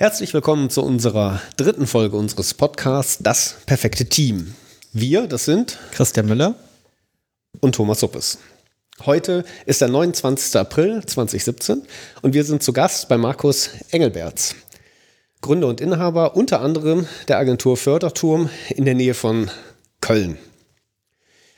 Herzlich willkommen zu unserer dritten Folge unseres Podcasts Das perfekte Team. Wir, das sind Christian Müller und Thomas Suppes. Heute ist der 29. April 2017 und wir sind zu Gast bei Markus Engelberts, Gründer und Inhaber unter anderem der Agentur Förderturm in der Nähe von Köln.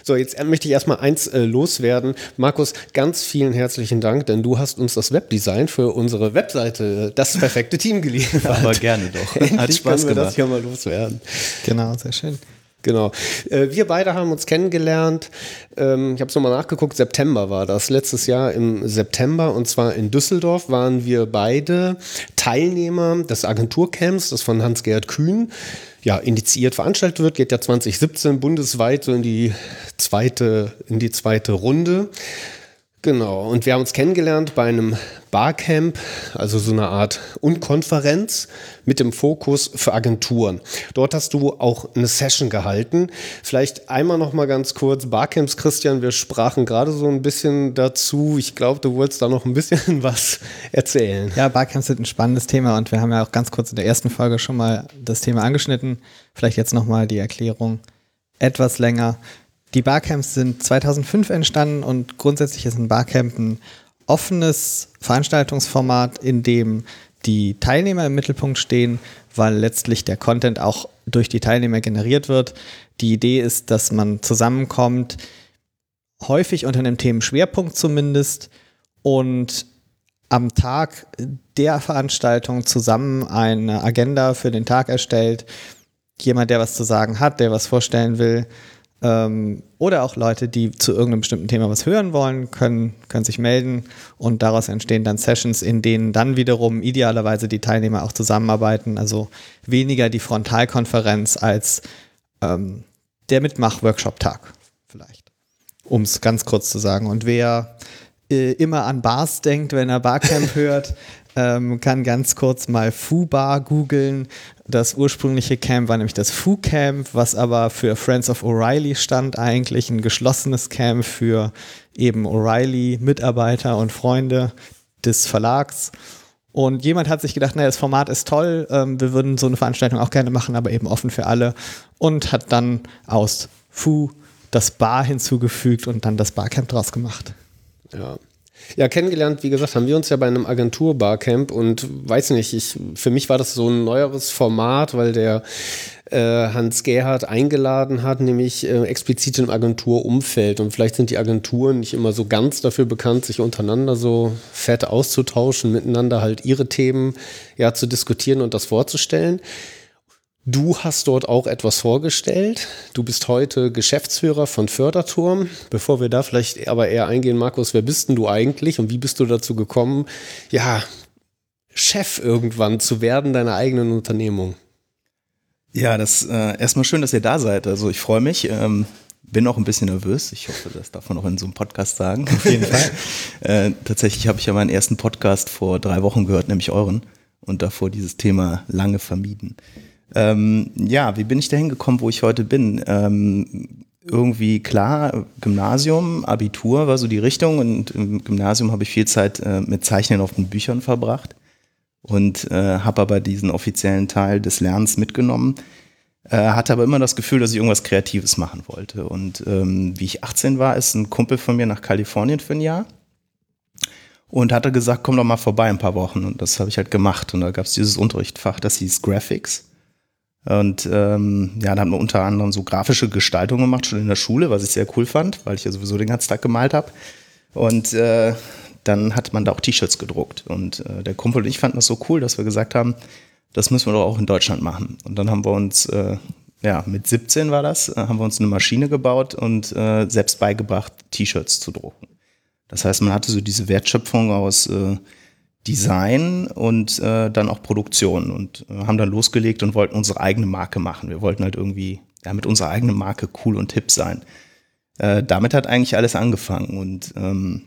So, jetzt möchte ich erstmal eins äh, loswerden. Markus, ganz vielen herzlichen Dank, denn du hast uns das Webdesign für unsere Webseite Das perfekte Team geliefert. Aber gerne doch. Endlich Hat Spaß können wir das hier mal loswerden. Genau, sehr schön. Genau. Äh, wir beide haben uns kennengelernt. Ähm, ich habe es nochmal nachgeguckt. September war das. Letztes Jahr im September und zwar in Düsseldorf waren wir beide Teilnehmer des Agenturcamps, das von Hans-Gerd Kühn ja, initiiert veranstaltet wird. Geht ja 2017 bundesweit so in die zweite, in die zweite Runde. Genau, und wir haben uns kennengelernt bei einem Barcamp, also so eine Art Unkonferenz mit dem Fokus für Agenturen. Dort hast du auch eine Session gehalten. Vielleicht einmal noch mal ganz kurz Barcamps, Christian. Wir sprachen gerade so ein bisschen dazu. Ich glaube, du wolltest da noch ein bisschen was erzählen. Ja, Barcamps sind ein spannendes Thema und wir haben ja auch ganz kurz in der ersten Folge schon mal das Thema angeschnitten. Vielleicht jetzt noch mal die Erklärung etwas länger. Die Barcamps sind 2005 entstanden und grundsätzlich ist ein Barcamp ein offenes Veranstaltungsformat, in dem die Teilnehmer im Mittelpunkt stehen, weil letztlich der Content auch durch die Teilnehmer generiert wird. Die Idee ist, dass man zusammenkommt, häufig unter einem Themenschwerpunkt zumindest, und am Tag der Veranstaltung zusammen eine Agenda für den Tag erstellt. Jemand, der was zu sagen hat, der was vorstellen will, ähm, oder auch Leute, die zu irgendeinem bestimmten Thema was hören wollen, können, können sich melden und daraus entstehen dann Sessions, in denen dann wiederum idealerweise die Teilnehmer auch zusammenarbeiten. Also weniger die Frontalkonferenz als ähm, der Mitmach-Workshop-Tag vielleicht, um es ganz kurz zu sagen. Und wer äh, immer an Bars denkt, wenn er Barcamp hört, ähm, kann ganz kurz mal FUBAR googeln. Das ursprüngliche Camp war nämlich das FU Camp, was aber für Friends of O'Reilly stand, eigentlich ein geschlossenes Camp für eben O'Reilly-Mitarbeiter und Freunde des Verlags. Und jemand hat sich gedacht, naja, das Format ist toll, ähm, wir würden so eine Veranstaltung auch gerne machen, aber eben offen für alle. Und hat dann aus FU das Bar hinzugefügt und dann das Barcamp draus gemacht. Ja. Ja, kennengelernt, wie gesagt, haben wir uns ja bei einem Agentur-Barcamp und weiß nicht, ich, für mich war das so ein neueres Format, weil der äh, Hans Gerhard eingeladen hat, nämlich äh, explizit im Agenturumfeld. Und vielleicht sind die Agenturen nicht immer so ganz dafür bekannt, sich untereinander so fett auszutauschen, miteinander halt ihre Themen ja zu diskutieren und das vorzustellen. Du hast dort auch etwas vorgestellt. Du bist heute Geschäftsführer von Förderturm. Bevor wir da vielleicht aber eher eingehen, Markus, wer bist denn du eigentlich und wie bist du dazu gekommen, ja, Chef irgendwann zu werden deiner eigenen Unternehmung? Ja, das äh, erstmal schön, dass ihr da seid. Also ich freue mich. Ähm, bin auch ein bisschen nervös. Ich hoffe, das darf man auch in so einem Podcast sagen. Auf jeden Fall. äh, tatsächlich habe ich ja meinen ersten Podcast vor drei Wochen gehört, nämlich euren, und davor dieses Thema lange vermieden. Ähm, ja, wie bin ich dahin gekommen, wo ich heute bin? Ähm, irgendwie klar, Gymnasium, Abitur war so die Richtung und im Gymnasium habe ich viel Zeit äh, mit Zeichnen auf den Büchern verbracht und äh, habe aber diesen offiziellen Teil des Lernens mitgenommen. Äh, hatte aber immer das Gefühl, dass ich irgendwas Kreatives machen wollte. Und ähm, wie ich 18 war, ist ein Kumpel von mir nach Kalifornien für ein Jahr und hatte gesagt, komm doch mal vorbei ein paar Wochen. Und das habe ich halt gemacht. Und da gab es dieses Unterrichtfach, das hieß Graphics. Und ähm, ja, dann haben wir unter anderem so grafische Gestaltung gemacht, schon in der Schule, was ich sehr cool fand, weil ich ja sowieso den ganzen Tag gemalt habe. Und äh, dann hat man da auch T-Shirts gedruckt. Und äh, der Kumpel und ich fanden das so cool, dass wir gesagt haben, das müssen wir doch auch in Deutschland machen. Und dann haben wir uns, äh, ja, mit 17 war das, äh, haben wir uns eine Maschine gebaut und äh, selbst beigebracht, T-Shirts zu drucken. Das heißt, man hatte so diese Wertschöpfung aus äh, Design und äh, dann auch Produktion und äh, haben dann losgelegt und wollten unsere eigene Marke machen. Wir wollten halt irgendwie ja, mit unserer eigenen Marke cool und hip sein. Äh, damit hat eigentlich alles angefangen und ähm,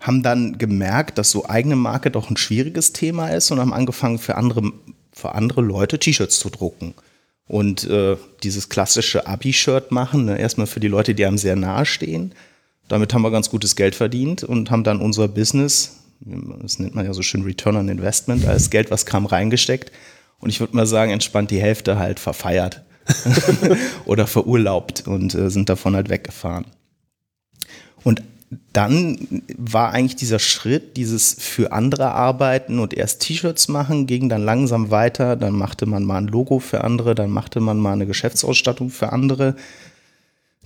haben dann gemerkt, dass so eigene Marke doch ein schwieriges Thema ist und haben angefangen für andere, für andere Leute T-Shirts zu drucken. Und äh, dieses klassische Abi-Shirt machen, ne, erstmal für die Leute, die einem sehr nahe stehen. Damit haben wir ganz gutes Geld verdient und haben dann unser Business das nennt man ja so schön Return on Investment, alles Geld, was kam, reingesteckt. Und ich würde mal sagen, entspannt die Hälfte halt verfeiert oder verurlaubt und äh, sind davon halt weggefahren. Und dann war eigentlich dieser Schritt, dieses für andere arbeiten und erst T-Shirts machen, ging dann langsam weiter. Dann machte man mal ein Logo für andere, dann machte man mal eine Geschäftsausstattung für andere.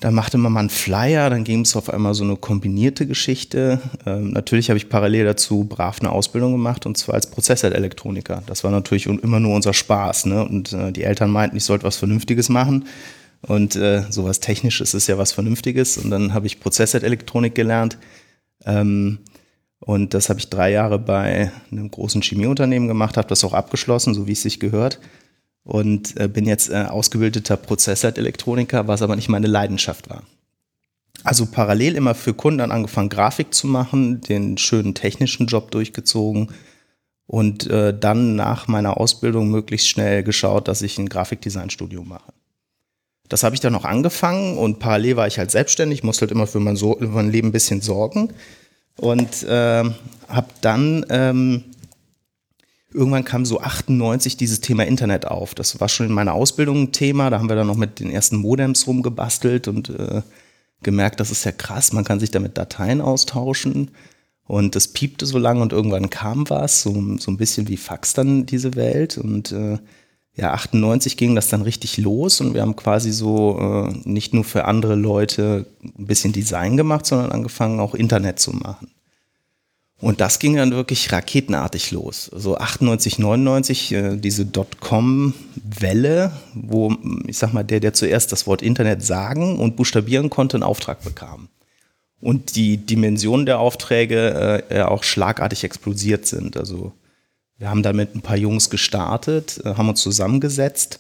Dann machte man mal einen Flyer, dann ging es auf einmal so eine kombinierte Geschichte. Ähm, natürlich habe ich parallel dazu brav eine Ausbildung gemacht und zwar als Prozessorelektroniker. Das war natürlich immer nur unser Spaß. Ne? Und äh, die Eltern meinten, ich sollte was Vernünftiges machen. Und äh, sowas Technisches ist ja was Vernünftiges. Und dann habe ich Prozessorelektronik gelernt. Ähm, und das habe ich drei Jahre bei einem großen Chemieunternehmen gemacht, habe das auch abgeschlossen, so wie es sich gehört. Und äh, bin jetzt äh, ausgebildeter Prozessorelektroniker, was aber nicht meine Leidenschaft war. Also parallel immer für Kunden angefangen, Grafik zu machen, den schönen technischen Job durchgezogen und äh, dann nach meiner Ausbildung möglichst schnell geschaut, dass ich ein Grafikdesign-Studium mache. Das habe ich dann noch angefangen und parallel war ich halt selbstständig, musste halt immer für mein, so für mein Leben ein bisschen sorgen und äh, habe dann ähm, irgendwann kam so 98 dieses Thema Internet auf. Das war schon in meiner Ausbildung ein Thema. Da haben wir dann noch mit den ersten Modems rumgebastelt und äh, gemerkt, das ist ja krass, man kann sich damit Dateien austauschen. Und das piepte so lange und irgendwann kam was, so, so ein bisschen wie Fax dann diese Welt. Und äh, ja, 98 ging das dann richtig los und wir haben quasi so äh, nicht nur für andere Leute ein bisschen Design gemacht, sondern angefangen auch Internet zu machen. Und das ging dann wirklich raketenartig los. So 98, 99, äh, diese Dotcom-Welle, wo, ich sag mal, der, der zuerst das Wort Internet sagen und buchstabieren konnte, einen Auftrag bekam. Und die Dimensionen der Aufträge äh, auch schlagartig explodiert sind. Also wir haben da mit ein paar Jungs gestartet, äh, haben uns zusammengesetzt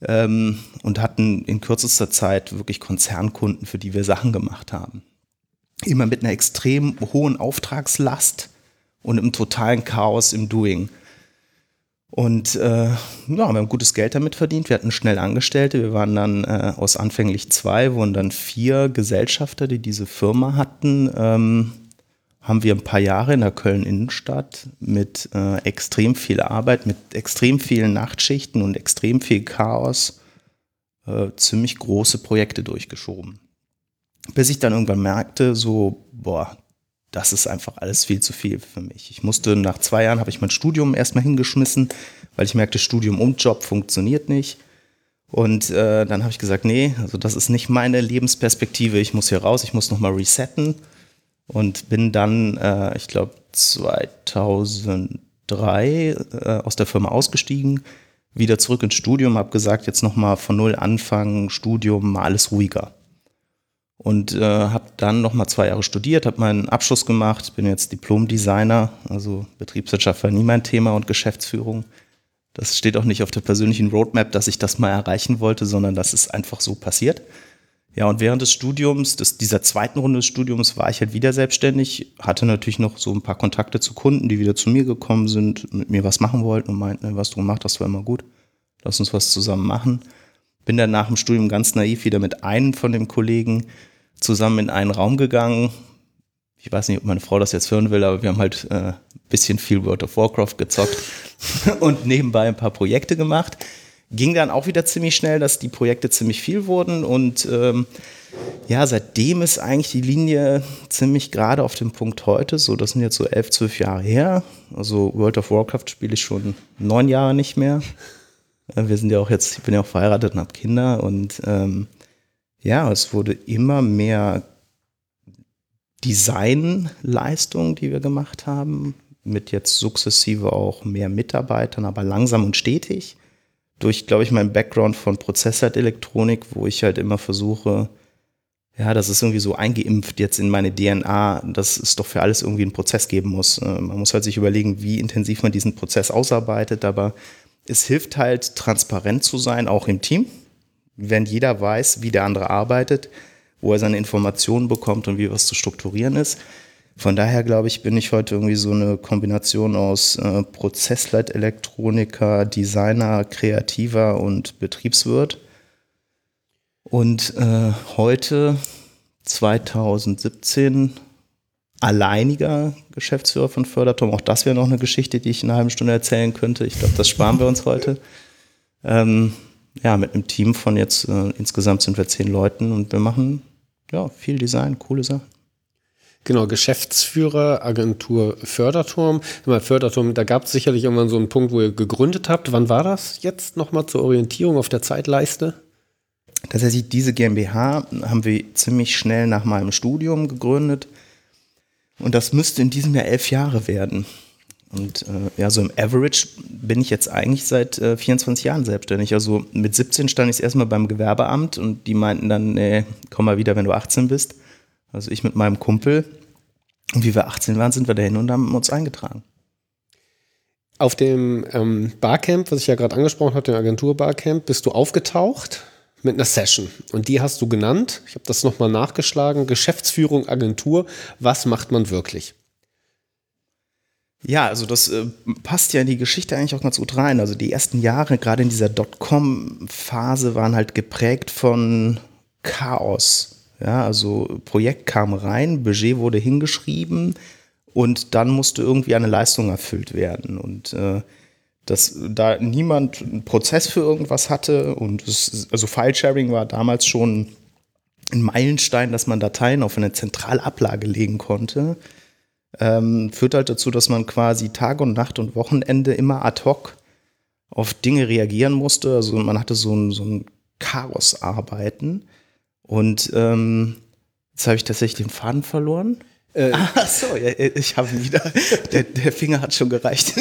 ähm, und hatten in kürzester Zeit wirklich Konzernkunden, für die wir Sachen gemacht haben. Immer mit einer extrem hohen Auftragslast und im totalen Chaos im Doing. Und äh, ja, wir haben gutes Geld damit verdient. Wir hatten schnell Angestellte. Wir waren dann äh, aus anfänglich zwei, wurden dann vier Gesellschafter, die diese Firma hatten. Ähm, haben wir ein paar Jahre in der Köln-Innenstadt mit äh, extrem viel Arbeit, mit extrem vielen Nachtschichten und extrem viel Chaos äh, ziemlich große Projekte durchgeschoben. Bis ich dann irgendwann merkte, so, boah, das ist einfach alles viel zu viel für mich. Ich musste nach zwei Jahren habe ich mein Studium erstmal hingeschmissen, weil ich merkte, Studium und Job funktioniert nicht. Und äh, dann habe ich gesagt, nee, also das ist nicht meine Lebensperspektive. Ich muss hier raus, ich muss nochmal resetten und bin dann, äh, ich glaube, 2003 äh, aus der Firma ausgestiegen, wieder zurück ins Studium, habe gesagt, jetzt nochmal von null anfangen, Studium, mal alles ruhiger. Und äh, habe dann nochmal zwei Jahre studiert, habe meinen Abschluss gemacht, bin jetzt Diplom-Designer, also Betriebswirtschaft war nie mein Thema und Geschäftsführung. Das steht auch nicht auf der persönlichen Roadmap, dass ich das mal erreichen wollte, sondern das ist einfach so passiert. Ja, und während des Studiums, des, dieser zweiten Runde des Studiums, war ich halt wieder selbstständig, hatte natürlich noch so ein paar Kontakte zu Kunden, die wieder zu mir gekommen sind, mit mir was machen wollten und meinten, was du gemacht hast, war immer gut, lass uns was zusammen machen. Bin dann nach dem Studium ganz naiv wieder mit einem von den Kollegen zusammen in einen Raum gegangen. Ich weiß nicht, ob meine Frau das jetzt hören will, aber wir haben halt äh, bisschen viel World of Warcraft gezockt und nebenbei ein paar Projekte gemacht ging dann auch wieder ziemlich schnell, dass die Projekte ziemlich viel wurden und ähm, ja, seitdem ist eigentlich die Linie ziemlich gerade auf dem Punkt heute. So, das sind jetzt so elf, zwölf Jahre her. Also World of Warcraft spiele ich schon neun Jahre nicht mehr. Äh, wir sind ja auch jetzt, ich bin ja auch verheiratet und habe Kinder und ähm, ja, es wurde immer mehr Designleistung, die wir gemacht haben, mit jetzt sukzessive auch mehr Mitarbeitern, aber langsam und stetig durch, glaube ich, meinen Background von Prozessorelektronik, wo ich halt immer versuche, ja, das ist irgendwie so eingeimpft jetzt in meine DNA, dass es doch für alles irgendwie einen Prozess geben muss. Äh, man muss halt sich überlegen, wie intensiv man diesen Prozess ausarbeitet, aber es hilft halt, transparent zu sein, auch im Team. Wenn jeder weiß, wie der andere arbeitet, wo er seine Informationen bekommt und wie was zu strukturieren ist. Von daher glaube ich, bin ich heute irgendwie so eine Kombination aus äh, Prozessleitelektroniker, Designer, Kreativer und Betriebswirt. Und äh, heute, 2017, alleiniger Geschäftsführer von Förderturm. Auch das wäre noch eine Geschichte, die ich in einer halben Stunde erzählen könnte. Ich glaube, das sparen wir uns heute. Ähm, ja, mit einem Team von jetzt äh, insgesamt sind wir zehn Leuten und wir machen ja viel Design, coole Sachen. Genau, Geschäftsführer, Agentur Förderturm. Förderturm, da gab es sicherlich irgendwann so einen Punkt, wo ihr gegründet habt. Wann war das jetzt nochmal zur Orientierung auf der Zeitleiste? Tatsächlich, diese GmbH haben wir ziemlich schnell nach meinem Studium gegründet. Und das müsste in diesem Jahr elf Jahre werden. Und äh, ja, so im Average bin ich jetzt eigentlich seit äh, 24 Jahren selbstständig. Also mit 17 stand ich erstmal beim Gewerbeamt und die meinten dann, nee, komm mal wieder, wenn du 18 bist. Also ich mit meinem Kumpel. Und wie wir 18 waren, sind wir dahin und haben uns eingetragen. Auf dem ähm, Barcamp, was ich ja gerade angesprochen habe, dem Agentur-Barcamp, bist du aufgetaucht mit einer Session. Und die hast du genannt. Ich habe das nochmal nachgeschlagen. Geschäftsführung, Agentur. Was macht man wirklich? Ja, also das äh, passt ja in die Geschichte eigentlich auch ganz gut rein. Also die ersten Jahre, gerade in dieser Dotcom-Phase, waren halt geprägt von Chaos. Ja, also Projekt kam rein, Budget wurde hingeschrieben und dann musste irgendwie eine Leistung erfüllt werden. Und äh, dass da niemand einen Prozess für irgendwas hatte und es, also File-Sharing war damals schon ein Meilenstein, dass man Dateien auf eine Zentralablage legen konnte, ähm, führt halt dazu, dass man quasi Tag und Nacht und Wochenende immer ad hoc auf Dinge reagieren musste. Also man hatte so ein, so ein Chaos-Arbeiten. Und ähm, jetzt habe ich tatsächlich den Faden verloren. Äh, Ach so, ja, ich habe wieder. Der, der, Finger hat schon gereicht.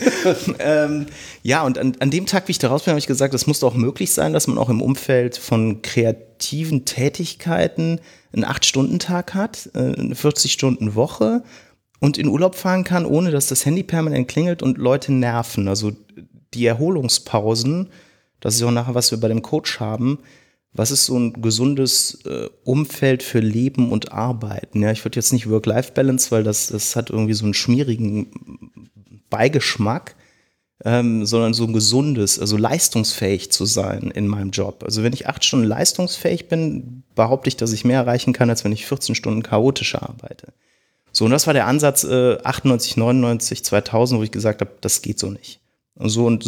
ähm, ja, und an, an, dem Tag, wie ich da raus bin, habe ich gesagt, es muss doch möglich sein, dass man auch im Umfeld von kreativen Tätigkeiten einen 8-Stunden-Tag hat, äh, eine 40-Stunden-Woche und in Urlaub fahren kann, ohne dass das Handy permanent klingelt und Leute nerven. Also die Erholungspausen, das ist auch nachher, was wir bei dem Coach haben, was ist so ein gesundes äh, Umfeld für Leben und Arbeiten? Ja, ich würde jetzt nicht Work-Life-Balance, weil das, das hat irgendwie so einen schmierigen Beigeschmack, ähm, sondern so ein gesundes, also leistungsfähig zu sein in meinem Job. Also wenn ich acht Stunden leistungsfähig bin, behaupte ich, dass ich mehr erreichen kann, als wenn ich 14 Stunden chaotischer arbeite. So, und das war der Ansatz äh, 98, 99, 2000, wo ich gesagt habe, das geht so nicht. So und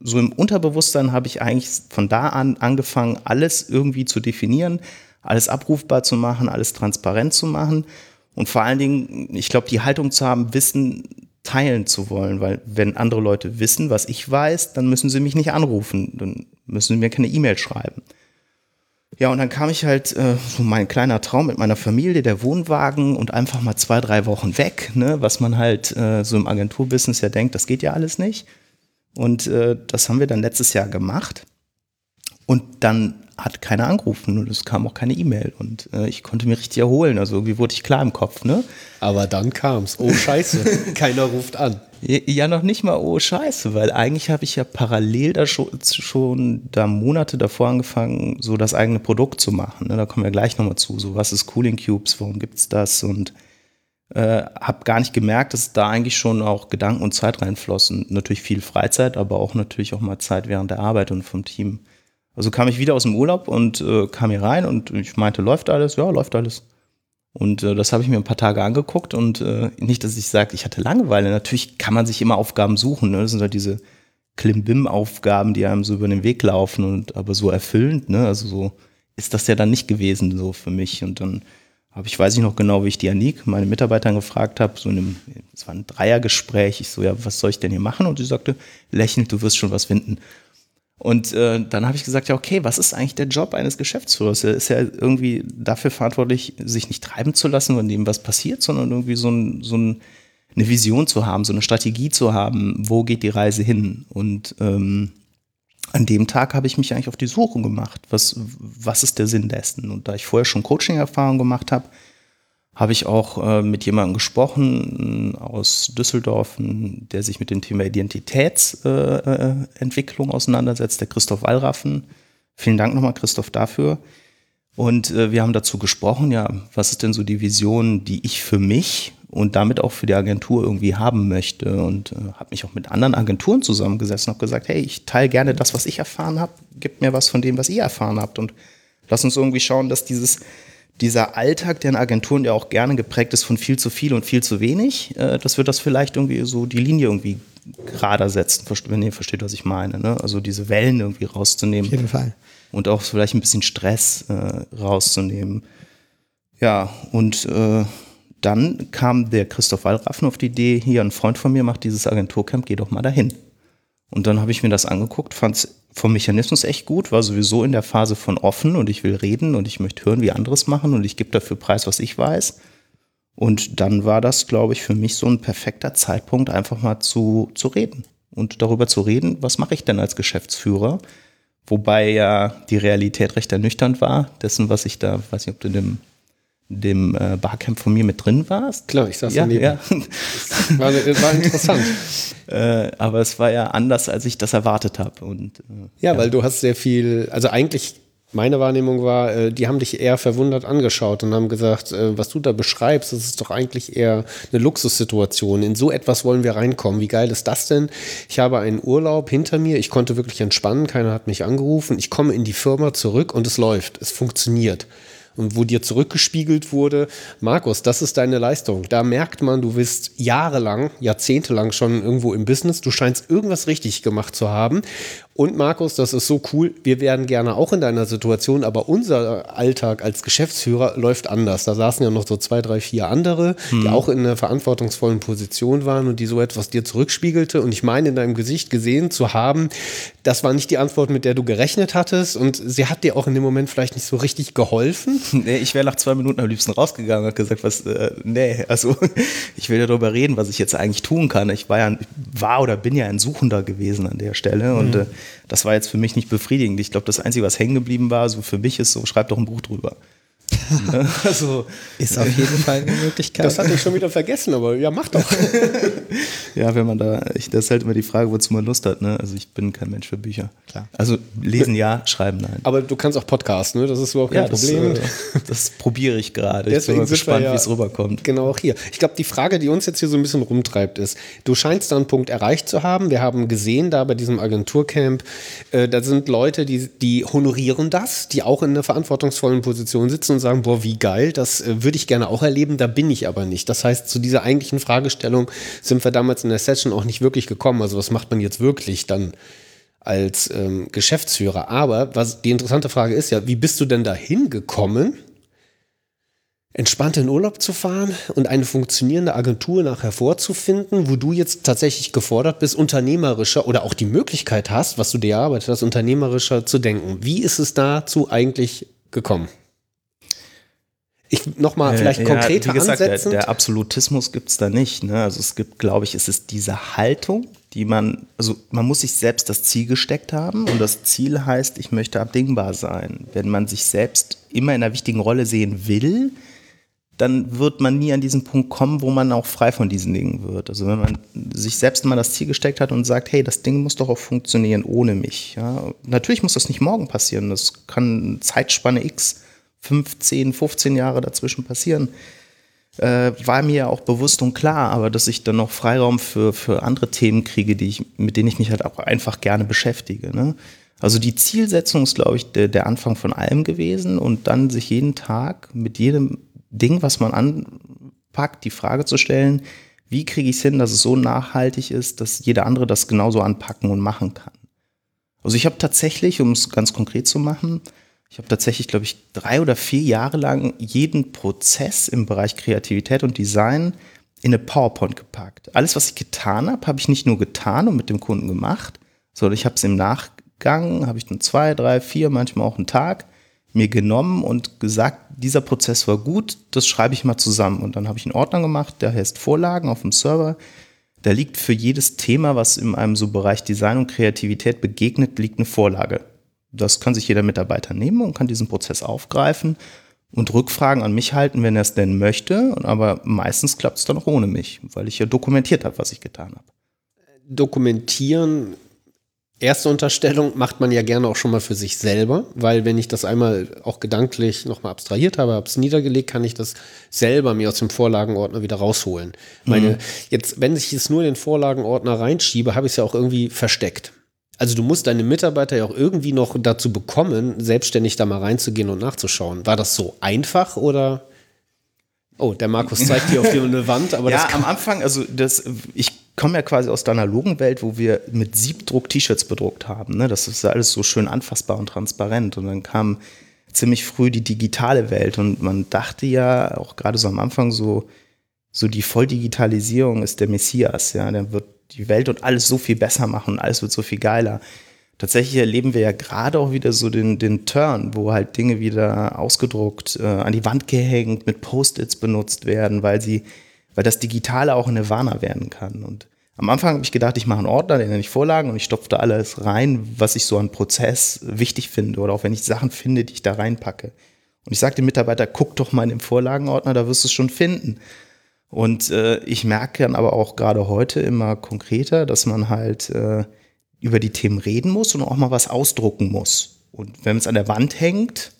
so im Unterbewusstsein habe ich eigentlich von da an angefangen, alles irgendwie zu definieren, alles abrufbar zu machen, alles transparent zu machen und vor allen Dingen, ich glaube, die Haltung zu haben, Wissen teilen zu wollen, weil wenn andere Leute wissen, was ich weiß, dann müssen sie mich nicht anrufen, dann müssen sie mir keine E-Mail schreiben. Ja, und dann kam ich halt, äh, so mein kleiner Traum mit meiner Familie, der Wohnwagen und einfach mal zwei, drei Wochen weg, ne, was man halt äh, so im Agenturbusiness ja denkt, das geht ja alles nicht. Und äh, das haben wir dann letztes Jahr gemacht. Und dann hat keiner angerufen und es kam auch keine E-Mail und äh, ich konnte mich richtig erholen. Also irgendwie wurde ich klar im Kopf, ne? Aber dann kam's. Oh Scheiße, keiner ruft an. Ja, noch nicht mal oh Scheiße, weil eigentlich habe ich ja parallel da schon, schon da Monate davor angefangen, so das eigene Produkt zu machen. Ne? Da kommen wir gleich nochmal zu. So, was ist Cooling Cubes, warum gibt's das? Und äh, habe gar nicht gemerkt, dass da eigentlich schon auch Gedanken und Zeit reinflossen. Natürlich viel Freizeit, aber auch natürlich auch mal Zeit während der Arbeit und vom Team. Also kam ich wieder aus dem Urlaub und äh, kam hier rein und ich meinte, läuft alles? Ja, läuft alles. Und äh, das habe ich mir ein paar Tage angeguckt und äh, nicht, dass ich sage, ich hatte Langeweile. Natürlich kann man sich immer Aufgaben suchen. Ne? Das sind halt diese Klimbim-Aufgaben, die einem so über den Weg laufen und aber so erfüllend. Ne? Also so ist das ja dann nicht gewesen so für mich. Und dann habe ich, weiß ich noch genau, wie ich die Anik, meine Mitarbeiterin, gefragt habe, so in einem, es war ein Dreiergespräch, ich so, ja, was soll ich denn hier machen? Und sie sagte, lächelnd, du wirst schon was finden. Und äh, dann habe ich gesagt, ja, okay, was ist eigentlich der Job eines Geschäftsführers? Er ist ja irgendwie dafür verantwortlich, sich nicht treiben zu lassen, wenn dem was passiert, sondern irgendwie so, ein, so ein, eine Vision zu haben, so eine Strategie zu haben, wo geht die Reise hin? Und ähm, an dem Tag habe ich mich eigentlich auf die Suche gemacht. Was, was ist der Sinn dessen? Und da ich vorher schon Coaching-Erfahrung gemacht habe, habe ich auch äh, mit jemandem gesprochen aus Düsseldorf, der sich mit dem Thema Identitätsentwicklung äh, auseinandersetzt, der Christoph Wallraffen. Vielen Dank nochmal, Christoph, dafür. Und äh, wir haben dazu gesprochen, ja, was ist denn so die Vision, die ich für mich und damit auch für die Agentur irgendwie haben möchte. Und äh, habe mich auch mit anderen Agenturen zusammengesessen und habe gesagt, hey, ich teile gerne das, was ich erfahren habe, gib mir was von dem, was ihr erfahren habt. Und lass uns irgendwie schauen, dass dieses dieser Alltag, der in Agenturen ja auch gerne geprägt ist von viel zu viel und viel zu wenig, äh, dass wir das vielleicht irgendwie so die Linie irgendwie gerader setzen, wenn ihr versteht, was ich meine. Ne? Also diese Wellen irgendwie rauszunehmen. Auf jeden Fall. Und auch vielleicht ein bisschen Stress äh, rauszunehmen. Ja, und äh, dann kam der Christoph Wallraffen auf die Idee, hier ein Freund von mir macht dieses Agenturcamp, geh doch mal dahin. Und dann habe ich mir das angeguckt, fand es vom Mechanismus echt gut, war sowieso in der Phase von offen und ich will reden und ich möchte hören, wie anderes machen und ich gebe dafür preis, was ich weiß. Und dann war das, glaube ich, für mich so ein perfekter Zeitpunkt, einfach mal zu, zu reden und darüber zu reden, was mache ich denn als Geschäftsführer? Wobei ja die Realität recht ernüchternd war, dessen, was ich da, weiß nicht, ob du in dem dem äh, Barcamp von mir mit drin warst. Klar, ich saß ja, daneben. ja. War, war interessant. äh, aber es war ja anders, als ich das erwartet habe. Und, äh, ja, weil du hast sehr viel, also eigentlich meine Wahrnehmung war, äh, die haben dich eher verwundert angeschaut und haben gesagt, äh, was du da beschreibst, das ist doch eigentlich eher eine Luxussituation. In so etwas wollen wir reinkommen. Wie geil ist das denn? Ich habe einen Urlaub hinter mir, ich konnte wirklich entspannen, keiner hat mich angerufen. Ich komme in die Firma zurück und es läuft, es funktioniert und wo dir zurückgespiegelt wurde, Markus, das ist deine Leistung. Da merkt man, du bist jahrelang, jahrzehntelang schon irgendwo im Business, du scheinst irgendwas richtig gemacht zu haben und Markus, das ist so cool, wir wären gerne auch in deiner Situation, aber unser Alltag als Geschäftsführer läuft anders. Da saßen ja noch so zwei, drei, vier andere, hm. die auch in einer verantwortungsvollen Position waren und die so etwas dir zurückspiegelte. Und ich meine, in deinem Gesicht gesehen zu haben, das war nicht die Antwort, mit der du gerechnet hattest. Und sie hat dir auch in dem Moment vielleicht nicht so richtig geholfen. Nee, ich wäre nach zwei Minuten am liebsten rausgegangen und gesagt, was, äh, nee, also ich will ja darüber reden, was ich jetzt eigentlich tun kann. Ich war ja, war oder bin ja ein Suchender gewesen an der Stelle. Und hm. äh, das war jetzt für mich nicht befriedigend. Ich glaube, das Einzige, was hängen geblieben war, so für mich ist so, schreib doch ein Buch drüber. also, ist auf jeden Fall eine Möglichkeit. Das hatte ich schon wieder vergessen, aber ja, mach doch. ja, wenn man da, ich, das ist halt immer die Frage, wozu man Lust hat. Ne? Also ich bin kein Mensch für Bücher. Klar. Also lesen ja, schreiben nein. Aber du kannst auch Podcasten, ne? das ist überhaupt kein ja, Problem. Das, äh, das probiere ich gerade. Ich bin mal gespannt, ja, wie es rüberkommt. Genau auch hier. Ich glaube, die Frage, die uns jetzt hier so ein bisschen rumtreibt, ist, du scheinst da einen Punkt erreicht zu haben. Wir haben gesehen, da bei diesem Agenturcamp, äh, da sind Leute, die, die honorieren das, die auch in einer verantwortungsvollen Position sitzen und sagen, boah, wie geil, das äh, würde ich gerne auch erleben, da bin ich aber nicht. Das heißt, zu dieser eigentlichen Fragestellung sind wir damals in der Session auch nicht wirklich gekommen. Also was macht man jetzt wirklich dann als ähm, Geschäftsführer? Aber was die interessante Frage ist ja, wie bist du denn da hingekommen? entspannt in Urlaub zu fahren und eine funktionierende Agentur nachher vorzufinden, wo du jetzt tatsächlich gefordert bist, unternehmerischer oder auch die Möglichkeit hast, was du dir erarbeitet hast, unternehmerischer zu denken. Wie ist es dazu eigentlich gekommen? Ich nochmal vielleicht konkreter ja, wie gesagt, der, der, Absolutismus gibt es da nicht. Ne? Also es gibt, glaube ich, es ist diese Haltung, die man, also man muss sich selbst das Ziel gesteckt haben und das Ziel heißt, ich möchte abdingbar sein. Wenn man sich selbst immer in einer wichtigen Rolle sehen will, dann wird man nie an diesen Punkt kommen, wo man auch frei von diesen Dingen wird. Also wenn man sich selbst mal das Ziel gesteckt hat und sagt, hey, das Ding muss doch auch funktionieren ohne mich. Ja? Natürlich muss das nicht morgen passieren, das kann Zeitspanne X 15, 15 Jahre dazwischen passieren, äh, war mir auch bewusst und klar, aber dass ich dann noch Freiraum für, für andere Themen kriege, die ich, mit denen ich mich halt auch einfach gerne beschäftige. Ne? Also die Zielsetzung ist, glaube ich, der, der Anfang von allem gewesen und dann sich jeden Tag mit jedem Ding, was man anpackt, die Frage zu stellen, wie kriege ich es hin, dass es so nachhaltig ist, dass jeder andere das genauso anpacken und machen kann. Also ich habe tatsächlich, um es ganz konkret zu machen, ich habe tatsächlich, glaube ich, drei oder vier Jahre lang jeden Prozess im Bereich Kreativität und Design in eine PowerPoint gepackt. Alles, was ich getan habe, habe ich nicht nur getan und mit dem Kunden gemacht, sondern ich habe es im Nachgang, habe ich dann zwei, drei, vier, manchmal auch einen Tag mir genommen und gesagt, dieser Prozess war gut, das schreibe ich mal zusammen. Und dann habe ich einen Ordner gemacht, der heißt Vorlagen auf dem Server. Da liegt für jedes Thema, was in einem so Bereich Design und Kreativität begegnet, liegt eine Vorlage. Das kann sich jeder Mitarbeiter nehmen und kann diesen Prozess aufgreifen und Rückfragen an mich halten, wenn er es denn möchte. Aber meistens klappt es dann auch ohne mich, weil ich ja dokumentiert habe, was ich getan habe. Dokumentieren Erste Unterstellung macht man ja gerne auch schon mal für sich selber, weil wenn ich das einmal auch gedanklich nochmal abstrahiert habe, habe es niedergelegt, kann ich das selber mir aus dem Vorlagenordner wieder rausholen. Mhm. Meine, jetzt, wenn ich es nur in den Vorlagenordner reinschiebe, habe ich es ja auch irgendwie versteckt. Also du musst deine Mitarbeiter ja auch irgendwie noch dazu bekommen, selbstständig da mal reinzugehen und nachzuschauen. War das so einfach oder? Oh, der Markus zeigt hier auf die eine Wand, aber ja, am Anfang, also das, ich komme ja quasi aus der analogen Welt, wo wir mit Siebdruck T-Shirts bedruckt haben. Ne? Das ist alles so schön anfassbar und transparent. Und dann kam ziemlich früh die digitale Welt und man dachte ja auch gerade so am Anfang so, so die Volldigitalisierung ist der Messias. Ja, der wird die Welt und alles so viel besser machen und alles wird so viel geiler. Tatsächlich erleben wir ja gerade auch wieder so den, den Turn, wo halt Dinge wieder ausgedruckt, äh, an die Wand gehängt, mit Post-its benutzt werden, weil sie, weil das Digitale auch eine Warner werden kann. Und am Anfang habe ich gedacht, ich mache einen Ordner, den nenne ich Vorlagen und ich stopfe da alles rein, was ich so an Prozess wichtig finde oder auch wenn ich Sachen finde, die ich da reinpacke. Und ich sage dem Mitarbeiter, guck doch mal in den Vorlagenordner, da wirst du es schon finden. Und äh, ich merke dann aber auch gerade heute immer konkreter, dass man halt äh, über die Themen reden muss und auch mal was ausdrucken muss. Und wenn es an der Wand hängt,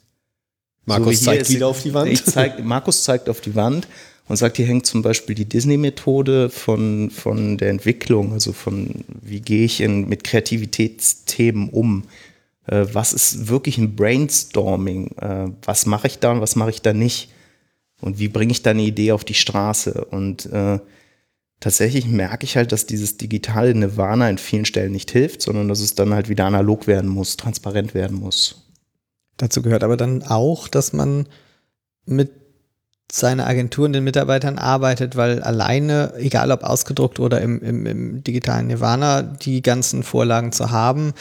Markus so zeigt wieder auf die Wand. Zeig, Markus zeigt auf die Wand und sagt, hier hängt zum Beispiel die Disney-Methode von, von der Entwicklung, also von wie gehe ich in, mit Kreativitätsthemen um. Äh, was ist wirklich ein Brainstorming? Äh, was mache ich da und was mache ich da nicht? Und wie bringe ich da eine Idee auf die Straße? Und äh, tatsächlich merke ich halt, dass dieses digitale Nirvana in vielen Stellen nicht hilft, sondern dass es dann halt wieder analog werden muss, transparent werden muss. Dazu gehört aber dann auch, dass man mit seiner Agentur und den Mitarbeitern arbeitet, weil alleine, egal ob ausgedruckt oder im, im, im digitalen Nirvana, die ganzen Vorlagen zu haben,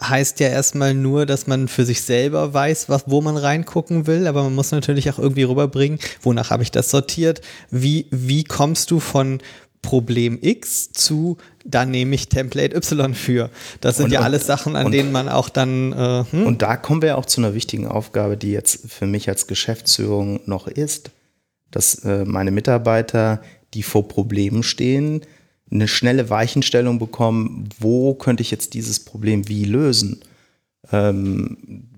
heißt ja erstmal nur, dass man für sich selber weiß, was, wo man reingucken will, aber man muss natürlich auch irgendwie rüberbringen, wonach habe ich das sortiert, wie, wie kommst du von, Problem X zu, da nehme ich Template Y für. Das sind und, ja alles Sachen, an und, denen man auch dann. Äh, hm? Und da kommen wir auch zu einer wichtigen Aufgabe, die jetzt für mich als Geschäftsführung noch ist, dass äh, meine Mitarbeiter, die vor Problemen stehen, eine schnelle Weichenstellung bekommen, wo könnte ich jetzt dieses Problem wie lösen. Ähm,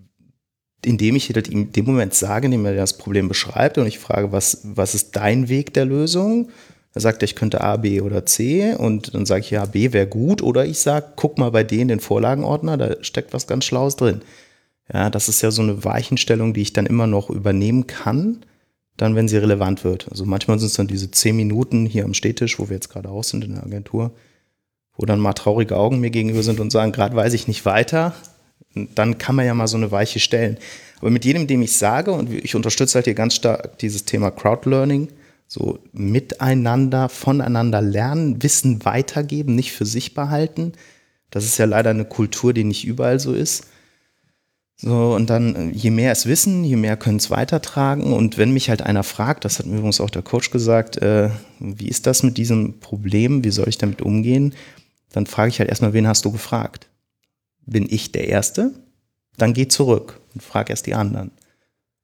indem ich in dem Moment sage, indem er das Problem beschreibt und ich frage, was, was ist dein Weg der Lösung? Da sagt er, ich könnte A, B oder C und dann sage ich, ja, B wäre gut oder ich sage, guck mal bei denen den Vorlagenordner, da steckt was ganz Schlaues drin. Ja, das ist ja so eine Weichenstellung, die ich dann immer noch übernehmen kann, dann, wenn sie relevant wird. Also manchmal sind es dann diese zehn Minuten hier am Städtisch, wo wir jetzt gerade auch sind in der Agentur, wo dann mal traurige Augen mir gegenüber sind und sagen, gerade weiß ich nicht weiter. Dann kann man ja mal so eine Weiche stellen. Aber mit jedem, dem ich sage, und ich unterstütze halt hier ganz stark dieses Thema Crowdlearning, so miteinander, voneinander lernen, Wissen weitergeben, nicht für sich behalten. Das ist ja leider eine Kultur, die nicht überall so ist. So, und dann, je mehr es wissen, je mehr können es weitertragen. Und wenn mich halt einer fragt, das hat mir übrigens auch der Coach gesagt, äh, wie ist das mit diesem Problem, wie soll ich damit umgehen? Dann frage ich halt erstmal, wen hast du gefragt? Bin ich der Erste? Dann geh zurück und frag erst die anderen.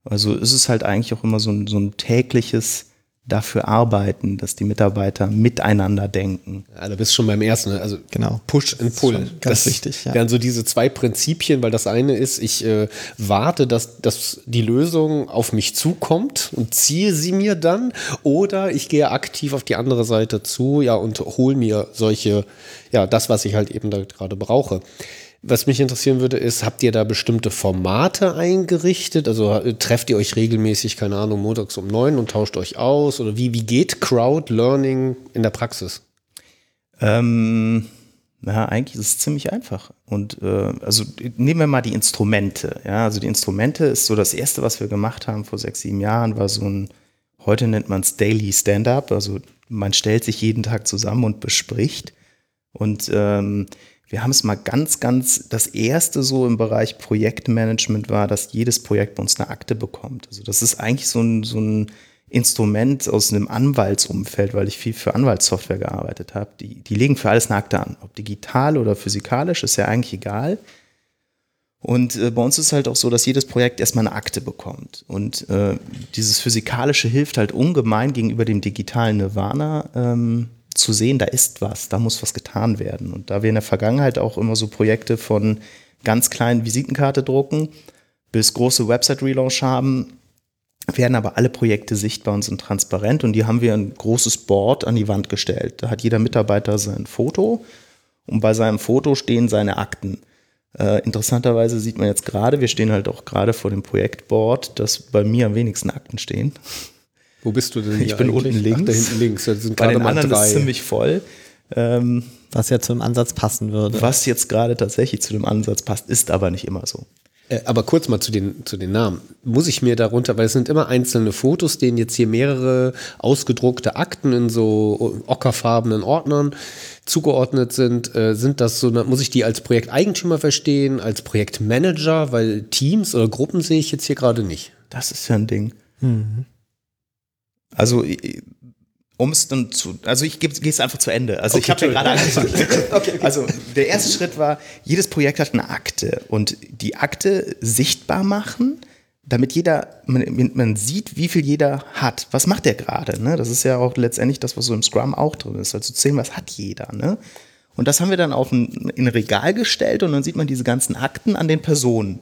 Also ist es halt eigentlich auch immer so ein, so ein tägliches dafür arbeiten, dass die Mitarbeiter miteinander denken. Ja, da bist du schon beim ersten, ne? also genau. Push and Pull. Ganz das wichtig. Ja. Wären so diese zwei Prinzipien, weil das eine ist, ich äh, warte, dass, dass die Lösung auf mich zukommt und ziehe sie mir dann, oder ich gehe aktiv auf die andere Seite zu, ja und hole mir solche, ja das, was ich halt eben da gerade brauche. Was mich interessieren würde, ist, habt ihr da bestimmte Formate eingerichtet? Also äh, trefft ihr euch regelmäßig, keine Ahnung, montags um neun und tauscht euch aus? Oder wie, wie geht Crowd Learning in der Praxis? Ähm, ja, eigentlich ist es ziemlich einfach. Und äh, also nehmen wir mal die Instrumente. Ja, also die Instrumente ist so das erste, was wir gemacht haben vor sechs, sieben Jahren, war so ein, heute nennt man es Daily Stand-up. Also man stellt sich jeden Tag zusammen und bespricht. Und ähm, wir haben es mal ganz, ganz, das erste so im Bereich Projektmanagement war, dass jedes Projekt bei uns eine Akte bekommt. Also das ist eigentlich so ein, so ein Instrument aus einem Anwaltsumfeld, weil ich viel für Anwaltssoftware gearbeitet habe. Die, die legen für alles eine Akte an. Ob digital oder physikalisch, ist ja eigentlich egal. Und äh, bei uns ist halt auch so, dass jedes Projekt erstmal eine Akte bekommt. Und äh, dieses Physikalische hilft halt ungemein gegenüber dem digitalen Nirvana. Ähm, zu sehen, da ist was, da muss was getan werden. Und da wir in der Vergangenheit auch immer so Projekte von ganz kleinen Visitenkarte drucken bis große Website-Relaunch haben, werden aber alle Projekte sichtbar und sind transparent und die haben wir ein großes Board an die Wand gestellt. Da hat jeder Mitarbeiter sein Foto Und bei seinem Foto stehen seine Akten. Äh, interessanterweise sieht man jetzt gerade, wir stehen halt auch gerade vor dem Projektboard, dass bei mir am wenigsten Akten stehen. Wo bist du denn? Ich bin eigentlich? unten links. Ach, da hinten links. Das sind Bei gerade den mal anderen drei. ist ziemlich voll. Ähm, Was ja zum Ansatz passen würde. was jetzt gerade tatsächlich zu dem Ansatz passt, ist aber nicht immer so. Äh, Aber kurz mal zu den, zu den Namen. Muss ich mir darunter, weil es sind immer einzelne Fotos, denen jetzt hier mehrere ausgedruckte Akten in so ockerfarbenen Ordnern zugeordnet sind. Äh, sind das so, muss ich die als Projekteigentümer verstehen, als Projektmanager, weil Teams oder Gruppen sehe ich jetzt hier gerade nicht. Das ist ja ein Ding. Also, um es dann zu, also ich gehe es einfach zu Ende. Also ich Okay, habe ja gerade angefangen. Also der erste Schritt war, jedes Projekt hat eine Akte und die Akte sichtbar machen, damit jeder, man, man sieht, wie viel jeder hat. Was macht der gerade? Ne? Das ist ja auch letztendlich das, was so im Scrum auch drin ist. Also zu zählen, was hat jeder. Ne? Und das haben wir dann auf ein, in ein Regal gestellt und dann sieht man diese ganzen Akten an den Personen.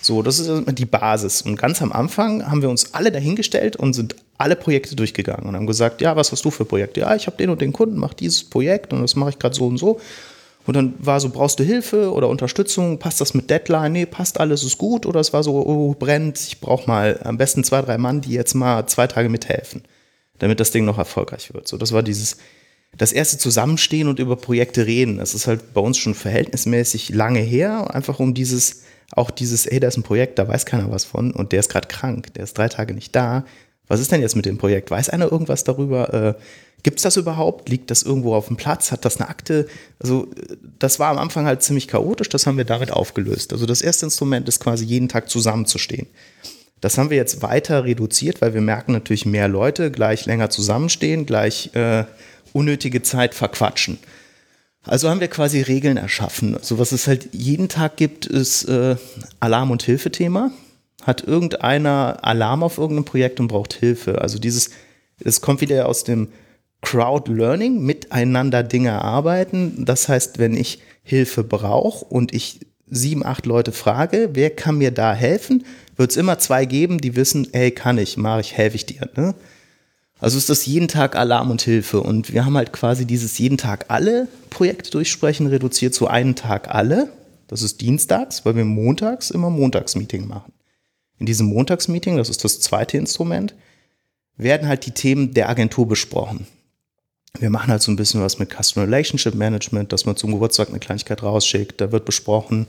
So, das ist die Basis. Und ganz am Anfang haben wir uns alle dahingestellt und sind alle Projekte durchgegangen und haben gesagt, ja, was hast du für Projekte? Ja, ich habe den und den Kunden, mach dieses Projekt und das mache ich gerade so und so. Und dann war so, brauchst du Hilfe oder Unterstützung? Passt das mit Deadline? Nee, passt alles, ist gut. Oder es war so, oh, brennt, ich brauche mal am besten zwei, drei Mann, die jetzt mal zwei Tage mithelfen, damit das Ding noch erfolgreich wird. So, das war dieses, das erste Zusammenstehen und über Projekte reden. Das ist halt bei uns schon verhältnismäßig lange her, einfach um dieses, auch dieses, ey, da ist ein Projekt, da weiß keiner was von und der ist gerade krank, der ist drei Tage nicht da. Was ist denn jetzt mit dem Projekt? Weiß einer irgendwas darüber? Äh, Gibt es das überhaupt? Liegt das irgendwo auf dem Platz? Hat das eine Akte? Also das war am Anfang halt ziemlich chaotisch, das haben wir damit aufgelöst. Also das erste Instrument ist quasi jeden Tag zusammenzustehen. Das haben wir jetzt weiter reduziert, weil wir merken natürlich mehr Leute gleich länger zusammenstehen, gleich äh, unnötige Zeit verquatschen. Also haben wir quasi Regeln erschaffen. Also was es halt jeden Tag gibt, ist äh, Alarm- und Hilfethema. Hat irgendeiner Alarm auf irgendeinem Projekt und braucht Hilfe? Also dieses, es kommt wieder aus dem Crowd Learning, miteinander Dinge erarbeiten. Das heißt, wenn ich Hilfe brauche und ich sieben, acht Leute frage, wer kann mir da helfen, wird es immer zwei geben, die wissen, hey, kann ich, mache ich, helfe ich dir. Ne? Also ist das jeden Tag Alarm und Hilfe. Und wir haben halt quasi dieses jeden Tag alle Projekte durchsprechen reduziert zu einen Tag alle. Das ist dienstags, weil wir montags immer Montagsmeeting machen. In diesem Montagsmeeting, das ist das zweite Instrument, werden halt die Themen der Agentur besprochen. Wir machen halt so ein bisschen was mit Customer Relationship Management, dass man zum Geburtstag eine Kleinigkeit rausschickt. Da wird besprochen,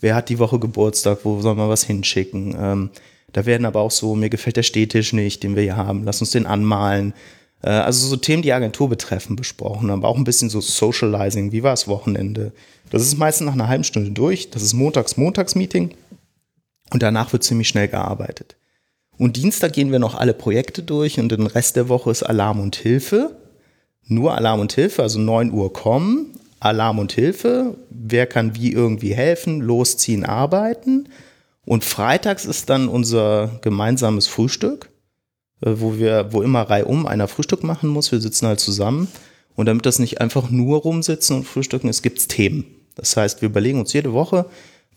wer hat die Woche Geburtstag, wo soll man was hinschicken. Ähm, da werden aber auch so, mir gefällt der Städtisch nicht, den wir hier haben, lass uns den anmalen. Äh, also so Themen, die Agentur betreffen, besprochen. Aber auch ein bisschen so Socializing, wie war das Wochenende? Das ist meistens nach einer halben Stunde durch. Das ist Montags-Montags-Meeting. Und danach wird ziemlich schnell gearbeitet. Und Dienstag gehen wir noch alle Projekte durch und den Rest der Woche ist Alarm und Hilfe. Nur Alarm und Hilfe, also 9 Uhr kommen, Alarm und Hilfe, wer kann wie irgendwie helfen, losziehen, arbeiten. Und freitags ist dann unser gemeinsames Frühstück, äh, wo wir, wo immer reihum einer Frühstück machen muss. Wir sitzen halt zusammen. Und damit das nicht einfach nur rumsitzen und frühstücken, es gibt Themen. Das heißt, wir überlegen uns jede Woche,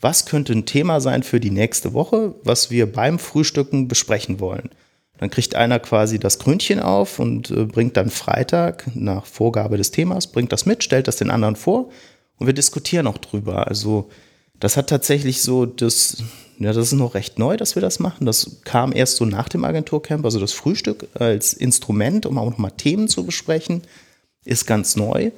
was könnte ein Thema sein für die nächste Woche, was wir beim Frühstücken besprechen wollen. Dann kriegt einer quasi das Krönchen auf und äh, bringt dann Freitag nach Vorgabe des Themas, bringt das mit, stellt das den anderen vor und wir diskutieren auch drüber. Also das hat tatsächlich so das, ja, das ist noch recht neu, dass wir das machen. Das kam erst so nach dem Agenturcamp, also das Frühstück als Instrument, um auch nochmal Themen zu besprechen, ist ganz neu.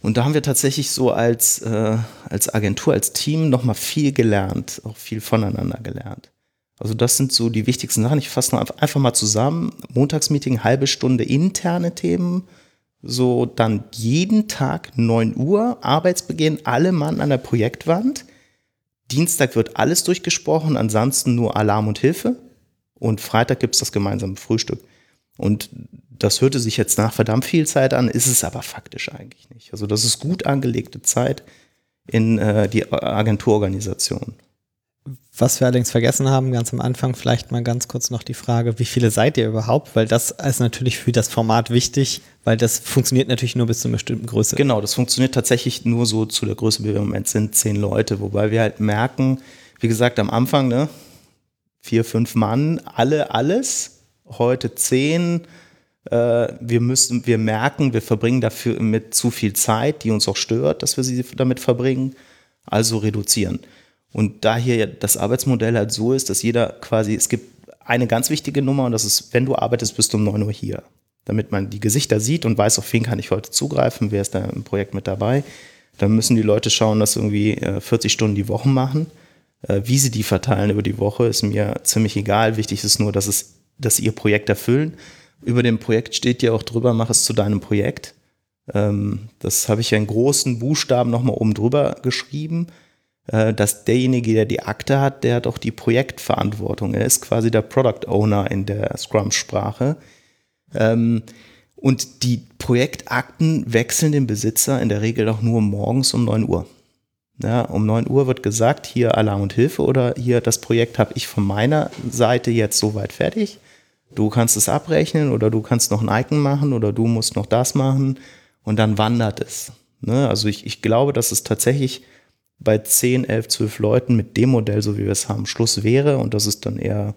Und da haben wir tatsächlich so als, äh, als Agentur, als Team nochmal viel gelernt, auch viel voneinander gelernt. Also das sind so die wichtigsten Sachen. Ich fasse einfach mal zusammen. Montagsmeeting, halbe Stunde interne Themen. So dann jeden Tag 9 Uhr, Arbeitsbeginn, alle Mann an der Projektwand. Dienstag wird alles durchgesprochen, ansonsten nur Alarm und Hilfe. Und Freitag gibt es das gemeinsame Frühstück. Und das hörte sich jetzt nach verdammt viel Zeit an, ist es aber faktisch eigentlich nicht. Also das ist gut angelegte Zeit in äh, die Agenturorganisation. Was wir allerdings vergessen haben, ganz am Anfang vielleicht mal ganz kurz noch die Frage, wie viele seid ihr überhaupt? Weil das ist natürlich für das Format wichtig, weil das funktioniert natürlich nur bis zu einer bestimmten Größe. Genau, das funktioniert tatsächlich nur so zu der Größe, wie wir im Moment sind, zehn Leute, wobei wir halt merken, wie gesagt, am Anfang, ne, vier, fünf Mann, alle, alles, heute zehn, Äh, wir müssen, wir merken, wir verbringen dafür mit zu viel Zeit, die uns auch stört, dass wir sie damit verbringen. Also reduzieren. Und da hier das Arbeitsmodell halt so ist, dass jeder quasi, es gibt eine ganz wichtige Nummer und das ist, wenn du arbeitest, bist du um 9 Uhr hier. Damit man die Gesichter sieht und weiß, auf wen kann ich heute zugreifen, wer ist da im Projekt mit dabei. Dann müssen die Leute schauen, dass irgendwie 40 äh, Stunden die Woche machen. Äh, wie sie die verteilen über die Woche, ist mir ziemlich egal. Wichtig ist nur, dass, es, dass sie ihr Projekt erfüllen. Über dem Projekt steht ja auch drüber, mach es zu deinem Projekt. Ähm, das habe ich ja in großen Buchstaben nochmal oben drüber geschrieben dass derjenige, der die Akte hat, der hat auch die Projektverantwortung. Er ist quasi der Product Owner in der Scrum-Sprache. Ähm, und die Projektakten wechseln den Besitzer in der Regel auch nur morgens um 9 Uhr. Ja, um 9 Uhr wird gesagt, hier Alarm und Hilfe oder hier das Projekt habe ich von meiner Seite jetzt soweit fertig. Du kannst es abrechnen oder du kannst noch ein Icon machen oder du musst noch das machen und dann wandert es. Ne? Also ich, ich glaube, dass es tatsächlich bei 10, 11, 12 Leuten mit dem Modell, so wie wir es haben, Schluss wäre und dass es dann eher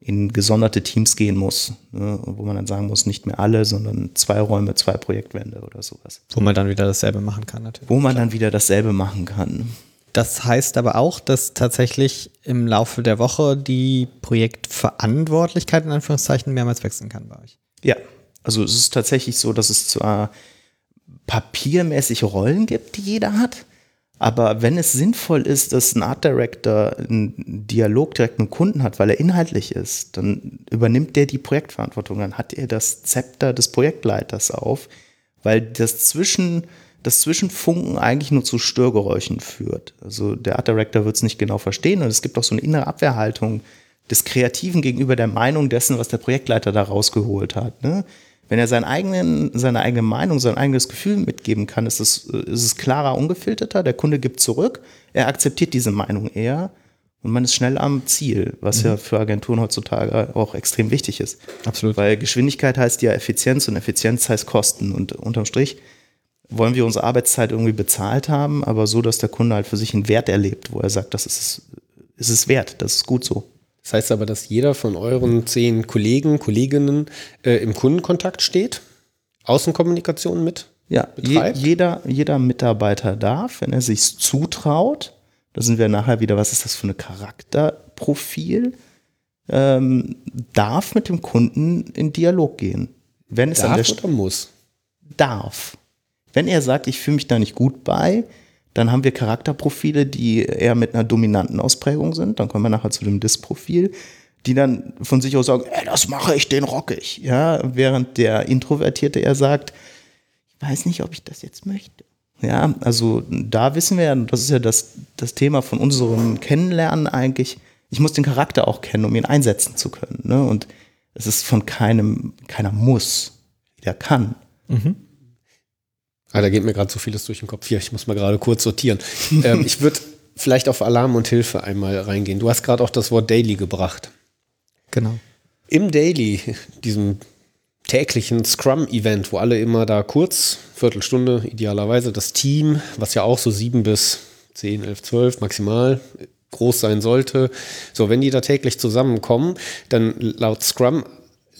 in gesonderte Teams gehen muss, ne, wo man dann sagen muss, nicht mehr alle, sondern zwei Räume, zwei Projektwände oder sowas. Wo man dann wieder dasselbe machen kann, natürlich. Wo man dann wieder dasselbe machen kann. Das heißt aber auch, dass tatsächlich im Laufe der Woche die Projektverantwortlichkeit in Anführungszeichen mehrmals wechseln kann bei euch. Ja, also es ist tatsächlich so, dass es zwar papiermäßig Rollen gibt, die jeder hat, aber wenn es sinnvoll ist, dass ein Art Director einen Dialog direkt mit dem Kunden hat, weil er inhaltlich ist, dann übernimmt der die Projektverantwortung. Dann hat er das Zepter des Projektleiters auf, weil das Zwischen, das Zwischenfunken eigentlich nur zu Störgeräuschen führt. Also der Art Director wird es nicht genau verstehen und es gibt auch so eine innere Abwehrhaltung des Kreativen gegenüber der Meinung dessen, was der Projektleiter da rausgeholt hat. Ne? Wenn er seinen eigenen, seine eigene Meinung, sein eigenes Gefühl mitgeben kann, ist es, ist es klarer, ungefilterter. Der Kunde gibt zurück, er akzeptiert diese Meinung eher und man ist schnell am Ziel, was mhm. ja für Agenturen heutzutage auch extrem wichtig ist. Absolut. Weil Geschwindigkeit heißt ja Effizienz und Effizienz heißt Kosten. Und unterm Strich wollen wir unsere Arbeitszeit irgendwie bezahlt haben, aber so, dass der Kunde halt für sich einen Wert erlebt, wo er sagt, das ist, ist es wert, das ist gut so. Das heißt aber, dass jeder von euren zehn Kollegen, Kolleginnen äh, im Kundenkontakt steht, Außenkommunikation mit ja, je, jeder, jeder Mitarbeiter darf, wenn er sich zutraut, da sind wir nachher wieder, was ist das für ein Charakterprofil, ähm, darf mit dem Kunden in Dialog gehen. Wenn es darf an der oder muss? Darf. Wenn er sagt, ich fühle mich da nicht gut bei, dann haben wir Charakterprofile, die eher mit einer dominanten Ausprägung sind. Dann kommen wir nachher zu dem Dis-Profil, die dann von sich aus sagen, ey, das mache ich, den rock ich. Ja, während der Introvertierte eher sagt, ich weiß nicht, ob ich das jetzt möchte. Ja, also da wissen wir ja, das ist ja das, das Thema von unserem Kennenlernen eigentlich. Ich muss den Charakter auch kennen, um ihn einsetzen zu können. Ne? Und es ist von keinem, keiner muss, der kann. Mhm. Ah, da geht mir gerade so vieles durch den Kopf. Hier, ich muss mal gerade kurz sortieren. ähm, ich würde vielleicht auf Alarm und Hilfe einmal reingehen. Du hast gerade auch das Wort Daily gebracht. Genau. Im Daily, diesem täglichen Scrum-Event, wo alle immer da kurz, Viertelstunde idealerweise, das Team, was ja auch so sieben bis zehn, elf, zwölf maximal groß sein sollte. So, wenn die da täglich zusammenkommen, dann laut Scrum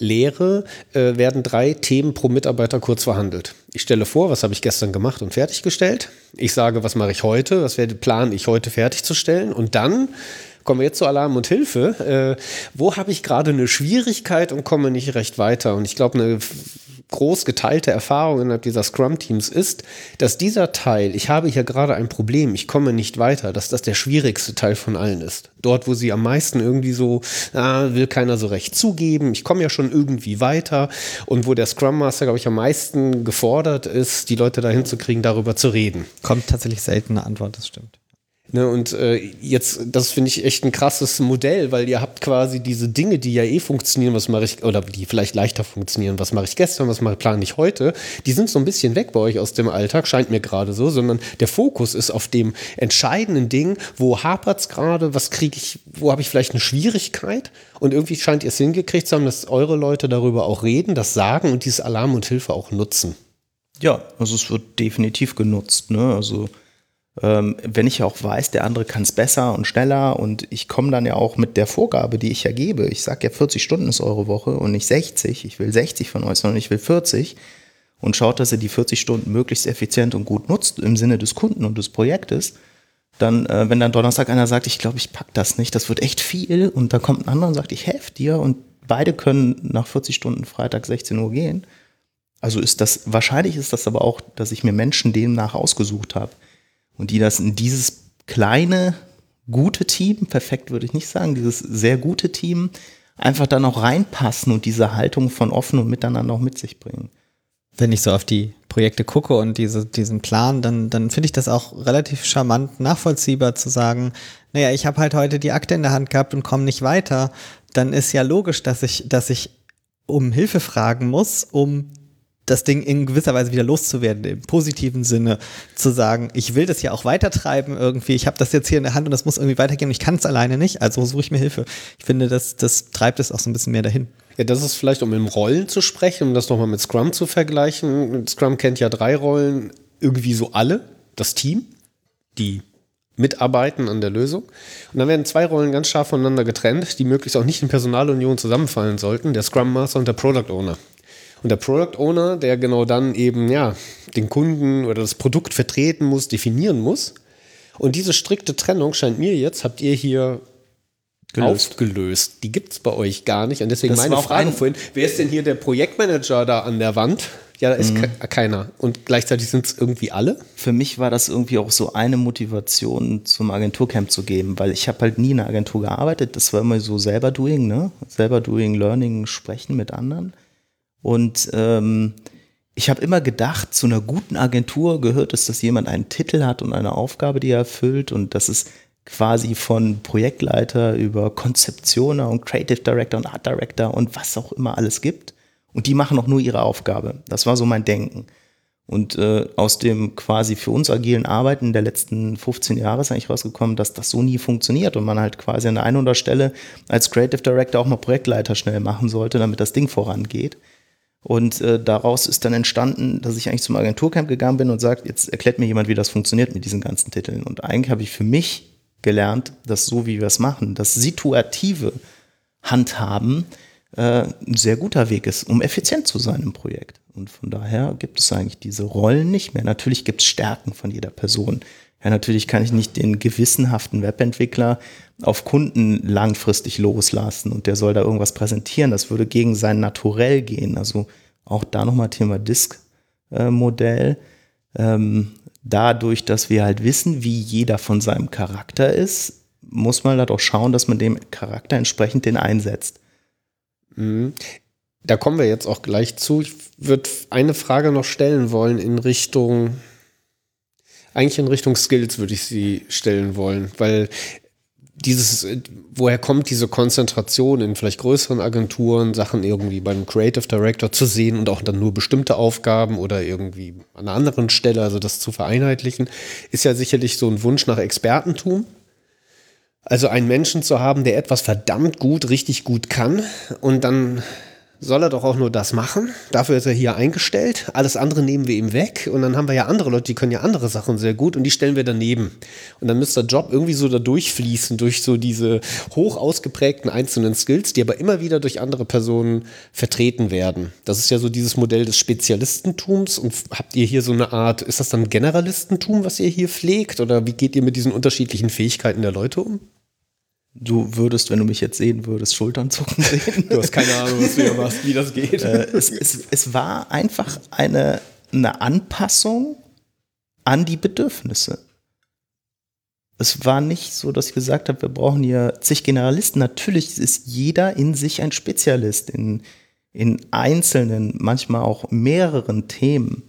Lehre äh, werden drei Themen pro Mitarbeiter kurz verhandelt. Ich stelle vor, was habe ich gestern gemacht und fertiggestellt. Ich sage, was mache ich heute, was werde plane ich heute fertigzustellen. Und dann kommen wir jetzt zu Alarm und Hilfe. Äh, wo habe ich gerade eine Schwierigkeit und komme nicht recht weiter? Und ich glaube, eine groß geteilte Erfahrung innerhalb dieser Scrum-Teams ist, dass dieser Teil, ich habe hier gerade ein Problem, ich komme nicht weiter, dass das der schwierigste Teil von allen ist. Dort, wo sie am meisten irgendwie so, ah, will keiner so recht zugeben, ich komme ja schon irgendwie weiter und wo der Scrum Master, glaube ich, am meisten gefordert ist, die Leute dahin zu kriegen, darüber zu reden. Kommt tatsächlich selten eine Antwort, das stimmt. Ne, und äh, jetzt, das finde ich echt ein krasses Modell, weil ihr habt quasi diese Dinge, die ja eh funktionieren, was mache ich, oder die vielleicht leichter funktionieren, was mache ich gestern, was mache plane ich heute, die sind so ein bisschen weg bei euch aus dem Alltag, scheint mir gerade so, sondern der Fokus ist auf dem entscheidenden Ding, wo hapert es gerade, was kriege ich, wo habe ich vielleicht eine Schwierigkeit und irgendwie scheint ihr es hingekriegt zu haben, dass eure Leute darüber auch reden, das sagen und dieses Alarm und Hilfe auch nutzen. Ja, also es wird definitiv genutzt, ne? Also Ähm, wenn ich auch weiß, der andere kann es besser und schneller und ich komme dann ja auch mit der Vorgabe, die ich ja gebe. Ich sage ja 40 Stunden ist eure Woche und nicht 60. Ich will 60 von euch, sondern ich will 40 und schaut, dass ihr die 40 Stunden möglichst effizient und gut nutzt im Sinne des Kunden und des Projektes. Dann, äh, wenn dann Donnerstag einer sagt, ich glaube, ich pack das nicht, das wird echt viel und dann kommt ein anderer und sagt, ich helfe dir und beide können nach 40 Stunden Freitag 16 Uhr gehen. Also ist das, wahrscheinlich ist das aber auch, dass ich mir Menschen demnach ausgesucht habe und die das in dieses kleine, gute Team, perfekt würde ich nicht sagen, dieses sehr gute Team, einfach dann auch reinpassen und diese Haltung von offen und miteinander auch mit sich bringen wenn ich so auf die Projekte gucke und diese, diesen Plan, dann, dann finde ich das auch relativ charmant nachvollziehbar zu sagen, naja, ich habe halt heute die Akte in der Hand gehabt und komme nicht weiter. Dann ist ja logisch, dass ich, dass ich um Hilfe fragen muss, um das Ding in gewisser Weise wieder loszuwerden, im positiven Sinne zu sagen, ich will das ja auch weitertreiben irgendwie, ich habe das jetzt hier in der Hand und das muss irgendwie weitergehen und ich kann es alleine nicht, also suche ich mir Hilfe. Ich finde, das, das treibt es auch so ein bisschen mehr dahin. Ja, das ist vielleicht, um im Rollen zu sprechen, um das nochmal mit Scrum zu vergleichen. Scrum kennt ja drei Rollen, irgendwie so alle. Das Team, die mitarbeiten an der Lösung. Und dann werden zwei Rollen ganz scharf voneinander getrennt, die möglichst auch nicht in Personalunion zusammenfallen sollten, der Scrum Master und der Product Owner. Und der Product Owner, der genau dann eben, ja, den Kunden oder das Produkt vertreten muss, definieren muss. Und diese strikte Trennung scheint mir jetzt, habt ihr hier gelöst. aufgelöst. Die gibt es bei euch gar nicht. Und deswegen das meine Frage vorhin, wer ist denn hier der Projektmanager da an der Wand? Ja, da ist mhm. keiner. Und gleichzeitig sind es irgendwie alle. Für mich war das irgendwie auch so eine Motivation, zum Agenturcamp zu geben, weil ich habe halt nie in einer Agentur gearbeitet. Das war immer so selber doing, ne? Selber doing, learning, sprechen mit anderen. Und ähm, ich habe immer gedacht, zu einer guten Agentur gehört es, dass jemand einen Titel hat und eine Aufgabe, die er erfüllt und dass es quasi von Projektleiter über Konzeptioner und Creative Director und Art Director und was auch immer alles gibt. Und die machen auch nur ihre Aufgabe. Das war so mein Denken. Und äh, aus dem quasi für uns agilen Arbeiten der letzten 15 Jahre ist eigentlich rausgekommen, dass das so nie funktioniert und man halt quasi an der einen oder Stelle als Creative Director auch mal Projektleiter schnell machen sollte, damit das Ding vorangeht. Und äh, daraus ist dann entstanden, dass ich eigentlich zum Agenturcamp gegangen bin und sagt, jetzt erklärt mir jemand, wie das funktioniert mit diesen ganzen Titeln. Und eigentlich habe ich für mich gelernt, dass so wie wir es machen, das situative Handhaben äh, ein sehr guter Weg ist, um effizient zu sein im Projekt. Und von daher gibt es eigentlich diese Rollen nicht mehr. Natürlich gibt es Stärken von jeder Person. Ja, natürlich kann ich nicht den gewissenhaften Webentwickler auf Kunden langfristig loslassen und der soll da irgendwas präsentieren. Das würde gegen sein Naturell gehen. Also auch da nochmal Thema Disk-Modell. Äh, ähm, dadurch, dass wir halt wissen, wie jeder von seinem Charakter ist, muss man halt auch schauen, dass man dem Charakter entsprechend den einsetzt. Mhm. Da kommen wir jetzt auch gleich zu. Ich würde eine Frage noch stellen wollen in Richtung, eigentlich in Richtung Skills würde ich sie stellen wollen, weil dieses, woher kommt diese Konzentration in vielleicht größeren Agenturen, Sachen irgendwie beim Creative Director zu sehen und auch dann nur bestimmte Aufgaben oder irgendwie an einer anderen Stelle, also das zu vereinheitlichen, ist ja sicherlich so ein Wunsch nach Expertentum. Also einen Menschen zu haben, der etwas verdammt gut, richtig gut kann und dann soll er doch auch nur das machen. Dafür ist er hier eingestellt. Alles andere nehmen wir ihm weg. Und dann haben wir ja andere Leute, die können ja andere Sachen sehr gut und die stellen wir daneben. Und dann müsste der Job irgendwie so da durchfließen, durch so diese hoch ausgeprägten einzelnen Skills, die aber immer wieder durch andere Personen vertreten werden. Das ist ja so dieses Modell des Spezialistentums. Und habt ihr hier so eine Art, ist das dann Generalistentum, was ihr hier pflegt? Oder wie geht ihr mit diesen unterschiedlichen Fähigkeiten der Leute um? Du würdest, wenn du mich jetzt sehen würdest, Schultern zucken sehen. Du hast keine Ahnung, was du hier machst, wie das geht. Äh, es, es, es, war einfach eine, eine Anpassung an die Bedürfnisse. Es war nicht so, dass ich gesagt habe, wir brauchen hier zig Generalisten. Natürlich ist jeder in sich ein Spezialist in, in einzelnen, manchmal auch mehreren Themen.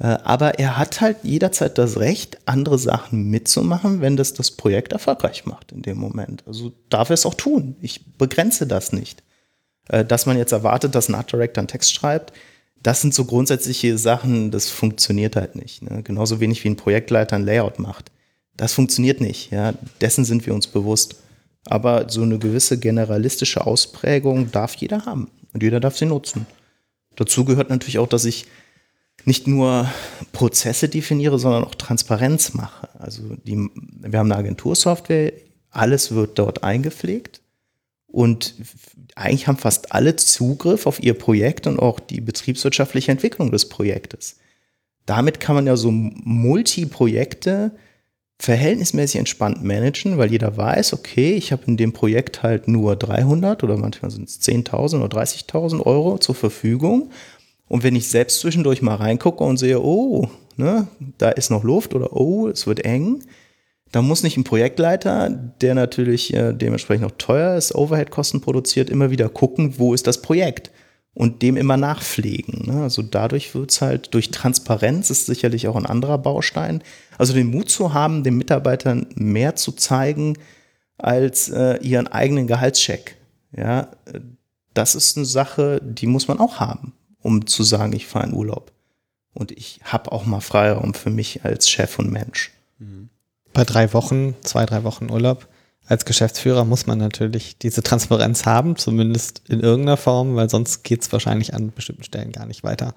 Äh, aber er hat halt jederzeit das Recht, andere Sachen mitzumachen, wenn das das Projekt erfolgreich macht in dem Moment. Also darf er es auch tun. Ich begrenze das nicht. Äh, dass man jetzt erwartet, dass ein Art Director einen Text schreibt, das sind so grundsätzliche Sachen, das funktioniert halt nicht. Ne? Genauso wenig wie ein Projektleiter ein Layout macht. Das funktioniert nicht. Ja? Dessen sind wir uns bewusst. Aber so eine gewisse generalistische Ausprägung darf jeder haben. Und jeder darf sie nutzen. Dazu gehört natürlich auch, dass ich nicht nur Prozesse definiere, sondern auch Transparenz mache. Also die, wir haben eine Agentursoftware, alles wird dort eingepflegt und eigentlich haben fast alle Zugriff auf ihr Projekt und auch die betriebswirtschaftliche Entwicklung des Projektes. Damit kann man ja so Multi-Projekte verhältnismäßig entspannt managen, weil jeder weiß, okay, ich habe in dem Projekt halt nur 300 oder manchmal sind es 10.000 oder 30.000 Euro zur Verfügung. Und wenn ich selbst zwischendurch mal reingucke und sehe, oh, ne, da ist noch Luft oder oh, es wird eng, da muss nicht ein Projektleiter, der natürlich äh, dementsprechend auch teuer ist, Overhead-Kosten produziert, immer wieder gucken, wo ist das Projekt und dem immer nachpflegen. Ne? Also dadurch wird es halt durch Transparenz ist sicherlich auch ein anderer Baustein. Also den Mut zu haben, den Mitarbeitern mehr zu zeigen als äh, ihren eigenen Gehaltscheck. Ja, das ist eine Sache, die muss man auch haben, um zu sagen, ich fahre in Urlaub. Und ich habe auch mal Freiraum für mich als Chef und Mensch. Mhm bei drei Wochen, zwei, drei Wochen Urlaub als Geschäftsführer muss man natürlich diese Transparenz haben, zumindest in irgendeiner Form, weil sonst geht es wahrscheinlich an bestimmten Stellen gar nicht weiter.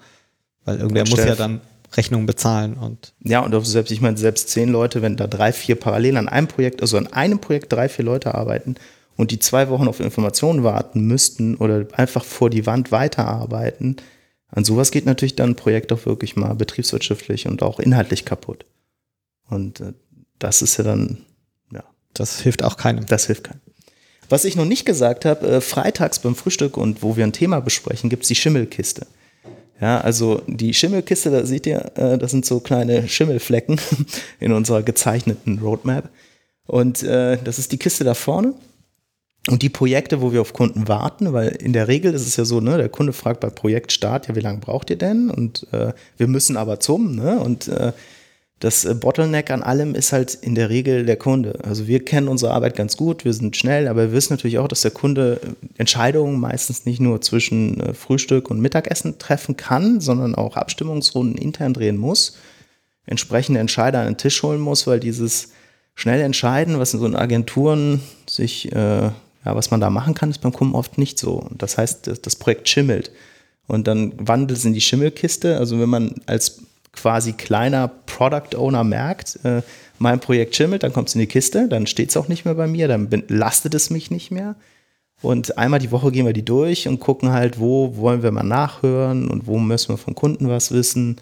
Weil irgendwer muss ja dann Rechnungen bezahlen und. Ja, und auch selbst, ich meine, selbst zehn Leute, wenn da drei, vier parallel an einem Projekt, also an einem Projekt drei, vier Leute arbeiten und die zwei Wochen auf Informationen warten müssten oder einfach vor die Wand weiterarbeiten, an sowas geht natürlich dann ein Projekt auch wirklich mal betriebswirtschaftlich und auch inhaltlich kaputt. Und äh, das ist ja dann, ja. Das hilft auch keinem. Das hilft keinem. Was ich noch nicht gesagt habe, äh, freitags beim Frühstück und wo wir ein Thema besprechen, gibt es die Schimmelkiste. Ja, also die Schimmelkiste, da seht ihr, äh, das sind so kleine Schimmelflecken in unserer gezeichneten Roadmap. Und das ist die Kiste da vorne. Und die Projekte, wo wir auf Kunden warten, weil in der Regel ist es ja so, ne, der Kunde fragt bei Projektstart, ja, wie lange braucht ihr denn? Und äh, wir müssen aber zum, ne? Und äh, das äh, Bottleneck an allem ist halt in der Regel der Kunde. Also wir kennen unsere Arbeit ganz gut, wir sind schnell, aber wir wissen natürlich auch, dass der Kunde äh, Entscheidungen meistens nicht nur zwischen äh, Frühstück und Mittagessen treffen kann, sondern auch Abstimmungsrunden intern drehen muss, entsprechende Entscheider an den Tisch holen muss, weil dieses schnell entscheiden, was in so Agenturen sich, äh, ja, was man da machen kann, ist beim Kunden oft nicht so. Das heißt, das Projekt schimmelt. Und dann wandelt es in die Schimmelkiste. Also wenn man als quasi kleiner Product Owner merkt, äh, mein Projekt schimmelt, dann kommt es in die Kiste, dann steht es auch nicht mehr bei mir, dann lastet es mich nicht mehr. Und einmal die Woche gehen wir die durch und gucken halt, wo wollen wir mal nachhören und wo müssen wir vom Kunden was wissen,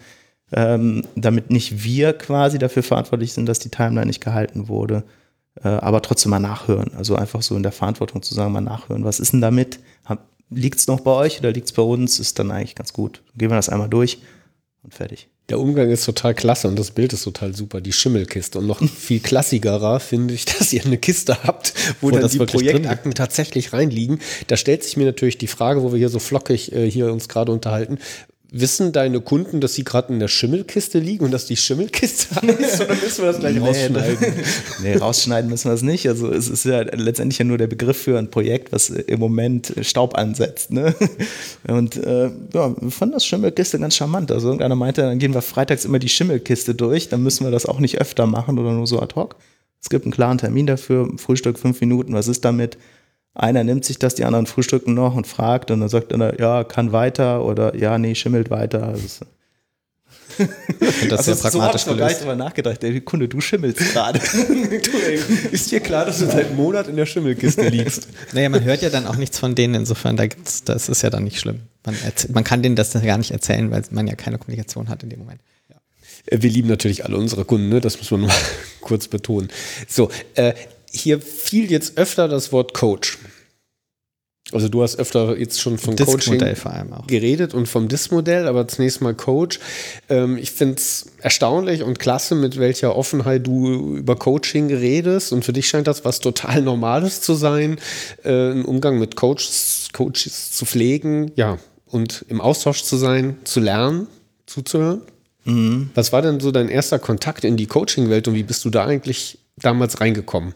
ähm, damit nicht wir quasi dafür verantwortlich sind, dass die Timeline nicht gehalten wurde, aber trotzdem mal nachhören. Also einfach so in der Verantwortung zu sagen, mal nachhören, was ist denn damit? Liegt es noch bei euch oder liegt es bei uns? Ist dann eigentlich ganz gut. Gehen wir das einmal durch und fertig. Der Umgang ist total klasse und das Bild ist total super, die Schimmelkiste. Und noch viel klassigerer finde ich, dass ihr eine Kiste habt, wo, wo dann die Projektakten tatsächlich reinliegen. Da stellt sich mir natürlich die Frage, wo wir hier so flockig äh, hier uns gerade unterhalten, Wissen deine Kunden, dass sie gerade in der Schimmelkiste liegen und dass die Schimmelkiste heißt? Oder müssen wir das gleich nee, rausschneiden? nee, rausschneiden müssen wir es nicht. Also es ist ja letztendlich ja nur der Begriff für ein Projekt, was im Moment Staub ansetzt. Ne? Und äh, ja, wir fanden das Schimmelkiste ganz charmant. Also irgendeiner meinte, dann gehen wir freitags immer die Schimmelkiste durch, dann müssen wir das auch nicht öfter machen oder nur so ad hoc. Es gibt einen klaren Termin dafür, Frühstück fünf Minuten, was ist damit? Einer nimmt sich das, die anderen frühstücken noch und fragt und dann sagt einer, ja, kann weiter oder ja, nee, schimmelt weiter. Also, das ist ja pragmatisch so gelöst. Ich nachgedacht, der Kunde, du schimmelst gerade. ist dir klar, dass du seit einem Monat in der Schimmelkiste liegst? Naja, man hört ja dann auch nichts von denen, insofern, da gibt's, das ist ja dann nicht schlimm. Man, man kann denen das gar nicht erzählen, weil man ja keine Kommunikation hat in dem Moment. Äh, wir lieben natürlich alle unsere Kunden, ne? das muss man mal kurz betonen. So, äh, hier fiel jetzt öfter das Wort Coach. Also du hast öfter jetzt schon von Coaching geredet und vom DIS-Modell, aber zunächst mal Coach. Ähm, ich finde es erstaunlich und klasse, mit welcher Offenheit du über Coaching redest. Und für dich scheint das was total Normales zu sein, äh, einen Umgang mit Coaches, Coaches zu pflegen, ja, und im Austausch zu sein, zu lernen, zuzuhören. Mhm. Was war denn so dein erster Kontakt in die Coaching-Welt und wie bist du da eigentlich damals reingekommen?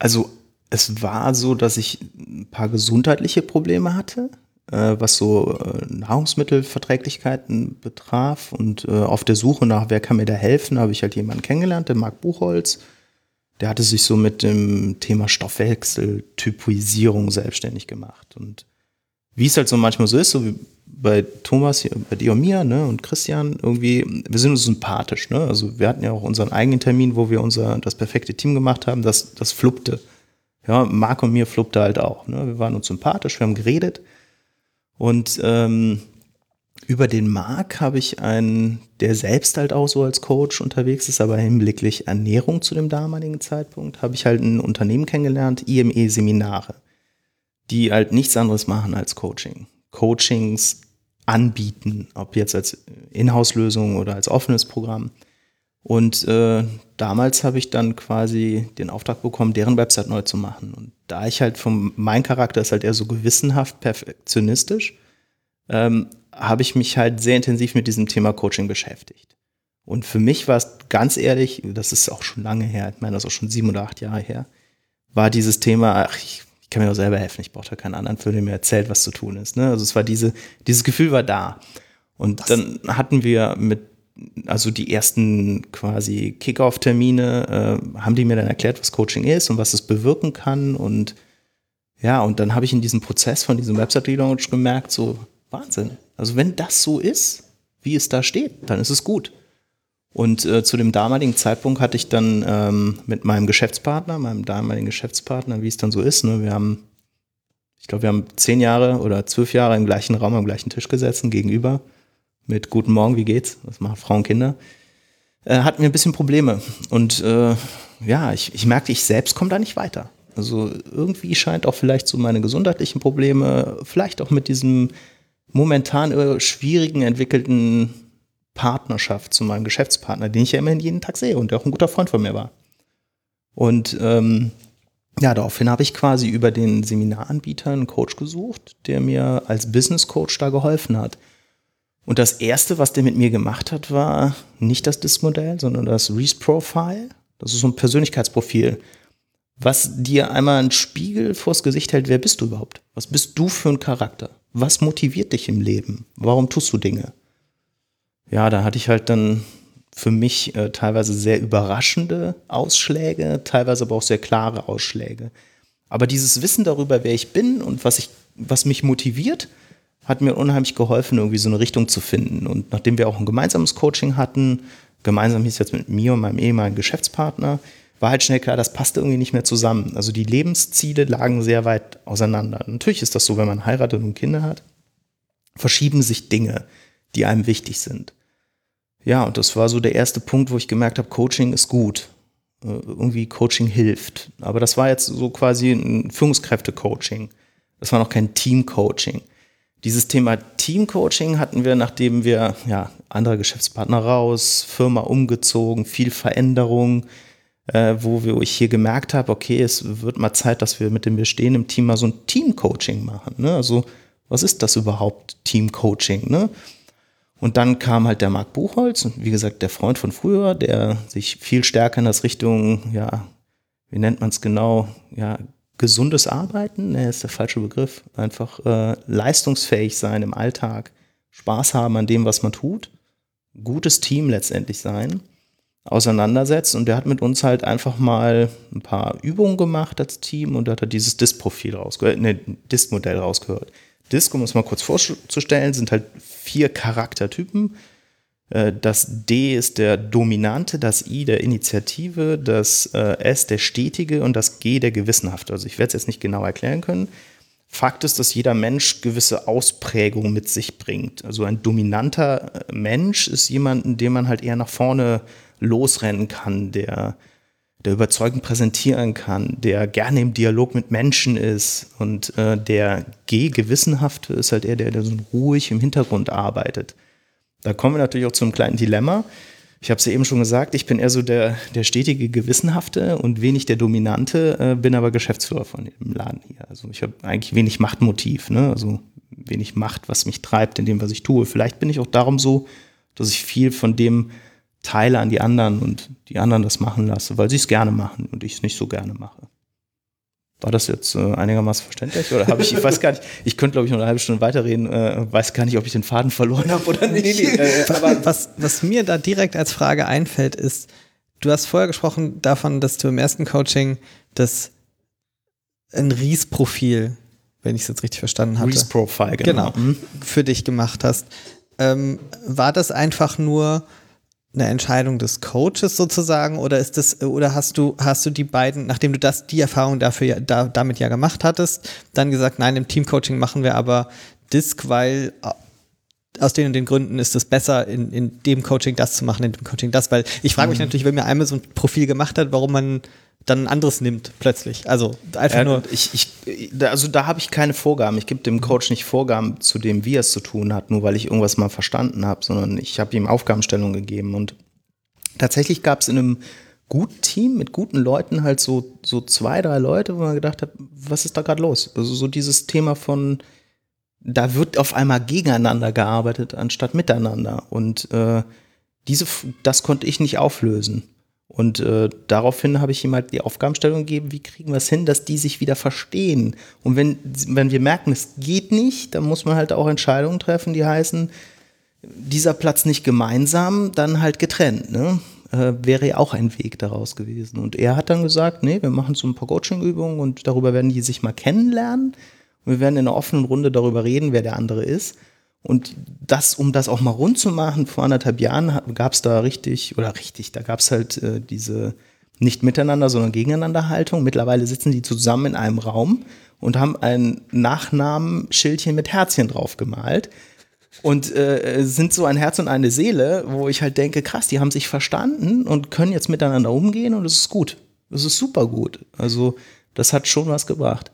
Also es war so, dass ich ein paar gesundheitliche Probleme hatte, äh, was so äh, Nahrungsmittelverträglichkeiten betraf. Und äh, auf der Suche nach, wer kann mir da helfen, habe ich halt jemanden kennengelernt, den Marc Buchholz. Der hatte sich so mit dem Thema Stoffwechsel, Typisierung selbstständig gemacht. Und wie es halt so manchmal so ist, so bei Thomas, bei dir und mir, ne, und Christian irgendwie, wir sind uns sympathisch, ne? Also wir hatten ja auch unseren eigenen Termin, wo wir unser das perfekte Team gemacht haben, das, das fluppte. Ja, Marc und mir fluppte halt auch. Ne? Wir waren uns sympathisch, wir haben geredet. Und ähm, über den Marc habe ich einen, der selbst halt auch so als Coach unterwegs ist, aber hinblicklich Ernährung zu dem damaligen Zeitpunkt, habe ich halt ein Unternehmen kennengelernt, IME Seminare, die halt nichts anderes machen als Coaching. Coachings anbieten, ob jetzt als Inhouse-Lösung oder als offenes Programm. Und äh, damals habe ich dann quasi den Auftrag bekommen, deren Website neu zu machen. Und da ich halt vom, mein Charakter ist halt eher so gewissenhaft perfektionistisch, ähm, habe ich mich halt sehr intensiv mit diesem Thema Coaching beschäftigt. Und für mich war es ganz ehrlich, das ist auch schon lange her, ich meine, das ist auch schon sieben oder acht Jahre her, war dieses Thema, ach, ich, ich kann mir auch selber helfen, ich brauche da keinen anderen für, der mir erzählt, was zu tun ist. Ne? Also es war diese, dieses Gefühl war da. Und das dann hatten wir mit, also die ersten quasi Kickoff-Termine, äh, haben die mir dann erklärt, was Coaching ist und was es bewirken kann. Und ja, und dann habe ich in diesem Prozess von diesem Website-Relaunch gemerkt, so Wahnsinn. Also wenn das so ist, wie es da steht, dann ist es gut. Und äh, zu dem damaligen Zeitpunkt hatte ich dann ähm, mit meinem Geschäftspartner, meinem damaligen Geschäftspartner, wie es dann so ist, ne, wir haben, ich glaube, wir haben zehn Jahre oder zwölf Jahre im gleichen Raum am gleichen Tisch gesessen, gegenüber, mit Guten Morgen, wie geht's? Das machen Frauen, Kinder. Äh, hatten wir ein bisschen Probleme. Und äh, ja, ich, ich merkte, ich selbst komme da nicht weiter. Also irgendwie scheint auch vielleicht so meine gesundheitlichen Probleme, vielleicht auch mit diesem momentan schwierigen entwickelten Partnerschaft zu meinem Geschäftspartner, den ich ja immerhin jeden Tag sehe und der auch ein guter Freund von mir war. Und ähm, ja, daraufhin habe ich quasi über den Seminaranbieter einen Coach gesucht, der mir als Business Coach da geholfen hat. Und das erste, was der mit mir gemacht hat, war nicht das DISC-Modell, sondern das Reese Profile. Das ist so ein Persönlichkeitsprofil, was dir einmal einen Spiegel vors Gesicht hält, wer bist du überhaupt? Was bist du für ein Charakter? Was motiviert dich im Leben? Warum tust du Dinge? Ja, da hatte ich halt dann für mich äh, teilweise sehr überraschende Ausschläge, teilweise aber auch sehr klare Ausschläge. Aber dieses Wissen darüber, wer ich bin und was, ich, was mich motiviert, hat mir unheimlich geholfen, irgendwie so eine Richtung zu finden. Und nachdem wir auch ein gemeinsames Coaching hatten, gemeinsam hieß jetzt mit mir und meinem ehemaligen Geschäftspartner, war halt schnell klar, das passte irgendwie nicht mehr zusammen. Also die Lebensziele lagen sehr weit auseinander. Natürlich ist das so, wenn man heiratet und Kinder hat, verschieben sich Dinge, die einem wichtig sind. Ja, und das war so der erste Punkt, wo ich gemerkt habe, Coaching ist gut. Äh, irgendwie Coaching hilft. Aber das war jetzt so quasi ein Führungskräfte-Coaching. Das war noch kein Team-Coaching. Dieses Thema Team-Coaching hatten wir, nachdem wir ja andere Geschäftspartner raus, Firma umgezogen, viel Veränderung, äh, wo, wir, ich hier gemerkt habe, okay, es wird mal Zeit, dass wir mit dem bestehenden Team mal so ein Team-Coaching machen. Ne? Also, was ist das überhaupt, Team-Coaching? Ne? Und dann kam halt der Marc Buchholz, wie gesagt, der Freund von früher, der sich viel stärker in das Richtung, ja, wie nennt man es genau, ja, gesundes Arbeiten, ne, ist der falsche Begriff, einfach äh, leistungsfähig sein im Alltag, Spaß haben an dem, was man tut, gutes Team letztendlich sein auseinandersetzt. Und der hat mit uns halt einfach mal ein paar Übungen gemacht als Team und hat er dieses Disk-Profil rausgehört, ne, Disk-Modell rausgehört. Disk, um es mal kurz vorzustellen, sind halt vier Charaktertypen. Äh, das D ist der Dominante, das I der Initiative, das äh, S der Stetige und das G der Gewissenhafte. Also ich werde es jetzt nicht genau erklären können. Fakt ist, dass jeder Mensch gewisse Ausprägungen mit sich bringt. Also ein dominanter äh, Mensch ist jemand, den man halt eher nach vorne losrennen kann, der, der überzeugend präsentieren kann, der gerne im Dialog mit Menschen ist und äh, der G-Gewissenhafte ist halt eher der, der so ruhig im Hintergrund arbeitet. Da kommen wir natürlich auch zu einem kleinen Dilemma. Ich habe es ja eben schon gesagt, ich bin eher so der, der stetige Gewissenhafte und wenig der Dominante, äh, bin aber Geschäftsführer von dem Laden hier. Also ich habe eigentlich wenig Machtmotiv, ne? also wenig Macht, was mich treibt in dem, was ich tue. Vielleicht bin ich auch darum so, dass ich viel von dem teile an die anderen und die anderen das machen lasse, weil sie es gerne machen und ich es nicht so gerne mache. War das jetzt äh, einigermaßen verständlich oder habe ich, ich weiß gar nicht, ich könnte glaube ich noch eine halbe Stunde weiterreden, äh, weiß gar nicht, ob ich den Faden verloren habe oder nicht. Nee, nee, äh, aber was, was mir da direkt als Frage einfällt, ist, du hast vorher gesprochen davon, dass du im ersten Coaching das ein Ries-Profil wenn ich es jetzt richtig verstanden hatte. Reese Profile, genau. genau, für dich gemacht hast. Ähm, war das einfach nur eine Entscheidung des Coaches sozusagen? Oder ist das oder hast du hast du die beiden nachdem du das die Erfahrung dafür ja, da, damit ja gemacht hattest dann gesagt nein im Teamcoaching machen wir aber Disc weil aus den und den Gründen ist es besser in, in dem Coaching das zu machen in dem Coaching das weil ich frage mich mhm. natürlich wenn mir einmal so ein Profil gemacht hat warum man dann ein anderes nimmt plötzlich. Also einfach ja, nur. Ich, ich, also da habe ich keine Vorgaben. Ich gebe dem Coach nicht Vorgaben zu dem, wie er es zu tun hat, nur weil ich irgendwas mal verstanden habe, sondern ich habe ihm Aufgabenstellungen gegeben. Und tatsächlich gab es in einem guten Team mit guten Leuten halt so, so zwei, drei Leute, wo man gedacht hat, was ist da gerade los? Also so dieses Thema von, da wird auf einmal gegeneinander gearbeitet, anstatt miteinander. Und äh, diese, das konnte ich nicht auflösen. Und äh, daraufhin habe ich ihm halt die Aufgabenstellung gegeben, wie kriegen wir es hin, dass die sich wieder verstehen. Und wenn, wenn wir merken, es geht nicht, dann muss man halt auch Entscheidungen treffen, die heißen, dieser Platz nicht gemeinsam, dann halt getrennt. Ne? Äh, wäre ja auch ein Weg daraus gewesen. Und er hat dann gesagt, nee, wir machen so ein paar Coaching-Übungen und darüber werden die sich mal kennenlernen. Wir werden in einer offenen Runde darüber reden, wer der andere ist. Und das, um das auch mal rund zu machen, vor anderthalb Jahren gab es da richtig, oder richtig, da gab es halt äh, diese nicht miteinander, sondern gegeneinander Haltung. Mittlerweile sitzen die zusammen in einem Raum und haben ein Nachnamenschildchen mit Herzchen drauf gemalt. Und äh, sind so ein Herz und eine Seele, wo ich halt denke, krass, die haben sich verstanden und können jetzt miteinander umgehen und es ist gut. Es ist super gut. Also, das hat schon was gebracht.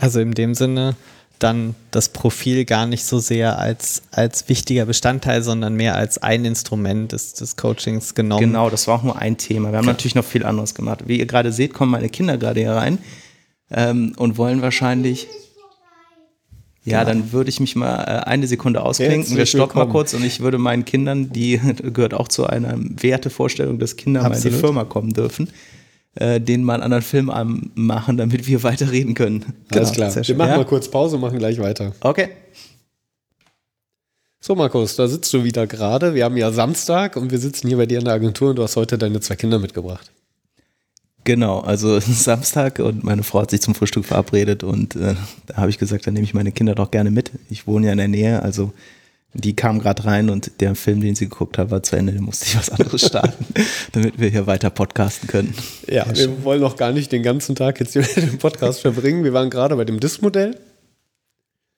Also in dem Sinne, dann das Profil gar nicht so sehr als, als wichtiger Bestandteil, sondern mehr als ein Instrument des, des Coachings genommen. Genau, das war auch nur ein Thema. Wir haben okay. natürlich noch viel anderes gemacht. Wie ihr gerade seht, kommen meine Kinder gerade hier rein ähm, und wollen wahrscheinlich. Ja, genau. dann würde ich mich mal äh, eine Sekunde ausklinken. Wir stoppen mal kurz und ich würde meinen Kindern, die gehört auch zu einer Wertevorstellung, dass Kinder Absolut. mal in die Firma kommen dürfen äh, den mal einen anderen Film machen, damit wir weiterreden können. Alles genau, klar. Wir machen ja? mal kurz Pause, und machen gleich weiter. Okay. So, Markus, da sitzt du wieder gerade. Wir haben ja Samstag und wir sitzen hier bei dir in der Agentur und du hast heute deine zwei Kinder mitgebracht. Genau, also Samstag und meine Frau hat sich zum Frühstück verabredet und äh, da habe ich gesagt, dann nehme ich meine Kinder doch gerne mit. Ich wohne ja in der Nähe, also die kam gerade rein und der Film, den sie geguckt hat, war zu Ende. Da musste ich was anderes starten, damit wir hier weiter podcasten können. Ja, ja wir schön. wollen noch gar nicht den ganzen Tag jetzt hier mit dem Podcast verbringen. Wir waren gerade bei dem DIS-Modell.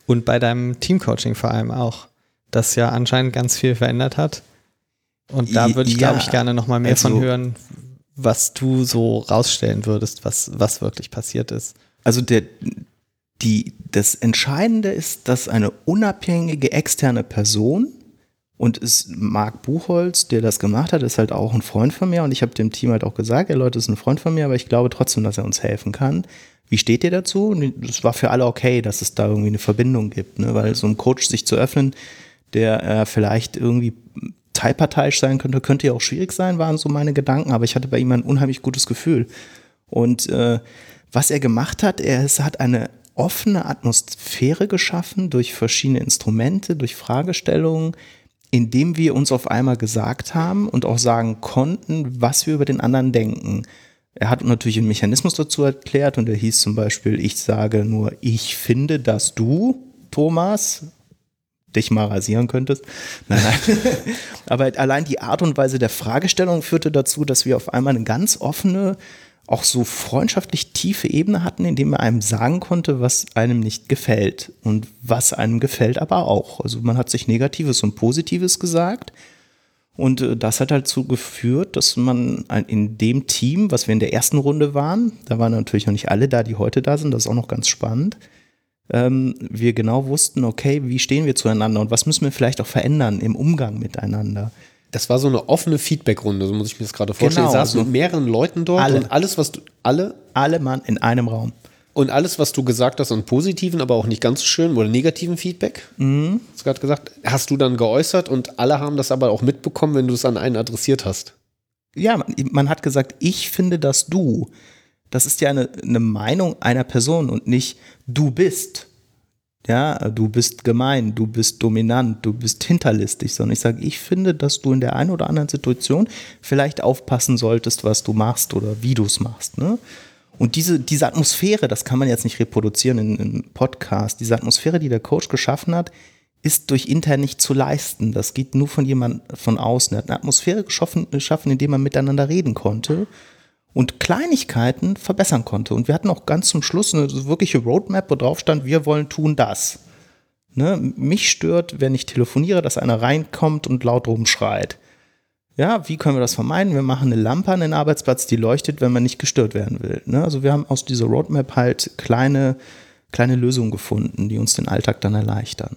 Und bei deinem Teamcoaching vor allem auch, das ja anscheinend ganz viel verändert hat. Und da würde ich, ja, glaube ich, gerne noch mal mehr also, von hören, was du so rausstellen würdest, was, was wirklich passiert ist. Also der, die, das Entscheidende ist, dass eine unabhängige externe Person und es Marc Buchholz, der das gemacht hat, ist halt auch ein Freund von mir und ich habe dem Team halt auch gesagt, er Leute, ist ein Freund von mir, aber ich glaube trotzdem, dass er uns helfen kann. Wie steht ihr dazu? Und es war für alle okay, dass es da irgendwie eine Verbindung gibt, ne? weil so ein Coach sich zu öffnen, der äh, vielleicht irgendwie teilparteiisch sein könnte, könnte ja auch schwierig sein, waren so meine Gedanken, aber ich hatte bei ihm ein unheimlich gutes Gefühl. Und äh, was er gemacht hat, er es hat eine offene Atmosphäre geschaffen durch verschiedene Instrumente, durch Fragestellungen, indem wir uns auf einmal gesagt haben und auch sagen konnten, was wir über den anderen denken. Er hat natürlich einen Mechanismus dazu erklärt und er hieß zum Beispiel, ich sage nur, ich finde, dass du, Thomas, dich mal rasieren könntest. Nein, nein. Aber allein die Art und Weise der Fragestellung führte dazu, dass wir auf einmal eine ganz offene auch so freundschaftlich tiefe Ebene hatten, indem er einem sagen konnte, was einem nicht gefällt und was einem gefällt aber auch. Also man hat sich Negatives und Positives gesagt und äh, das hat halt dazu geführt, dass man in dem Team, was wir in der ersten Runde waren, da waren natürlich noch nicht alle da, die heute da sind, das ist auch noch ganz spannend, ähm, wir genau wussten, okay, wie stehen wir zueinander und was müssen wir vielleicht auch verändern im Umgang miteinander. Das war so eine offene Feedback-Runde, so muss ich mir das gerade vorstellen. Genau, du saßt also mit mehreren Leuten dort alle, und alles, was du, alle? Alle Mann in einem Raum. Und alles, was du gesagt hast an positiven, aber auch nicht ganz so schön oder negativen Feedback, mhm. hast du gerade gesagt, hast du dann geäußert und alle haben das aber auch mitbekommen, wenn du es an einen adressiert hast. Ja, man, man hat gesagt, ich finde, dass du. Das ist ja eine, eine Meinung einer Person und nicht du bist. Ja, du bist gemein, du bist dominant, du bist hinterlistig, sondern ich sage, ich finde, dass du in der einen oder anderen Situation vielleicht aufpassen solltest, was du machst oder wie du es machst. Ne? Und diese, diese Atmosphäre, das kann man jetzt nicht reproduzieren in einem Podcast, diese Atmosphäre, die der Coach geschaffen hat, ist durch intern nicht zu leisten. Das geht nur von jemand von außen. Er hat eine Atmosphäre geschaffen, geschaffen, in der man miteinander reden konnte und Kleinigkeiten verbessern konnte. Und wir hatten auch ganz zum Schluss eine wirkliche Roadmap, wo drauf stand, wir wollen tun das. Ne? Mich stört, wenn ich telefoniere, dass einer reinkommt und laut rumschreit. Ja, wie können wir das vermeiden? Wir machen eine Lampe an den Arbeitsplatz, die leuchtet, wenn man nicht gestört werden will. Ne? Also wir haben aus dieser Roadmap halt kleine, kleine Lösungen gefunden, die uns den Alltag dann erleichtern.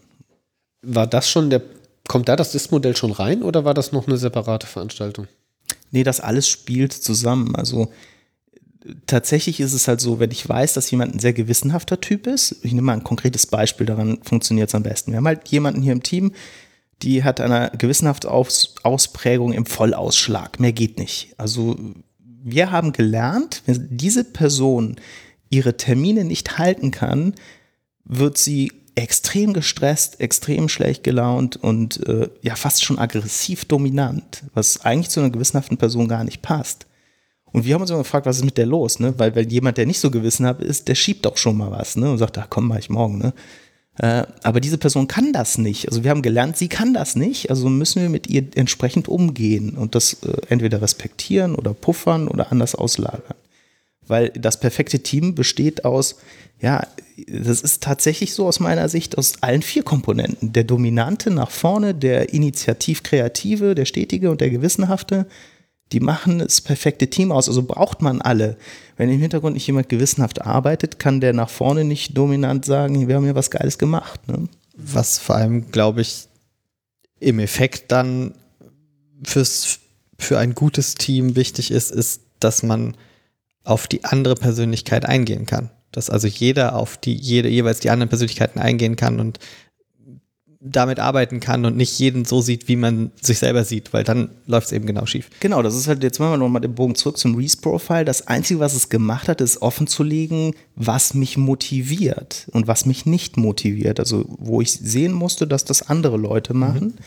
War das schon der, kommt da das DIS-Modell schon rein oder war das noch eine separate Veranstaltung? Nee, das alles spielt zusammen. Also tatsächlich ist es halt so, wenn ich weiß, dass jemand ein sehr gewissenhafter Typ ist, ich nehme mal ein konkretes Beispiel, daran funktioniert es am besten. Wir haben halt jemanden hier im Team, die hat eine gewissenhafte Aus Ausprägung im Vollausschlag. Mehr geht nicht. Also wir haben gelernt, wenn diese Person ihre Termine nicht halten kann, wird sie extrem gestresst, extrem schlecht gelaunt und äh, ja fast schon aggressiv dominant, was eigentlich zu einer gewissenhaften Person gar nicht passt. Und wir haben uns immer gefragt, was ist mit der los, ne? Weil, weil jemand, der nicht so gewissenhaft ist, der schiebt doch schon mal was, ne? Und sagt, ach komm, mach ich morgen, ne? Äh, aber diese Person kann das nicht. Also wir haben gelernt, sie kann das nicht. Also müssen wir mit ihr entsprechend umgehen und das äh, entweder respektieren oder puffern oder anders auslagern. Weil das perfekte Team besteht aus, ja, das ist tatsächlich so aus meiner Sicht aus allen vier Komponenten. Der Dominante nach vorne, der Initiativ-Kreative, der Stetige und der Gewissenhafte, die machen das perfekte Team aus. Also braucht man alle. Wenn im Hintergrund nicht jemand gewissenhaft arbeitet, kann der nach vorne nicht dominant sagen, wir haben ja was Geiles gemacht. Ne? Was vor allem, glaube ich, im Effekt dann fürs, für ein gutes Team wichtig ist, ist, dass man auf die andere Persönlichkeit eingehen kann. Dass also jeder auf die, jede, jeweils die anderen Persönlichkeiten eingehen kann und damit arbeiten kann und nicht jeden so sieht, wie man sich selber sieht, weil dann läuft es eben genau schief. Genau, das ist halt, jetzt machen wir nochmal den Bogen zurück zum Reese-Profile. Das Einzige, was es gemacht hat, ist offen zu legen, was mich motiviert und was mich nicht motiviert. Also wo ich sehen musste, dass das andere Leute machen. Mhm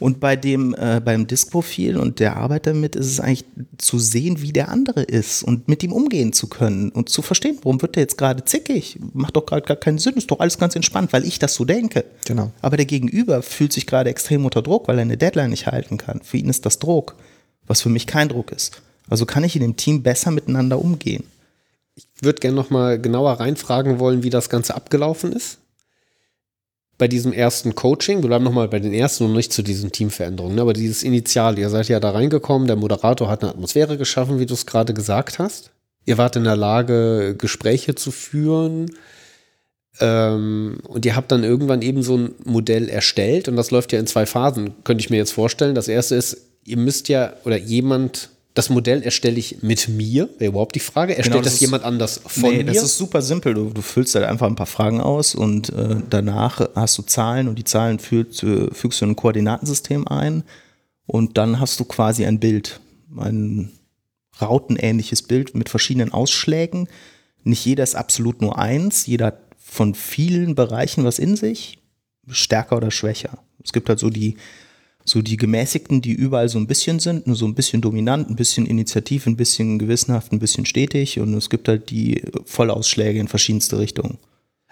und bei dem, äh, beim Diskprofil und der Arbeit damit ist es eigentlich zu sehen, wie der andere ist und mit ihm umgehen zu können und zu verstehen, warum wird der jetzt gerade zickig? Macht doch gerade gar keinen Sinn, ist doch alles ganz entspannt, weil ich das so denke. Genau. Aber der Gegenüber fühlt sich gerade extrem unter Druck, weil er eine Deadline nicht halten kann. Für ihn ist das Druck, was für mich kein Druck ist. Also kann ich in dem Team besser miteinander umgehen. Ich würde gerne noch mal genauer reinfragen wollen, wie das Ganze abgelaufen ist bei diesem ersten Coaching, wir bleiben nochmal bei den ersten und nicht zu diesen Teamveränderungen, ne, aber dieses Initial, ihr seid ja da reingekommen, der Moderator hat eine Atmosphäre geschaffen, wie du es gerade gesagt hast. Ihr wart in der Lage, Gespräche zu führen. Ähm, und ihr habt dann irgendwann eben so ein Modell erstellt und das läuft ja in zwei Phasen, könnte ich mir jetzt vorstellen. Das erste ist, ihr müsst ja oder jemand das Modell erstelle ich mit mir, wäre überhaupt die Frage. Erstellt genau, das, das jemand anders von nee, mir? Das ist super simpel. Du, du, füllst halt einfach ein paar Fragen aus und äh, danach hast du Zahlen und die Zahlen fügst, fügst du in ein Koordinatensystem ein und dann hast du quasi ein Bild, ein rautenähnliches Bild mit verschiedenen Ausschlägen. Nicht jeder ist absolut nur eins, jeder hat von vielen Bereichen was in sich, stärker oder schwächer. Es gibt halt so die so die gemäßigten, die überall so ein bisschen sind, nur so ein bisschen dominant, ein bisschen initiativ, ein bisschen gewissenhaft, ein bisschen stetig und es gibt halt die Vollausschläge in verschiedenste Richtungen.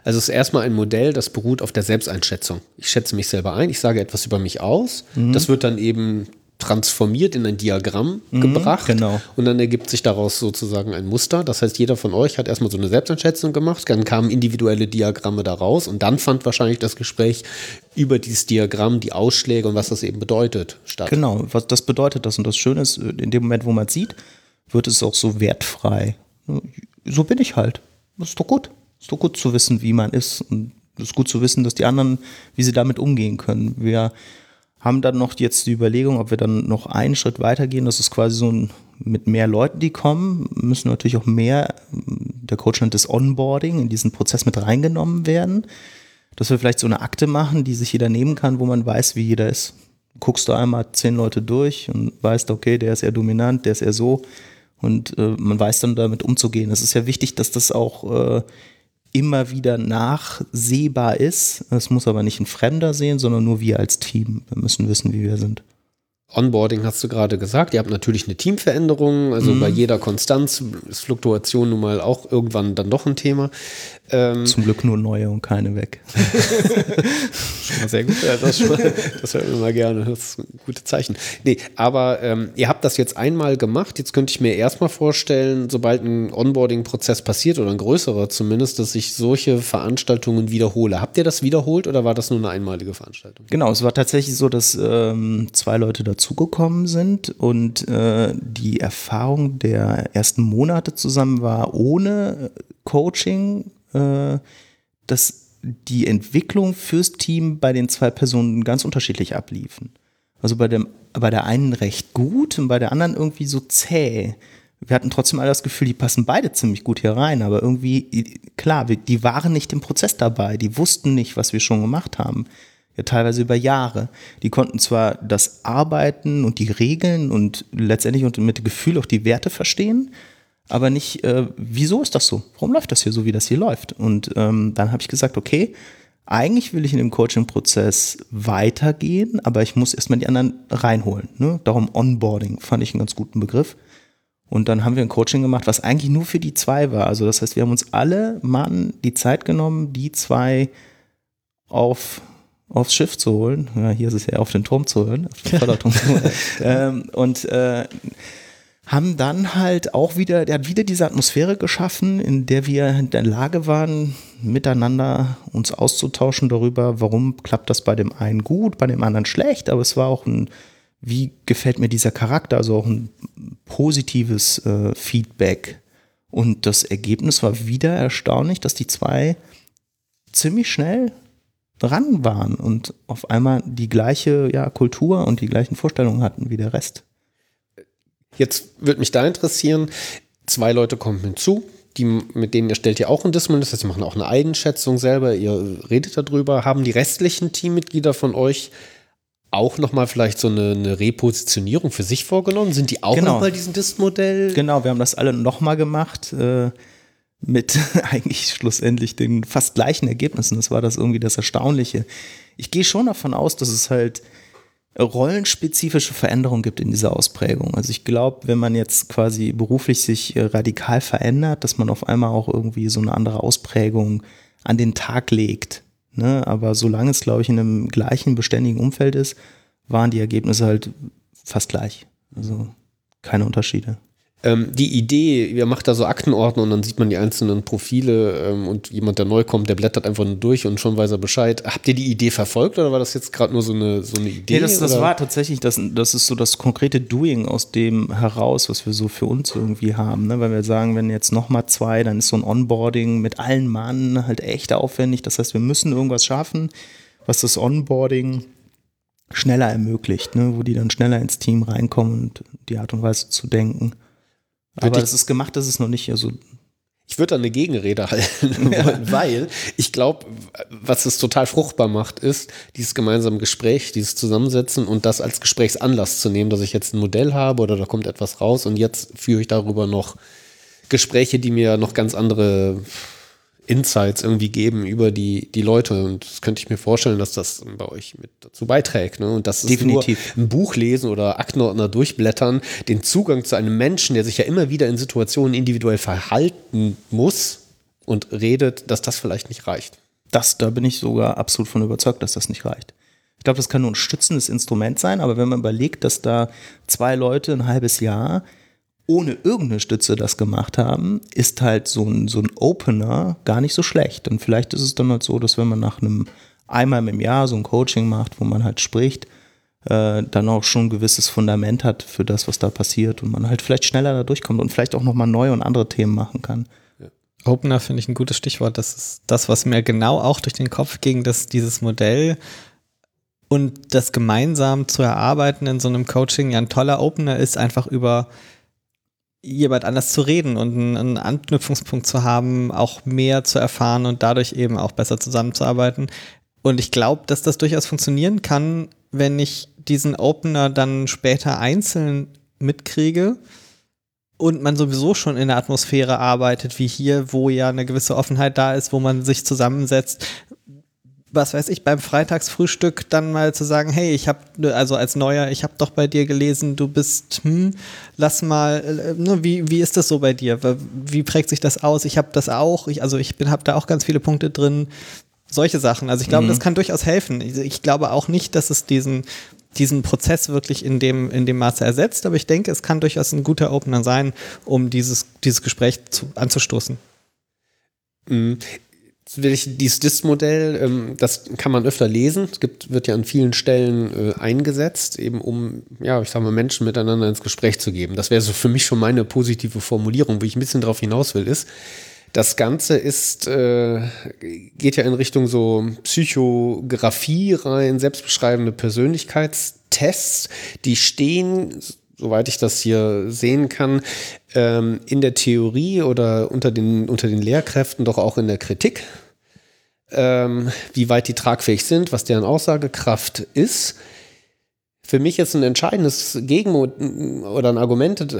Also es ist erstmal ein Modell, das beruht auf der Selbsteinschätzung. Ich schätze mich selber ein, ich sage etwas über mich aus. Mhm. Das wird dann eben transformiert in ein Diagramm mhm, gebracht. Genau. Und dann ergibt sich daraus sozusagen ein Muster. Das heißt, jeder von euch hat erstmal so eine Selbsteinschätzung gemacht, dann kamen individuelle Diagramme daraus und dann fand wahrscheinlich das Gespräch über dieses Diagramm, die Ausschläge und was das eben bedeutet, statt. Genau, was das bedeutet das. Und das Schöne ist, in dem Moment, wo man es sieht, wird es auch so wertfrei. So bin ich halt. Das ist doch gut. ist doch gut zu wissen, wie man ist. Und es ist gut zu wissen, dass die anderen, wie sie damit umgehen können. Wir haben dann noch jetzt die Überlegung, ob wir dann noch einen Schritt weitergehen. Das ist quasi so ein, mit mehr Leuten, die kommen, müssen natürlich auch mehr, der Coach nennt das Onboarding, in diesen Prozess mit reingenommen werden. Dass wir vielleicht so eine Akte machen, die sich jeder nehmen kann, wo man weiß, wie jeder ist. Guckst du einmal zehn Leute durch und weißt, okay, der ist eher dominant, der ist eher so. Und äh, man weiß dann damit umzugehen. Es ist ja wichtig, dass das auch äh, immer wieder nachsehbar ist. Es muss aber nicht ein Fremder sehen, sondern nur wir als Team. Wir müssen wissen, wie wir sind. Onboarding hast du gerade gesagt. Ihr habt natürlich eine Teamveränderung. Also mhm. bei jeder Konstanz ist Fluktuation nun mal auch irgendwann dann doch ein Thema. Ähm, Zum Glück nur neue und keine weg. schon mal sehr gut. Ja, das, schon, das hört man mal gerne. Das ist ein gutes Zeichen. Nee, aber ähm, ihr habt das jetzt einmal gemacht. Jetzt könnte ich mir erstmal vorstellen, sobald ein Onboarding-Prozess passiert oder ein größerer zumindest, dass ich solche Veranstaltungen wiederhole. Habt ihr das wiederholt oder war das nur eine einmalige Veranstaltung? Genau, es war tatsächlich so, dass ähm, zwei Leute dazugekommen sind und äh, die Erfahrung der ersten Monate zusammen war ohne Coaching dass die Entwicklung fürs Team bei den zwei Personen ganz unterschiedlich abliefen. Also bei, dem, bei der einen recht gut und bei der anderen irgendwie so zäh. Wir hatten trotzdem alle das Gefühl, die passen beide ziemlich gut hier rein, aber irgendwie, klar, die waren nicht im Prozess dabei, die wussten nicht, was wir schon gemacht haben. Ja, teilweise über Jahre. Die konnten zwar das Arbeiten und die Regeln und letztendlich und mit Gefühl auch die Werte verstehen, aber nicht, äh, wieso ist das so? Warum läuft das hier so, wie das hier läuft? Und ähm, dann habe ich gesagt, okay, eigentlich will ich in dem Coaching-Prozess weitergehen, aber ich muss erstmal die anderen reinholen. Ne? Darum Onboarding fand ich einen ganz guten Begriff. Und dann haben wir ein Coaching gemacht, was eigentlich nur für die zwei war. Also das heißt, wir haben uns alle Mann die Zeit genommen, die zwei auf aufs Schiff zu holen. Ja, hier ist es ja auf den Turm zu holen, auf den Förderturm zu holen. ähm, und äh, haben dann halt auch wieder, der hat wieder diese Atmosphäre geschaffen, in der wir in der Lage waren, miteinander uns auszutauschen darüber, warum klappt das bei dem einen gut, bei dem anderen schlecht, aber es war auch ein, wie gefällt mir dieser Charakter, also auch ein positives äh, Feedback. Und das Ergebnis war wieder erstaunlich, dass die zwei ziemlich schnell dran waren und auf einmal die gleiche ja, Kultur und die gleichen Vorstellungen hatten wie der Rest. Jetzt würde mich da interessieren, zwei Leute kommen hinzu, die, mit denen erstellt ihr auch ein Dismal, das heißt, sie machen auch eine Eigenschätzung selber, ihr redet darüber. Haben die restlichen Teammitglieder von euch auch nochmal vielleicht so eine, eine, Repositionierung für sich vorgenommen? Sind die auch genau. nochmal diesem Dist-Modell? Genau, wir haben das alle nochmal gemacht. Äh, mit eigentlich schlussendlich den fast gleichen Ergebnissen. Das war das irgendwie das Erstaunliche. Ich gehe schon davon aus, dass es halt rollenspezifische Veränderungen gibt in dieser Ausprägung. Also ich glaube, wenn man jetzt quasi beruflich sich äh, radikal verändert, dass man auf einmal auch irgendwie so eine andere Ausprägung an den Tag legt. Ne? Aber solange es, glaube ich, in einem gleichen beständigen Umfeld ist, waren die Ergebnisse halt fast gleich. Also keine Unterschiede ähm, die Idee, ihr macht da so Aktenordner und dann sieht man die einzelnen Profile ähm, und jemand, der neu kommt, der blättert einfach nur durch und schon weiß er Bescheid. Habt ihr die Idee verfolgt oder war das jetzt gerade nur so eine, so eine Idee? Nee, das, das war tatsächlich, das, das ist so das konkrete Doing aus dem heraus, was wir so für uns irgendwie haben. Ne? Weil wir sagen, wenn jetzt nochmal zwei, dann ist so ein Onboarding mit allen Mann halt echt aufwendig. Das heißt, wir müssen irgendwas schaffen, was das Onboarding schneller ermöglicht, ne? wo die dann schneller ins Team reinkommen und die Art und Weise zu denken. Aber es ist gemacht, das ist noch nicht. Also ich würde da eine Gegenrede halten wollen, weil ich glaube, was es total fruchtbar macht, ist dieses gemeinsame Gespräch, dieses Zusammensetzen und das als Gesprächsanlass zu nehmen, dass ich jetzt ein Modell habe oder da kommt etwas raus und jetzt führe ich darüber noch Gespräche, die mir noch ganz andere Insights irgendwie geben über die, die Leute. Und das könnte ich mir vorstellen, dass das bei euch mit dazu beiträgt. Ne? Und das ist Definitiv. nur ein Buch lesen oder Aktenordner durchblättern, den Zugang zu einem Menschen, der sich ja immer wieder in Situationen individuell verhalten muss und redet, dass das vielleicht nicht reicht. Das, da bin ich sogar absolut von überzeugt, dass das nicht reicht. Ich glaube, das kann nur ein stützendes Instrument sein, aber wenn man überlegt, dass da zwei Leute ein halbes Jahr ohne irgendeine Stütze das gemacht haben, ist halt so ein, so ein Opener gar nicht so schlecht. Und vielleicht ist es dann halt so, dass wenn man nach einem einmal im Jahr so ein Coaching macht, wo man halt spricht, äh, dann auch schon ein gewisses Fundament hat für das, was da passiert und man halt vielleicht schneller da durchkommt und vielleicht auch nochmal neue und andere Themen machen kann. Opener finde ich ein gutes Stichwort. Das ist das, was mir genau auch durch den Kopf ging, dass dieses Modell und das gemeinsam zu erarbeiten in so einem Coaching ja ein toller Opener ist, einfach über jemand anders zu reden und einen, einen, Anknüpfungspunkt zu haben, auch mehr zu erfahren und dadurch eben auch besser zusammenzuarbeiten. Und ich glaube, dass das durchaus funktionieren kann, wenn ich diesen Opener dann später einzeln mitkriege und man sowieso schon in der Atmosphäre arbeitet, wie hier, wo ja eine gewisse Offenheit da ist, wo man sich zusammensetzt, was weiß ich, beim Freitagsfrühstück dann mal zu sagen, hey, ich habe, also als Neuer, ich habe doch bei dir gelesen, du bist, hm, lass mal, äh, ne, wie, wie ist das so bei dir? Wie prägt sich das aus? Ich habe das auch, ich, also ich habe da auch ganz viele Punkte drin, solche Sachen. Also ich glaube, mhm. das kann durchaus helfen. Ich, ich glaube auch nicht, dass es diesen diesen Prozess wirklich in dem, in dem Maße ersetzt, aber ich denke, es kann durchaus ein guter Opener sein, um dieses, dieses Gespräch zu, anzustoßen. Dieses DIS-Modell, ähm, das kann man öfter lesen. Es gibt, wird ja an vielen Stellen äh, eingesetzt, eben um, ja, ich sag mal, Menschen miteinander ins Gespräch zu geben. Das wäre so für mich schon meine positive Formulierung. Wie ich ein bisschen darauf hinaus will, ist, das Ganze ist, äh, geht ja in Richtung so Psychografie rein, selbstbeschreibende Persönlichkeitstests, die stehen soweit ich das hier sehen kann, ähm, in der Theorie oder unter den, unter den Lehrkräften doch auch in der Kritik, ähm, wie weit die tragfähig sind, was deren Aussagekraft ist. Für mich ist ein entscheidendes Gegen- oder ein Argument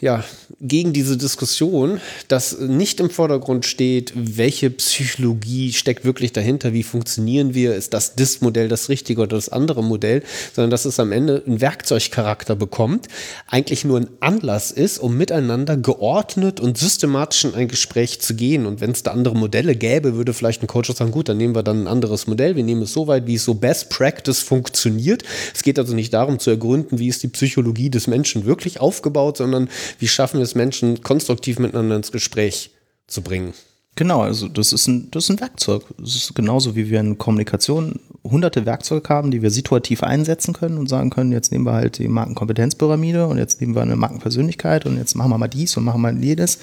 ja, gegen diese Diskussion, dass nicht im Vordergrund steht, welche Psychologie steckt wirklich dahinter, wie funktionieren wir, ist das DIS-Modell das richtige oder das andere Modell, sondern dass es am Ende einen Werkzeugcharakter bekommt, eigentlich nur ein Anlass ist, um miteinander geordnet und systematisch in ein Gespräch zu gehen. Und wenn es da andere Modelle gäbe, würde vielleicht ein Coach sagen, gut, dann nehmen wir dann ein anderes Modell, wir nehmen es so weit, wie es so Best Practice funktioniert. Es geht also nicht darum zu ergründen, wie ist die Psychologie des Menschen wirklich aufgebaut, sondern wie schaffen wir es, Menschen konstruktiv miteinander ins Gespräch zu bringen. Genau, also das ist ein, das ist ein Werkzeug. Das ist genauso wie wir in Kommunikation hunderte Werkzeuge haben, die wir situativ einsetzen können und sagen können, jetzt nehmen wir halt die Markenkompetenzpyramide und jetzt nehmen wir eine Markenpersönlichkeit und jetzt machen wir mal dies und machen wir mal jedes.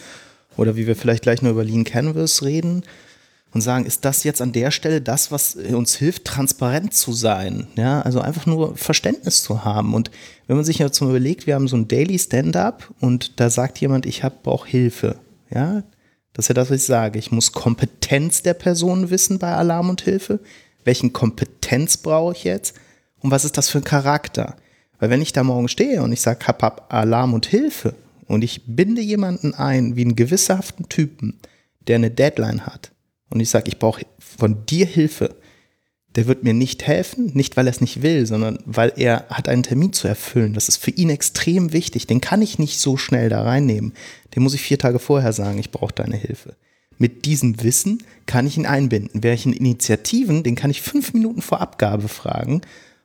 Oder wie wir vielleicht gleich nur über Lean Canvas reden und sagen, ist das jetzt an der Stelle das, was uns hilft, transparent zu sein? Ja, also einfach nur Verständnis zu haben. Und wenn man sich jetzt mal überlegt, wir haben so ein Daily Stand-up und da sagt jemand, ich habe auch Hilfe. Ja, das ist ja das, was ich sage. Ich muss Kompetenz der Person wissen bei Alarm und Hilfe. Welchen Kompetenz brauche ich jetzt? Und was ist das für ein Charakter? Weil wenn ich da morgen stehe und ich sage, hab, hab Alarm und Hilfe und ich binde jemanden ein wie einen gewissenhaften Typen, der eine Deadline hat, und ich sage, ich brauche von dir Hilfe, der wird mir nicht helfen, nicht weil er es nicht will, sondern weil er hat einen Termin zu erfüllen. Das ist für ihn extrem wichtig. Den kann ich nicht so schnell da reinnehmen. Den muss ich vier Tage vorher sagen, ich brauche deine Hilfe. Mit diesem Wissen kann ich ihn einbinden. Welchen Initiativen, den kann ich fünf Minuten vor Abgabe fragen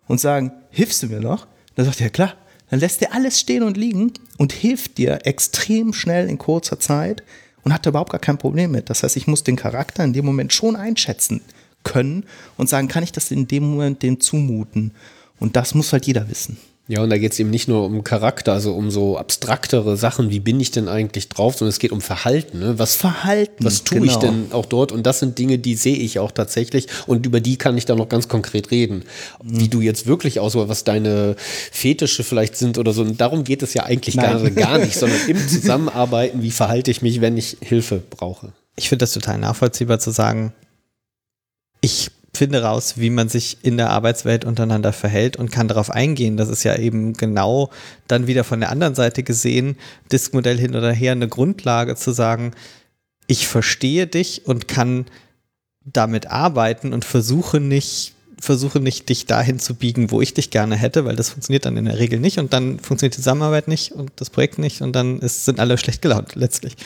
und sagen, hilfst du mir noch? Dann sagt er, klar. Dann lässt er alles stehen und liegen und hilft dir extrem schnell in kurzer Zeit und hatte überhaupt gar kein Problem mit. Das heißt, ich muss den Charakter in dem Moment schon einschätzen können und sagen, kann ich das in dem Moment dem zumuten? Und das muss halt jeder wissen. Ja, und da geht es eben nicht nur um Charakter, also um so abstraktere Sachen, wie bin ich denn eigentlich drauf, sondern es geht um Verhalten. Ne? Was Verhalten? Was tue genau. ich denn auch dort? Und das sind Dinge, die sehe ich auch tatsächlich und über die kann ich dann noch ganz konkret reden. Wie du jetzt wirklich aus, was deine Fetische vielleicht sind oder so. Und darum geht es ja eigentlich gar, gar nicht, sondern im Zusammenarbeiten, wie verhalte ich mich, wenn ich Hilfe brauche. Ich finde das total nachvollziehbar zu sagen, ich finde raus, wie man sich in der Arbeitswelt untereinander verhält und kann darauf eingehen. Das ist ja eben genau dann wieder von der anderen Seite gesehen, Diskmodell hin oder her, eine Grundlage zu sagen, ich verstehe dich und kann damit arbeiten und versuche nicht, versuche nicht, dich dahin zu biegen, wo ich dich gerne hätte, weil das funktioniert dann in der Regel nicht und dann funktioniert die Zusammenarbeit nicht und das Projekt nicht und dann ist, sind alle schlecht gelaunt letztlich.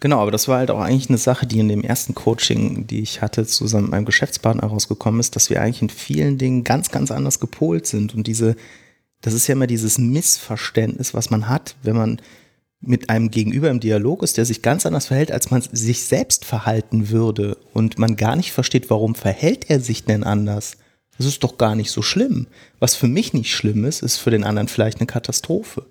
Genau, aber das war halt auch eigentlich eine Sache, die in dem ersten Coaching, die ich hatte, zusammen mit meinem Geschäftspartner rausgekommen ist, dass wir eigentlich in vielen Dingen ganz, ganz anders gepolt sind. Und diese, das ist ja immer dieses Missverständnis, was man hat, wenn man mit einem Gegenüber im Dialog ist, der sich ganz anders verhält, als man sich selbst verhalten würde. Und man gar nicht versteht, warum verhält er sich denn anders? Das ist doch gar nicht so schlimm. Was für mich nicht schlimm ist, ist für den anderen vielleicht eine Katastrophe.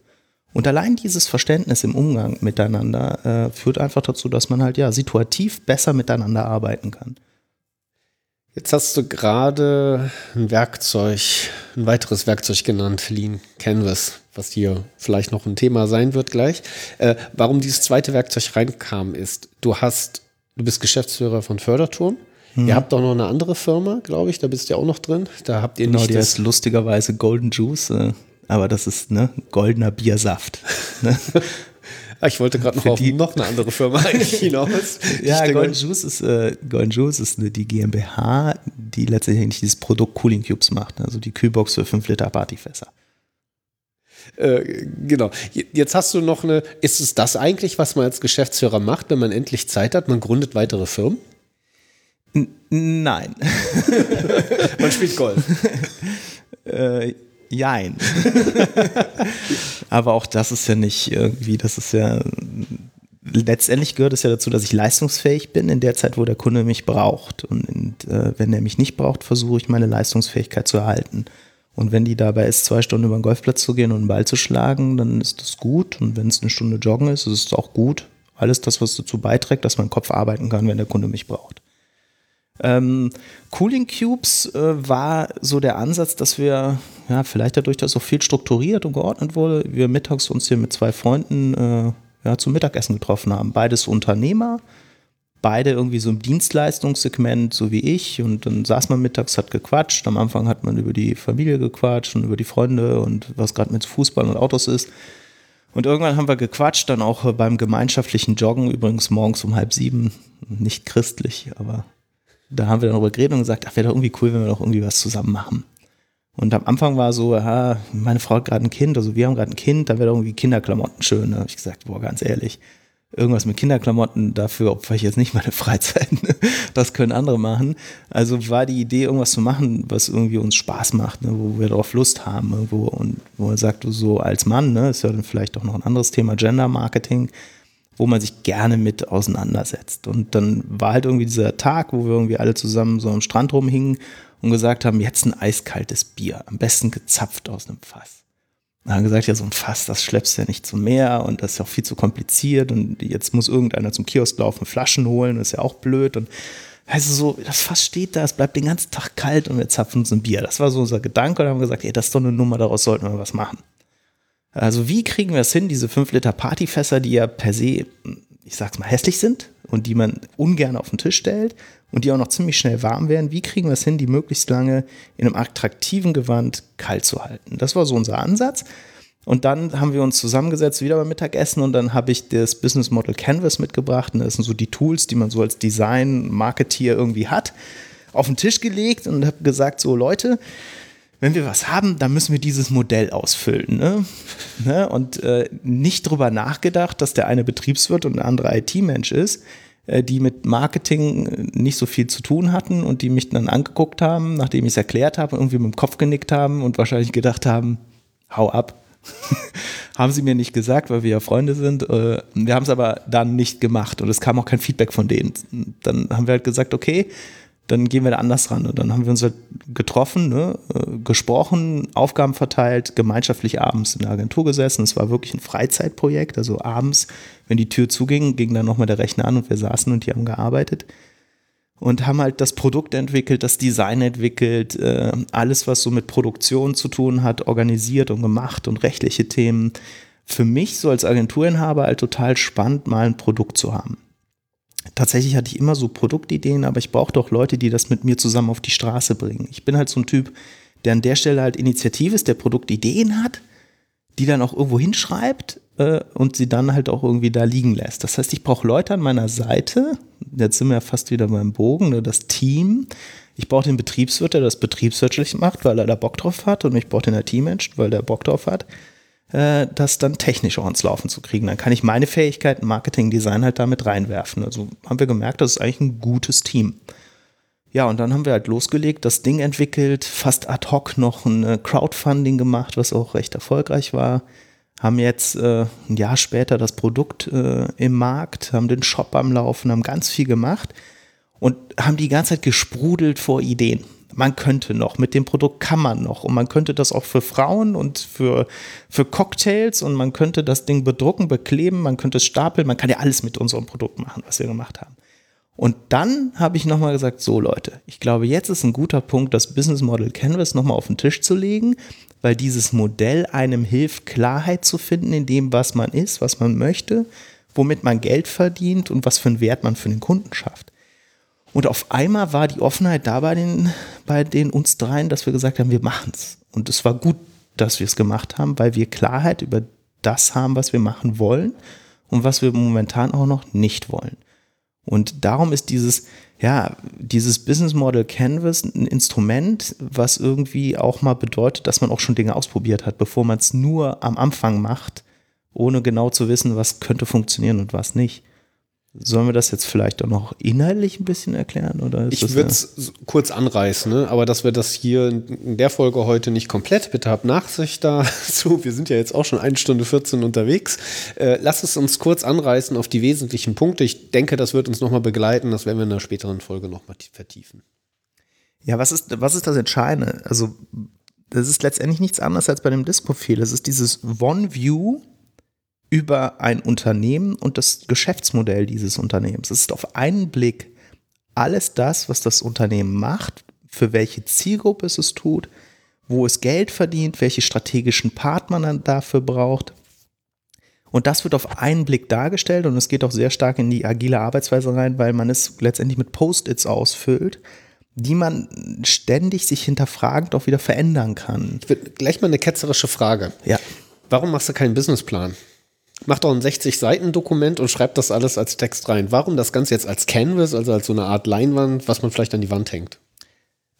Und allein dieses Verständnis im Umgang miteinander äh, führt einfach dazu, dass man halt ja situativ besser miteinander arbeiten kann. Jetzt hast du gerade ein Werkzeug, ein weiteres Werkzeug genannt, Lean Canvas, was hier vielleicht noch ein Thema sein wird gleich. Äh, warum dieses zweite Werkzeug reinkam, ist, du hast, du bist Geschäftsführer von Förderturm. Hm. Ihr habt auch noch eine andere Firma, glaube ich, da bist du ja auch noch drin. Da habt ihr genau, nicht. Die heißt lustigerweise Golden Juice. Äh aber das ist ne goldener Biersaft. Ne? Ich wollte gerade noch auf die, noch eine andere Firma hinaus. ja, Golden Juice, ist, äh, Golden Juice ist die GmbH, die letztendlich dieses Produkt Cooling Cubes macht. Also die Kühlbox für 5 Liter Partyfässer. Äh, genau. Jetzt hast du noch eine. Ist es das eigentlich, was man als Geschäftsführer macht, wenn man endlich Zeit hat? Man gründet weitere Firmen? N nein. man spielt Golf. äh, jein. Aber auch das ist ja nicht irgendwie, das ist ja. Letztendlich gehört es ja dazu, dass ich leistungsfähig bin in der Zeit, wo der Kunde mich braucht. Und, und äh, wenn er mich nicht braucht, versuche ich meine Leistungsfähigkeit zu erhalten. Und wenn die dabei ist, zwei Stunden über den Golfplatz zu gehen und einen Ball zu schlagen, dann ist das gut. Und wenn es eine Stunde Joggen ist, ist es auch gut. Alles das, was dazu beiträgt, dass mein Kopf arbeiten kann, wenn der Kunde mich braucht. Ähm, Cooling Cubes äh, war so der Ansatz, dass wir, ja, vielleicht dadurch, dass so viel strukturiert und geordnet wurde, wir mittags uns hier mit zwei Freunden äh, ja, zum Mittagessen getroffen haben. Beides Unternehmer, beide irgendwie so im Dienstleistungssegment, so wie ich. Und dann saß man mittags, hat gequatscht. Am Anfang hat man über die Familie gequatscht und über die Freunde und was gerade mit Fußball und Autos ist. Und irgendwann haben wir gequatscht, dann auch beim gemeinschaftlichen Joggen, übrigens morgens um halb sieben, nicht christlich, aber da haben wir dann darüber geredet und gesagt, ach, wäre doch irgendwie cool, wenn wir doch irgendwie was zusammen machen. Und am Anfang war so, ja, meine Frau hat gerade ein Kind, also wir haben gerade ein Kind, da wäre doch irgendwie Kinderklamotten schön. Da habe ich gesagt, boah, ganz ehrlich, irgendwas mit Kinderklamotten, dafür opfer ich jetzt nicht meine Freizeit. das können andere machen. Also war die Idee, irgendwas zu machen, was irgendwie uns Spaß macht, ne, wo wir darauf Lust haben irgendwo und wo man sagt, so als Mann, ne, ist ja dann vielleicht auch noch ein anderes Thema, Gender Marketing, wo man sich gerne mit auseinandersetzt. Und dann war halt irgendwie dieser Tag, wo wir irgendwie alle zusammen so am Strand rumhingen und gesagt haben, jetzt ein eiskaltes Bier, am besten gezapft aus einem Fass. Dann haben gesagt, ja, so ein Fass, das schleppst du ja nicht zum Meer und das ist ja auch viel zu kompliziert und jetzt muss irgendeiner zum Kiosk laufen, Flaschen holen, das ist ja auch blöd und also so, das Fass steht da, es bleibt den ganzen Tag kalt und wir zapfen uns ein Bier. Das war so unser Gedanke und haben gesagt, ey, das ist doch eine Nummer, daraus sollten wir was machen. Also wie kriegen wir es hin, diese 5 Liter Partyfässer, die ja per se, ich sag's mal, hässlich sind und die man ungern auf den Tisch stellt und die auch noch ziemlich schnell warm werden, wie kriegen wir es hin, die möglichst lange in einem attraktiven Gewand kalt zu halten? Das war so unser Ansatz. Und dann haben wir uns zusammengesetzt, wieder beim Mittagessen, und dann habe ich das Business Model Canvas mitgebracht. Und das sind so die Tools, die man so als Design-Marketeer irgendwie hat, auf den Tisch gelegt und habe gesagt: So, Leute, wenn wir was haben, dann müssen wir dieses Modell ausfüllen. Ne? ne? Und äh, nicht drüber nachgedacht, dass der eine Betriebswirt und der andere IT-Mensch ist äh, die mit Marketing nicht so viel zu tun hatten und die mich dann angeguckt haben, nachdem ich es erklärt habe, irgendwie mit dem Kopf genickt haben und wahrscheinlich gedacht haben, hau ab. haben sie mir nicht gesagt, weil wir ja Freunde sind. Äh, wir haben es aber dann nicht gemacht und es kam auch kein Feedback von denen. Dann haben wir halt gesagt, okay, dann gehen wir da anders ran. Und dann haben wir uns halt getroffen, ne, äh, gesprochen, Aufgaben verteilt, gemeinschaftlich abends in der Agentur gesessen. Es war wirklich ein Freizeitprojekt. Also abends, wenn die Tür zuging, ging dann nochmal der Rechner an und wir saßen und die haben gearbeitet. Und haben halt das Produkt entwickelt, das Design entwickelt, äh, alles, was so mit Produktion zu tun hat, organisiert und gemacht und rechtliche Themen. Für mich so als Agenturinhaber halt total spannend, mal ein Produkt zu haben tatsächlich hatte ich immer so Produktideen, aber ich brauchte auch Leute, die das mit mir zusammen auf die Straße bringen. Ich bin halt so ein Typ, der an der Stelle halt Initiative ist, der Produktideen hat, die dann auch irgendwo hinschreibt äh, und sie dann halt auch irgendwie da liegen lässt. Das heißt, ich brauche Leute an meiner Seite, jetzt sind wir ja fast wieder beim Bogen, ne, das Team. Ich brauche den Betriebswirt, der das betriebswirtschaftlich macht, weil er da Bock drauf hat und ich brauche den IT-Menschen, weil der Bock drauf hat äh, das dann technisch auch ins Laufen zu kriegen. Dann kann ich meine Fähigkeiten, Marketing, Design halt damit reinwerfen. Also haben wir gemerkt, das ist eigentlich ein gutes Team. Ja, und dann haben wir halt losgelegt, das Ding entwickelt, fast ad hoc noch ein Crowdfunding gemacht, was auch recht erfolgreich war. Haben jetzt äh, ein Jahr später das Produkt äh, im Markt, haben den Shop am Laufen, haben ganz viel gemacht und haben die ganze Zeit gesprudelt vor Ideen man könnte noch, mit dem Produkt kann man noch und man könnte das auch für Frauen und für, für Cocktails und man könnte das Ding bedrucken, bekleben, man könnte es stapeln, man kann ja alles mit unserem Produkt machen, was wir gemacht haben. Und dann habe ich nochmal gesagt, so Leute, ich glaube, jetzt ist ein guter Punkt, das Business Model Canvas nochmal auf den Tisch zu legen, weil dieses Modell einem hilft, Klarheit zu finden in dem, was man ist, was man möchte, womit man Geld verdient und was für einen Wert man für den Kunden schafft. Und auf einmal war die Offenheit da bei den, bei den uns dreien, dass wir gesagt haben, wir machen es. Und es war gut, dass wir es gemacht haben, weil wir Klarheit über das haben, was wir machen wollen und was wir momentan auch noch nicht wollen. Und darum ist dieses, ja, dieses Business Model Canvas ein Instrument, was irgendwie auch mal bedeutet, dass man auch schon Dinge ausprobiert hat, bevor man es nur am Anfang macht, ohne genau zu wissen, was könnte funktionieren und was nicht. Sollen wir das jetzt vielleicht auch noch inhaltlich ein bisschen erklären? Oder ich würde es kurz anreißen, ne? aber dass wir das hier in der Folge heute nicht komplett, bitte habt Nachsicht dazu. Wir sind ja jetzt auch schon eine Stunde 14 unterwegs. Äh, lass es uns kurz anreißen auf die wesentlichen Punkte. Ich denke, das wird uns nochmal begleiten. Das werden wir in einer späteren Folge nochmal vertiefen. Ja, was ist, was ist das Entscheidende? Also, das ist letztendlich nichts anderes als bei dem Disk-Profil. Es ist dieses One-View über ein Unternehmen und das Geschäftsmodell dieses Unternehmens. Es ist auf einen Blick alles das, was das Unternehmen macht, für welche Zielgruppe es es tut, wo es Geld verdient, welche strategischen Partner man dafür braucht. Und das wird auf einen Blick dargestellt und es geht auch sehr stark in die agile Arbeitsweise rein, weil man es letztendlich mit Post-its ausfüllt, die man ständig sich hinterfragend auch wieder verändern kann. Gleich mal eine ketzerische Frage. Ja. Warum machst du keinen Businessplan? Mach doch ein 60-Seiten-Dokument und schreib das alles als Text rein. Warum das Ganze jetzt als Canvas, also als so eine Art Leinwand, was man vielleicht an die Wand hängt?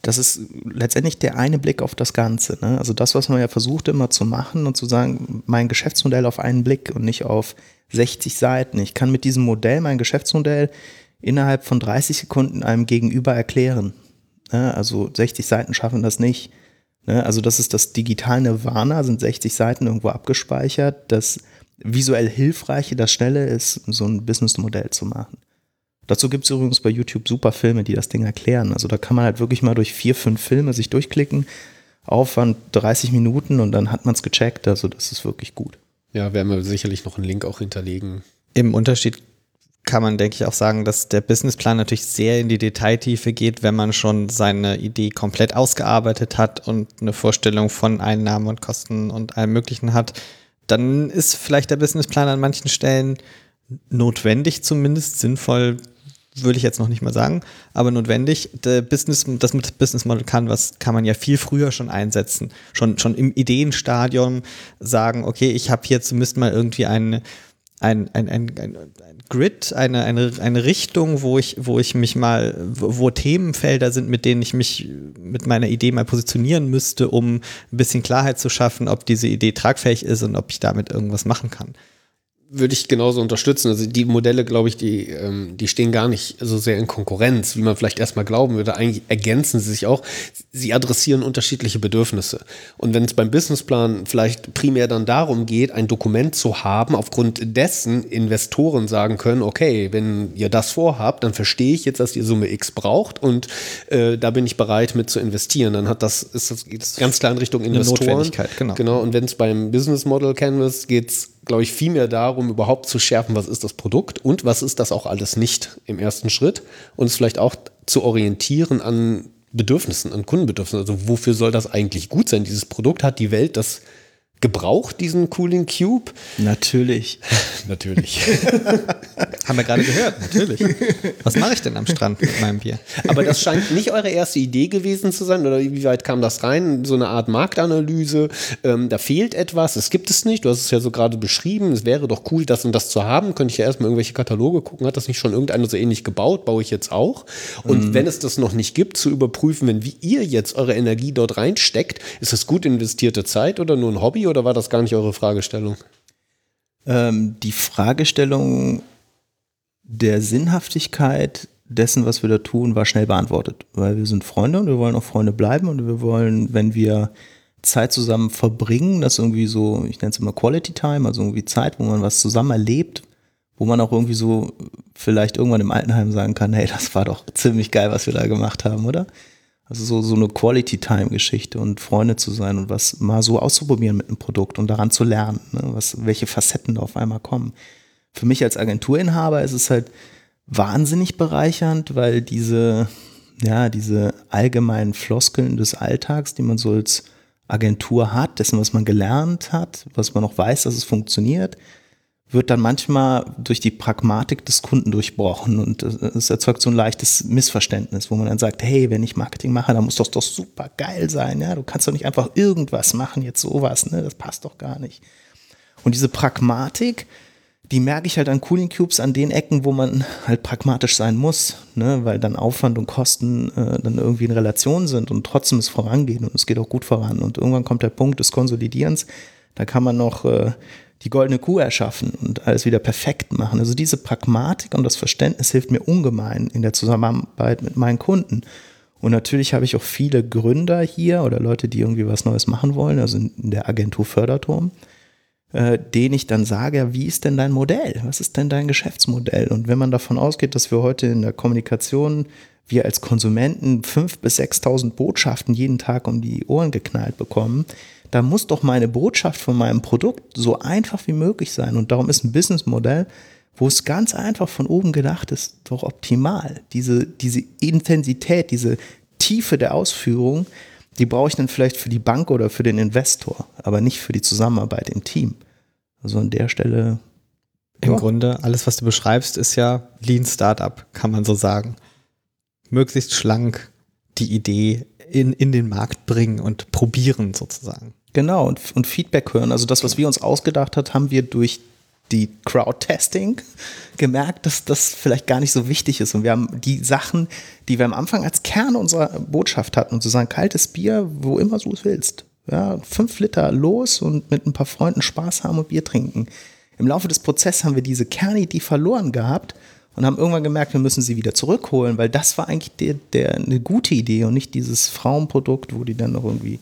Das ist letztendlich der eine Blick auf das Ganze. Ne? Also das, was man ja versucht immer zu machen und zu sagen, mein Geschäftsmodell auf einen Blick und nicht auf 60 Seiten. Ich kann mit diesem Modell mein Geschäftsmodell innerhalb von 30 Sekunden einem Gegenüber erklären. Ne? Also 60 Seiten schaffen das nicht. Ne? Also das ist das digitale Nirvana, sind 60 Seiten irgendwo abgespeichert. Das visuell Hilfreiche, das Schnelle ist, so ein Businessmodell zu machen. Dazu gibt es übrigens bei YouTube super Filme, die das Ding erklären. Also da kann man halt wirklich mal durch vier, fünf Filme sich durchklicken. Aufwand 30 Minuten und dann hat man es gecheckt. Also das ist wirklich gut. Ja, werden wir sicherlich noch einen Link auch hinterlegen. Im Unterschied kann man, denke ich, auch sagen, dass der Businessplan natürlich sehr in die Detailtiefe geht, wenn man schon seine Idee komplett ausgearbeitet hat und eine Vorstellung von Einnahmen und Kosten und allem Möglichen hat dann ist vielleicht der Businessplan an manchen Stellen notwendig, zumindest sinnvoll, würde ich jetzt noch nicht mal sagen, aber notwendig. Der Business, das mit Business Model Canvas kann man ja viel früher schon einsetzen. Schon, schon im Ideenstadium sagen, okay, ich habe hier zumindest mal irgendwie eine ein, ein, ein, ein, Grid, eine, eine, eine Richtung, wo ich, wo ich mich mal, wo Themenfelder sind, mit denen ich mich mit meiner Idee mal positionieren müsste, um ein bisschen Klarheit zu schaffen, ob diese Idee tragfähig ist und ob ich damit irgendwas machen kann würde ich genauso unterstützen. Also die Modelle, glaube ich, die, ähm, die stehen gar nicht so sehr in Konkurrenz, wie man vielleicht erstmal glauben würde. Eigentlich ergänzen sie sich auch. Sie adressieren unterschiedliche Bedürfnisse. Und wenn es beim Businessplan vielleicht primär dann darum geht, ein Dokument zu haben, aufgrund dessen Investoren sagen können, okay, wenn ihr das vorhabt, dann verstehe ich jetzt, dass ihr Summe X braucht und äh, da bin ich bereit mit zu investieren. Dann hat das, ist das, geht es ganz klar in Richtung Investoren. Eine Notwendigkeit, genau. Genau. Und wenn es beim Business Model Canvas geht es glaube ich, viel mehr darum, überhaupt zu schärfen, was ist das Produkt und was ist das auch alles nicht im ersten Schritt und es vielleicht auch zu orientieren an Bedürfnissen, an Kundenbedürfnissen. Also wofür soll das eigentlich gut sein? Dieses Produkt hat die Welt das gebraucht, diesen Cooling Cube? Natürlich. natürlich. Haben wir gerade gehört, natürlich. Was mache ich denn am Strand mit meinem Bier? Aber das scheint nicht eure erste Idee gewesen zu sein, oder wie weit kam das rein? So eine Art Marktanalyse. Ähm, da fehlt etwas, es gibt es nicht. Du hast es ja so gerade beschrieben. Es wäre doch cool, das und das zu haben. Könnte ich ja erstmal irgendwelche Kataloge gucken. Hat das nicht schon irgendeiner so ähnlich gebaut? Baue ich jetzt auch. Und mhm. wenn es das noch nicht gibt, zu überprüfen, wenn wie ihr jetzt eure Energie dort reinsteckt, ist das gut investierte Zeit oder nur ein Hobby oder war das gar nicht eure Fragestellung? Ähm, die Fragestellung der Sinnhaftigkeit dessen, was wir da tun, war schnell beantwortet, weil wir sind Freunde und wir wollen auch Freunde bleiben und wir wollen, wenn wir Zeit zusammen verbringen, das irgendwie so, ich nenne es immer Quality Time, also irgendwie Zeit, wo man was zusammen erlebt, wo man auch irgendwie so vielleicht irgendwann im Altenheim sagen kann, hey, das war doch ziemlich geil, was wir da gemacht haben, oder? Also so, so eine Quality-Time-Geschichte und Freunde zu sein und was mal so auszuprobieren mit einem Produkt und daran zu lernen, ne, was, welche Facetten da auf einmal kommen. Für mich als Agenturinhaber ist es halt wahnsinnig bereichernd, weil diese, ja, diese allgemeinen Floskeln des Alltags, die man so als Agentur hat, dessen, was man gelernt hat, was man auch weiß, dass es funktioniert, wird dann manchmal durch die Pragmatik des Kunden durchbrochen und es erzeugt so ein leichtes Missverständnis, wo man dann sagt, hey, wenn ich Marketing mache, dann muss das doch super geil sein, ja, du kannst doch nicht einfach irgendwas machen, jetzt sowas, ne, das passt doch gar nicht. Und diese Pragmatik, die merke ich halt an Cooling Cubes an den Ecken, wo man halt pragmatisch sein muss, ne? weil dann Aufwand und Kosten äh, dann irgendwie in Relation sind und trotzdem es vorangeht und es geht auch gut voran. Und irgendwann kommt der Punkt des Konsolidierens, da kann man noch äh, die goldene Kuh erschaffen und alles wieder perfekt machen. Also diese Pragmatik und das Verständnis hilft mir ungemein in der Zusammenarbeit mit meinen Kunden. Und natürlich habe ich auch viele Gründer hier oder Leute, die irgendwie was Neues machen wollen, also in der Agentur Förderturm äh, den ich dann sage, wie ist denn dein Modell? Was ist denn dein Geschäftsmodell? Und wenn man davon ausgeht, dass wir heute in der Kommunikation, wir als Konsumenten 5.000 bis 6.000 Botschaften jeden Tag um die Ohren geknallt bekommen, da muss doch meine Botschaft von meinem Produkt so einfach wie möglich sein. Und darum ist ein Businessmodell, wo es ganz einfach von oben gedacht ist, doch optimal. Diese, diese Intensität, diese Tiefe der Ausführung, die brauche ich dann vielleicht für die Bank oder für den Investor, aber nicht für die Zusammenarbeit im Team. Also an der Stelle. Im ja. Grunde, alles, was du beschreibst, ist ja Lean Startup, kann man so sagen. Möglichst schlank die Idee in, in den Markt bringen und probieren sozusagen. Genau, und, und Feedback hören. Also das, was wir uns ausgedacht haben, haben wir durch die Crowd-Testing gemerkt, dass das vielleicht gar nicht so wichtig ist. Und wir haben die Sachen, die wir am Anfang als Kern unserer Botschaft hatten, und zu sagen, kaltes Bier, wo immer du es willst. Ja, fünf Liter los und mit ein paar Freunden Spaß haben und Bier trinken. Im Laufe des Prozesses haben wir diese Kernidee verloren gehabt und haben irgendwann gemerkt, wir müssen sie wieder zurückholen, weil das war eigentlich der, der, eine gute Idee und nicht dieses Frauenprodukt, wo die dann noch irgendwie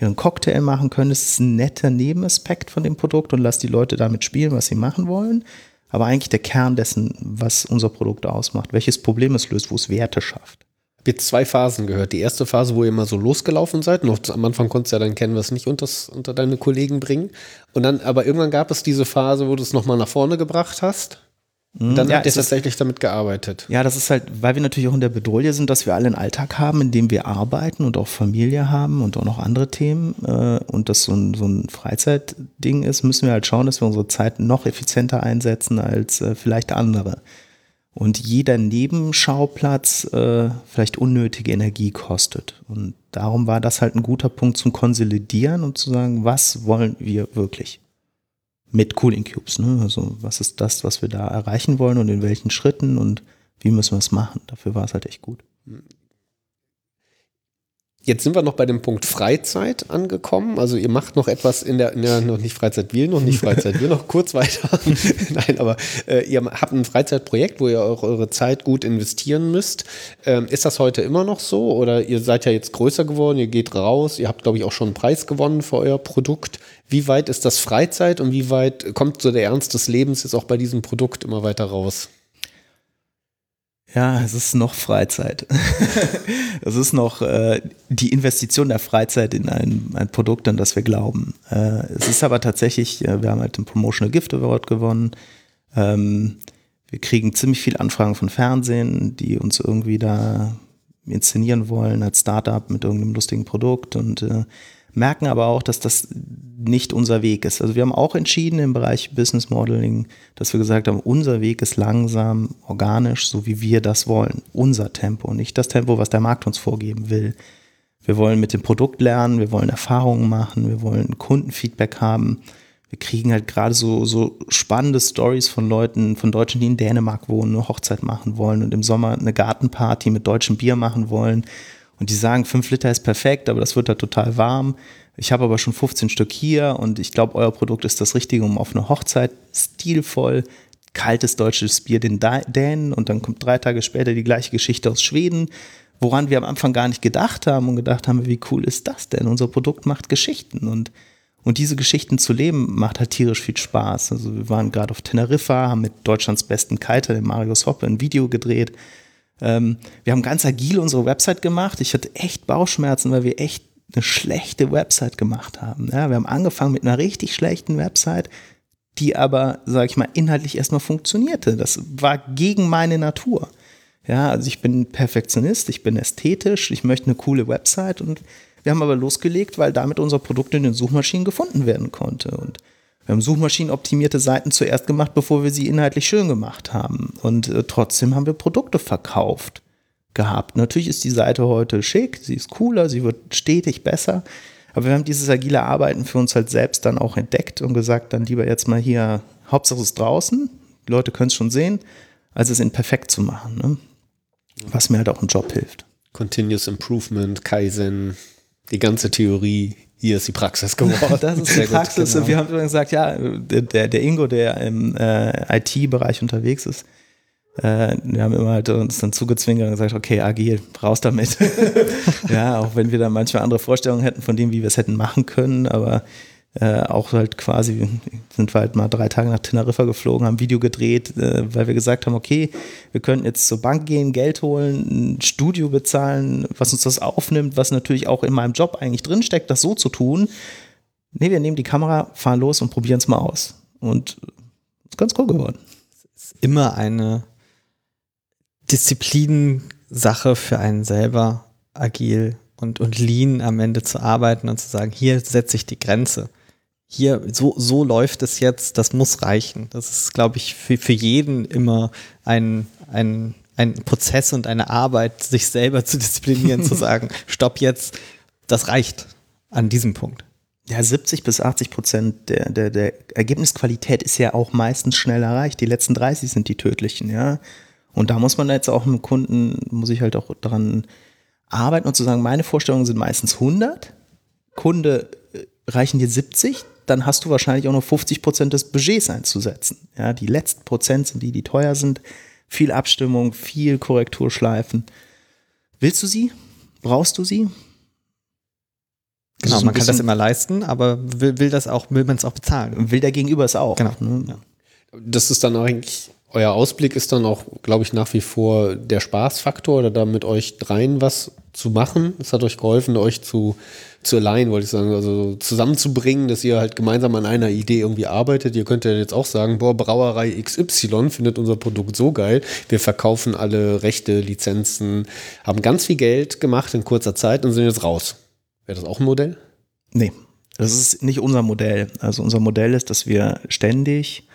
ihren Cocktail machen können. Das ist ein netter Nebenaspekt von dem Produkt und lass die Leute damit spielen, was sie machen wollen. Aber eigentlich der Kern dessen, was unser Produkt ausmacht, welches Problem es löst, wo es Werte schafft. Ich habe jetzt zwei Phasen gehört. Die erste Phase, wo ihr mal so losgelaufen seid. Noch am Anfang konntest du ja kennen, was nicht unter, unter deine Kollegen bringen. Und dann, aber irgendwann gab es diese Phase, wo du es nochmal nach vorne gebracht hast. Und dann ja, habt ihr tatsächlich damit gearbeitet. Ja, das ist halt, weil wir natürlich auch in der Bedrohung sind, dass wir alle einen Alltag haben, in dem wir arbeiten und auch Familie haben und auch noch andere Themen äh, und das so ein, so ein Freizeitding ist, müssen wir halt schauen, dass wir unsere Zeit noch effizienter einsetzen als äh, vielleicht andere. Und jeder Nebenschauplatz äh, vielleicht unnötige Energie kostet. Und darum war das halt ein guter Punkt zum Konsolidieren und zu sagen, was wollen wir wirklich? Mit Cooling Cubes. Ne? Also was ist das, was wir da erreichen wollen und in welchen Schritten und wie müssen wir es machen? Dafür war es halt echt gut. Jetzt sind wir noch bei dem Punkt Freizeit angekommen. Also ihr macht noch etwas in der, ja, noch nicht Freizeit wir, noch nicht Freizeit wir, noch kurz weiter. Nein, aber äh, ihr habt ein Freizeitprojekt, wo ihr auch eure Zeit gut investieren müsst. Ähm, ist das heute immer noch so? Oder ihr seid ja jetzt größer geworden, ihr geht raus, ihr habt, glaube ich, auch schon einen Preis gewonnen für euer Produkt. Wie weit ist das Freizeit und wie weit kommt so der Ernst des Lebens jetzt auch bei diesem Produkt immer weiter raus? Ja, es ist noch Freizeit. es ist noch äh, die Investition der Freizeit in ein, ein Produkt, an das wir glauben. Äh, es ist aber tatsächlich, äh, wir haben halt den Promotional Gift Award gewonnen. Ähm, wir kriegen ziemlich viele Anfragen von Fernsehen, die uns irgendwie da inszenieren wollen als Startup mit irgendeinem lustigen Produkt und äh, merken aber auch, dass das nicht unser Weg ist. Also wir haben auch entschieden im Bereich Business Modeling, dass wir gesagt haben, unser Weg ist langsam, organisch, so wie wir das wollen. Unser Tempo, nicht das Tempo, was der Markt uns vorgeben will. Wir wollen mit dem Produkt lernen, wir wollen Erfahrungen machen, wir wollen Kundenfeedback haben. Wir kriegen halt gerade so, so spannende Stories von Leuten, von Deutschen, die in Dänemark wohnen, eine Hochzeit machen wollen und im Sommer eine Gartenparty mit deutschem Bier machen wollen und die sagen, 5 Liter ist perfekt, aber das wird da total warm. Ich habe aber schon 15 Stück hier und ich glaube, euer Produkt ist das Richtige, um auf eine Hochzeit stilvoll kaltes deutsches Bier den Dänen und dann kommt drei Tage später die gleiche Geschichte aus Schweden, woran wir am Anfang gar nicht gedacht haben und gedacht haben, wie cool ist das denn? Unser Produkt macht Geschichten und und diese Geschichten zu leben macht halt tierisch viel Spaß. Also wir waren gerade auf Teneriffa, haben mit Deutschlands besten Kiter, dem Marius Hoppe, ein Video gedreht ähm, wir haben ganz agil unsere Website gemacht. Ich hatte echt Bauchschmerzen, weil wir echt eine schlechte Website gemacht haben. Ja, wir haben angefangen mit einer richtig schlechten Website, die aber, sage ich mal, inhaltlich erstmal funktionierte. Das war gegen meine Natur. Ja, also ich bin Perfektionist, ich bin ästhetisch, ich möchte eine coole Website und wir haben aber losgelegt, weil damit unser Produkt in den Suchmaschinen gefunden werden konnte. Und wir haben suchmaschinenoptimierte Seiten zuerst gemacht, bevor wir sie inhaltlich schön gemacht haben. Und äh, trotzdem haben wir Produkte verkauft gehabt. Natürlich ist die Seite heute schick, sie ist cooler, sie wird stetig besser. Aber wir haben dieses agile Arbeiten für uns halt selbst dann auch entdeckt und gesagt, dann lieber jetzt mal hier Hauptsache es ist draußen, die Leute können es schon sehen, als es in perfekt zu machen. Ne? Was mir halt auch im Job hilft. Continuous Improvement, Kaizen, die ganze Theorie, hier ist die Praxis geworden. das ist die Praxis. Gut, genau. Wir haben gesagt, ja, der, der Ingo, der im äh, IT-Bereich unterwegs ist, äh, wir haben immer halt uns dann zugezwungen und gesagt, okay, agil, raus damit. ja, auch wenn wir da manchmal andere Vorstellungen hätten von dem, wie wir es hätten machen können, aber äh, auch halt quasi, sind wir halt mal drei Tage nach Teneriffa geflogen, haben Video gedreht, äh, weil wir gesagt haben, okay, wir könnten jetzt zur Bank gehen, Geld holen, ein Studio bezahlen, was uns das aufnimmt, was natürlich auch in meinem Job eigentlich drinsteckt, das so zu tun. Nee, wir nehmen die Kamera, fahren los und probieren es mal aus. Und ist ganz cool geworden. Es ist immer eine Disziplinsache für einen selber, agil und, und lean am Ende zu arbeiten und zu sagen, hier setze ich die Grenze hier, so, so läuft es jetzt, das muss reichen. Das ist, glaube ich, für, für jeden immer ein, ein, ein Prozess und eine Arbeit, sich selber zu disziplinieren, zu sagen, stopp jetzt, das reicht an diesem Punkt. Ja, 70 bis 80 Prozent der, der, der Ergebnisqualität ist ja auch meistens schnell erreicht. Die letzten 30 sind die tödlichen, ja. Und da muss man jetzt auch mit dem Kunden, muss ich halt auch daran arbeiten und zu sagen, meine Vorstellungen sind meistens 100. Kunde äh, reichen dir 70, dann hast du wahrscheinlich auch noch 50 Prozent des Budgets einzusetzen. Ja, die letzten Prozent sind die, die teuer sind. Viel Abstimmung, viel Korrekturschleifen. Willst du sie? Brauchst du sie? Genau, man kann das immer leisten, aber will, will das auch, will man es auch bezahlen. Will der Gegenüber es auch. Genau. Ne? Ja. Das ist dann eigentlich, euer Ausblick ist dann auch, glaube ich, nach wie vor der Spaßfaktor oder da mit euch dreien was zu machen. Es hat euch geholfen, euch zu zu alignen, wollte ich sagen, also zusammenzubringen, dass ihr halt gemeinsam an einer Idee irgendwie arbeitet. Ihr könnt ja jetzt auch sagen, boah, Brauerei XY findet unser Produkt so geil. Wir verkaufen alle Rechte, Lizenzen, haben ganz viel Geld gemacht in kurzer Zeit und sind jetzt raus. Wäre das auch ein Modell? Nee, das ist nicht unser Modell. Also unser Modell ist, dass wir ständig,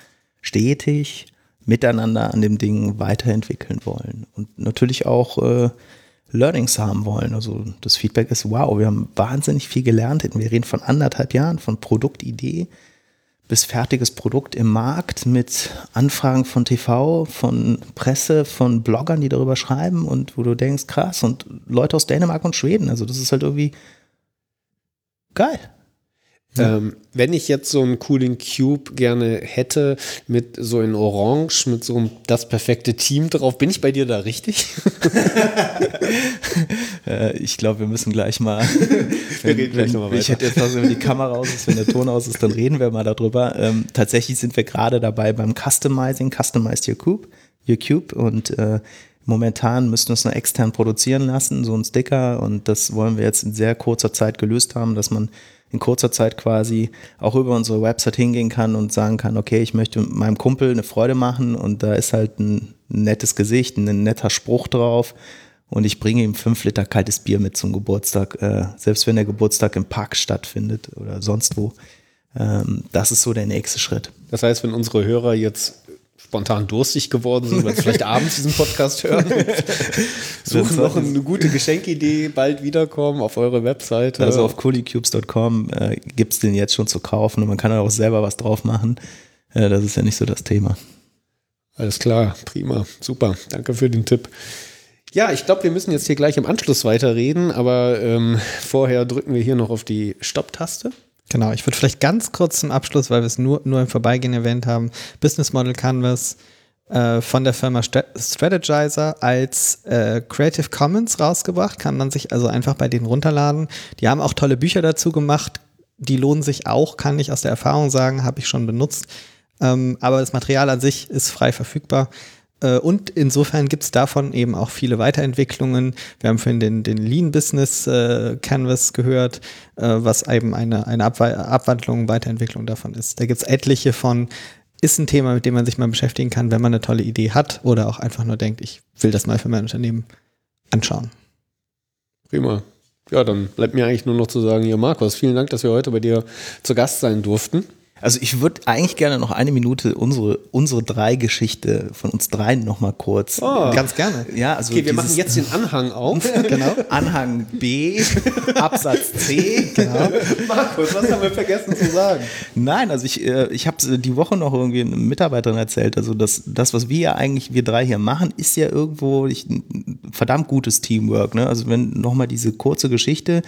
stetig miteinander an dem Ding weiterentwickeln wollen und natürlich auch äh, Learnings haben wollen. Also das Feedback ist, wow, wir haben wahnsinnig viel gelernt. Wir reden von anderthalb Jahren, von Produktidee bis fertiges Produkt im Markt mit Anfragen von TV, von Presse, von Bloggern, die darüber schreiben und wo du denkst, krass, und Leute aus Dänemark und Schweden. Also das ist halt irgendwie geil. Ähm, wenn ich jetzt so einen coolen Cube gerne hätte, mit so in Orange, mit so einem das perfekte Team drauf, bin ich bei dir da richtig? äh, ich glaube, wir müssen gleich mal. wenn, wir gleich wenn, ich hätte jetzt noch, wenn die Kamera aus ist, wenn der Ton aus ist, dann reden wir mal darüber. Ähm, tatsächlich sind wir gerade dabei beim Customizing, Customize Your Cube, Your Cube und äh, Momentan müssten wir es nur extern produzieren lassen, so ein Sticker, und das wollen wir jetzt in sehr kurzer Zeit gelöst haben, dass man in kurzer Zeit quasi auch über unsere Website hingehen kann und sagen kann, okay, ich möchte meinem Kumpel eine Freude machen und da ist halt ein nettes Gesicht, ein netter Spruch drauf und ich bringe ihm fünf Liter kaltes Bier mit zum Geburtstag, äh, selbst wenn der Geburtstag im Park stattfindet oder sonst wo. Ähm, das ist so der nächste Schritt. Das heißt, wenn unsere Hörer jetzt spontan durstig geworden sind, weil sie vielleicht abends diesen Podcast hören. Suchen noch eine gute Geschenkidee, bald wiederkommen auf eure Webseite. Also auf coolicubes.com äh, gibt es den jetzt schon zu kaufen und man kann auch selber was drauf machen. Äh, das ist ja nicht so das Thema. Alles klar, prima, super. Danke für den Tipp. Ja, ich glaube, wir müssen jetzt hier gleich im Anschluss weiterreden, aber ähm, vorher drücken wir hier noch auf die Stopp-Taste. Genau, ich würde vielleicht ganz kurz zum Abschluss, weil wir es nur, nur im Vorbeigehen erwähnt haben, Business Model Canvas äh, von der Firma Strategizer als äh, Creative Commons rausgebracht, kann man sich also einfach bei denen runterladen. Die haben auch tolle Bücher dazu gemacht, die lohnen sich auch, kann ich aus der Erfahrung sagen, habe ich schon benutzt. Ähm, aber das Material an sich ist frei verfügbar. Äh, und insofern gibt es davon eben auch viele Weiterentwicklungen. Wir haben vorhin den, den Lean Business äh, Canvas gehört, äh, was eben eine, eine Abwe Abwandlung, Weiterentwicklung davon ist. Da gibt es etliche von, ist ein Thema, mit dem man sich mal beschäftigen kann, wenn man eine tolle Idee hat oder auch einfach nur denkt, ich will das mal für mein Unternehmen anschauen. Prima. Ja, dann bleibt mir eigentlich nur noch zu sagen, hier Markus, vielen Dank, dass wir heute bei dir zu Gast sein durften. Also ich würde eigentlich gerne noch eine Minute unsere, unsere drei Geschichte von uns dreien noch mal kurz. Oh, ganz gerne. Ja, also okay, wir machen jetzt den Anhang auf. genau. Anhang B, Absatz C. Genau. Markus, was haben wir vergessen zu sagen? Nein, also ich, äh, ich habe die Woche noch irgendwie eine Mitarbeiterin erzählt. Also das, das, was wir ja eigentlich, wir drei hier machen, ist ja irgendwo ich, verdammt gutes Teamwork. Ne? Also wenn nochmal diese kurze Geschichte,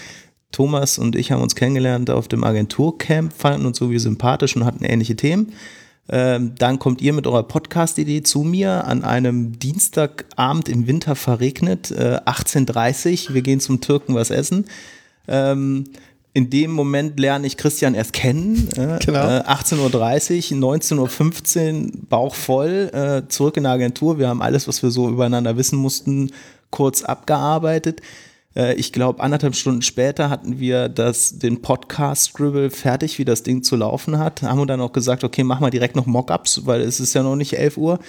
Thomas und ich haben uns kennengelernt auf dem Agenturcamp, fanden uns irgendwie sympathisch und hatten ähnliche Themen. Ähm, dann kommt ihr mit eurer Podcast-Idee zu mir an einem Dienstagabend im Winter verregnet, äh, 18.30 Wir gehen zum Türken was essen. Ähm, in dem Moment lerne ich Christian erst kennen. Äh, genau. Äh, 18.30 Uhr, 19.15 Uhr, Bauch voll, äh, zurück in der Agentur. Wir haben alles, was wir so übereinander wissen mussten, kurz abgearbeitet. Äh, ich glaube, anderthalb Stunden später hatten wir das, den Podcast-Scribble fertig, wie das Ding zu laufen hat. Haben wir dann auch gesagt, okay, mach mal direkt noch Mockups, weil es ist ja noch nicht 11 Uhr.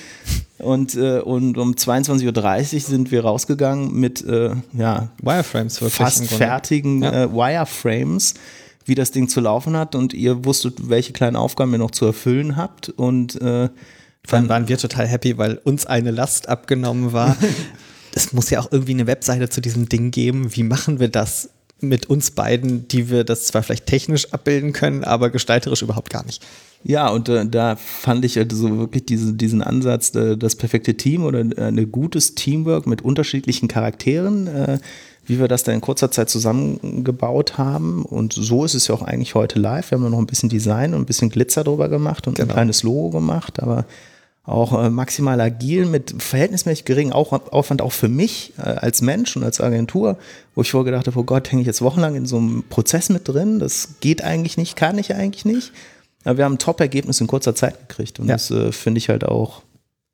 Und, äh, und um 22.30 Uhr sind wir rausgegangen mit äh, ja, Wireframes fast fertigen ja. äh, Wireframes wie das Ding zu laufen hat und ihr wusstet, welche kleinen Aufgaben ihr noch zu erfüllen habt und äh, dann waren wir total happy, weil uns eine Last abgenommen war. es muss ja auch irgendwie eine Webseite zu diesem Ding geben. Wie machen wir das mit uns beiden, die wir das zwar vielleicht technisch abbilden können, aber gestalterisch überhaupt gar nicht? Ja, und äh, da fand ich halt so wirklich diese, diesen Ansatz, äh, das perfekte Team oder äh, ein gutes Teamwork mit unterschiedlichen Charakteren, äh, wie wir das da in kurzer Zeit zusammengebaut haben. Und so ist es ja auch eigentlich heute live. Wir haben noch ein bisschen Design und ein bisschen Glitzer drüber gemacht und genau. ein kleines Logo gemacht, aber auch äh, maximal agil mit verhältnismäßig geringem Aufwand auch für mich äh, als Mensch und als Agentur, wo ich vorgedacht habe, oh Gott, hänge ich jetzt wochenlang in so einem Prozess mit drin, das geht eigentlich nicht, kann ich eigentlich nicht. Aber wir haben ein Top-Ergebnis in kurzer Zeit gekriegt und ja. das äh, finde ich halt auch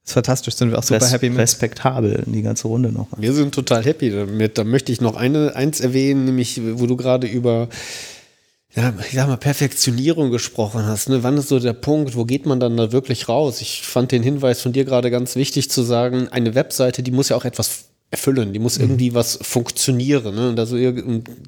das ist fantastisch, sind wir auch super res happy mit. Respektabel, die ganze Runde noch. Wir sind total happy damit. Da möchte ich noch eine, eins erwähnen, nämlich, wo du gerade über ja, ich sag mal, Perfektionierung gesprochen hast. Ne? Wann ist so der Punkt, wo geht man dann da wirklich raus? Ich fand den Hinweis von dir gerade ganz wichtig zu sagen, eine Webseite, die muss ja auch etwas erfüllen. Die muss mhm. irgendwie was funktionieren. Ne? Und also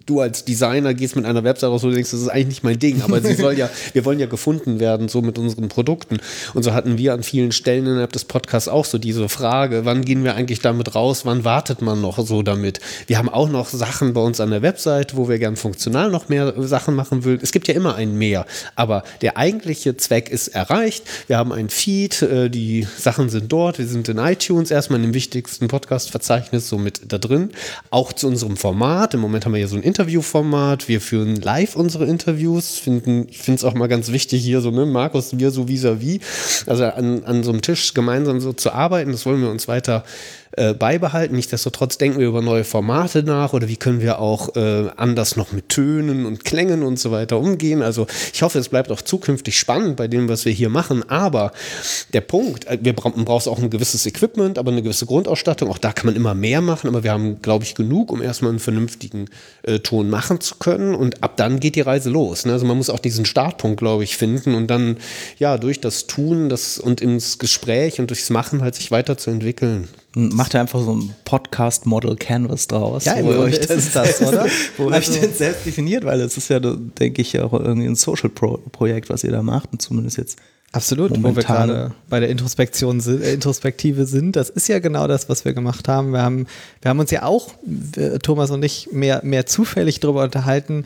du als Designer gehst mit einer Website raus, wo du denkst, das ist eigentlich nicht mein Ding, aber sie soll ja, wir wollen ja gefunden werden, so mit unseren Produkten. Und so hatten wir an vielen Stellen innerhalb des Podcasts auch so diese Frage, wann gehen wir eigentlich damit raus, wann wartet man noch so damit? Wir haben auch noch Sachen bei uns an der Website, wo wir gern funktional noch mehr Sachen machen wollen. Es gibt ja immer ein Mehr, aber der eigentliche Zweck ist erreicht. Wir haben ein Feed, äh, die Sachen sind dort, wir sind in iTunes erstmal in dem wichtigsten Podcast-Verzeichnis Verzeichnis so mit da drin. Auch zu unserem Format. Im Moment haben wir hier so ein Interviewformat. Wir führen live unsere Interviews. Finden, ich finde es auch mal ganz wichtig hier so, ne, Markus, wir so vis-à-vis. -vis. Also an, an so einem Tisch gemeinsam so zu arbeiten. Das wollen wir uns weiter äh, beibehalten. Nichtsdestotrotz denken wir über neue Formate nach oder wie können wir auch äh, anders noch mit Tönen und Klängen und so weiter umgehen. Also ich hoffe, es bleibt auch zukünftig spannend bei dem, was wir hier machen. Aber der Punkt, äh, wir bra man braucht auch ein gewisses Equipment, aber eine gewisse Grundausstattung. Auch da kann man immer mehr machen, aber wir haben, glaube ich, genug, um erstmal einen vernünftigen äh, Ton machen zu können. Und ab dann geht die Reise los. Ne? Also man muss auch diesen Startpunkt, glaube ich, finden und dann ja durch das Tun das, und ins Gespräch und durchs Machen halt sich weiterzuentwickeln macht ihr einfach so ein Podcast-Model Canvas draus. Ja, wo euch das, ist das, oder? wo also, euch das selbst definiert, weil es ist ja, denke ich, auch irgendwie ein Social-Projekt, was ihr da macht und zumindest jetzt Absolut, Momentan. wo wir gerade bei der Introspektion äh, Introspektive sind. Das ist ja genau das, was wir gemacht haben. Wir haben, wir haben uns ja auch, Thomas und ich, mehr, mehr zufällig darüber unterhalten,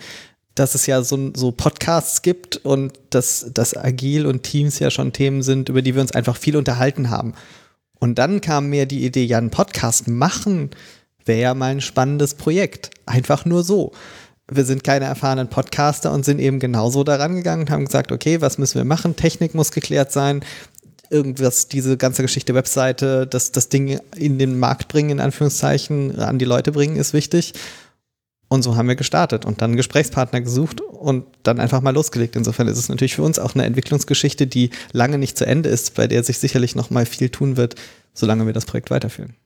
dass es ja so, so Podcasts gibt und dass, dass Agil und Teams ja schon Themen sind, über die wir uns einfach viel unterhalten haben. Und dann kam mir die Idee, ja, einen Podcast machen wäre ja mal ein spannendes Projekt. Einfach nur so. Wir sind keine erfahrenen Podcaster und sind eben genauso daran gegangen und haben gesagt, okay, was müssen wir machen? Technik muss geklärt sein. Irgendwas, diese ganze Geschichte, Webseite, das, das Ding in den Markt bringen, in Anführungszeichen, an die Leute bringen, ist wichtig. Und so haben wir gestartet und dann Gesprächspartner gesucht und dann einfach mal losgelegt. Insofern ist es natürlich für uns auch eine Entwicklungsgeschichte, die lange nicht zu Ende ist, bei der sich sicherlich noch mal viel tun wird, solange wir das Projekt weiterführen.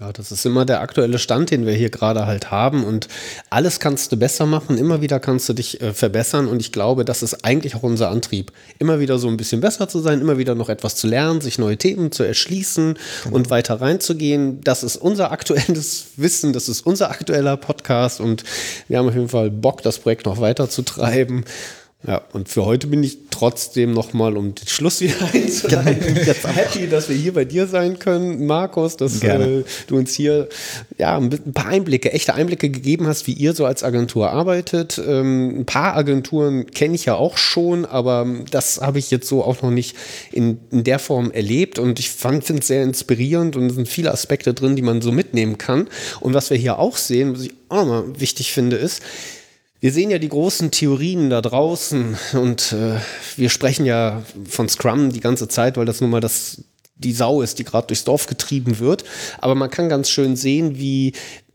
Ja, das ist immer der aktuelle Stand, den wir hier gerade halt haben. Und alles kannst du besser machen, immer wieder kannst du dich äh, verbessern. Und ich glaube, das ist eigentlich auch unser Antrieb. Immer wieder so ein bisschen besser zu sein, immer wieder noch etwas zu lernen, sich neue Themen zu erschließen genau. und weiter reinzugehen. Das ist unser aktuelles Wissen, das ist unser aktueller Podcast. Und wir haben auf jeden Fall Bock, das Projekt noch weiter zu treiben. Ja, und für heute bin ich trotzdem nochmal, um den Schluss wieder einzuleiten, happy, dass wir hier bei dir sein können, Markus, dass äh, du uns hier ja, ein paar Einblicke, echte Einblicke gegeben hast, wie ihr so als Agentur arbeitet. Ähm, ein paar Agenturen kenne ich ja auch schon, aber das habe ich jetzt so auch noch nicht in, in der Form erlebt und ich finde es sehr inspirierend und es sind viele Aspekte drin, die man so mitnehmen kann. Und was wir hier auch sehen, was ich auch nochmal wichtig finde, ist, wir sehen ja die großen Theorien da draußen und äh, wir sprechen ja von Scrum die ganze Zeit, weil das nun mal das die Sau ist, die gerade durchs Dorf getrieben wird. Aber man kann ganz schön sehen, wie,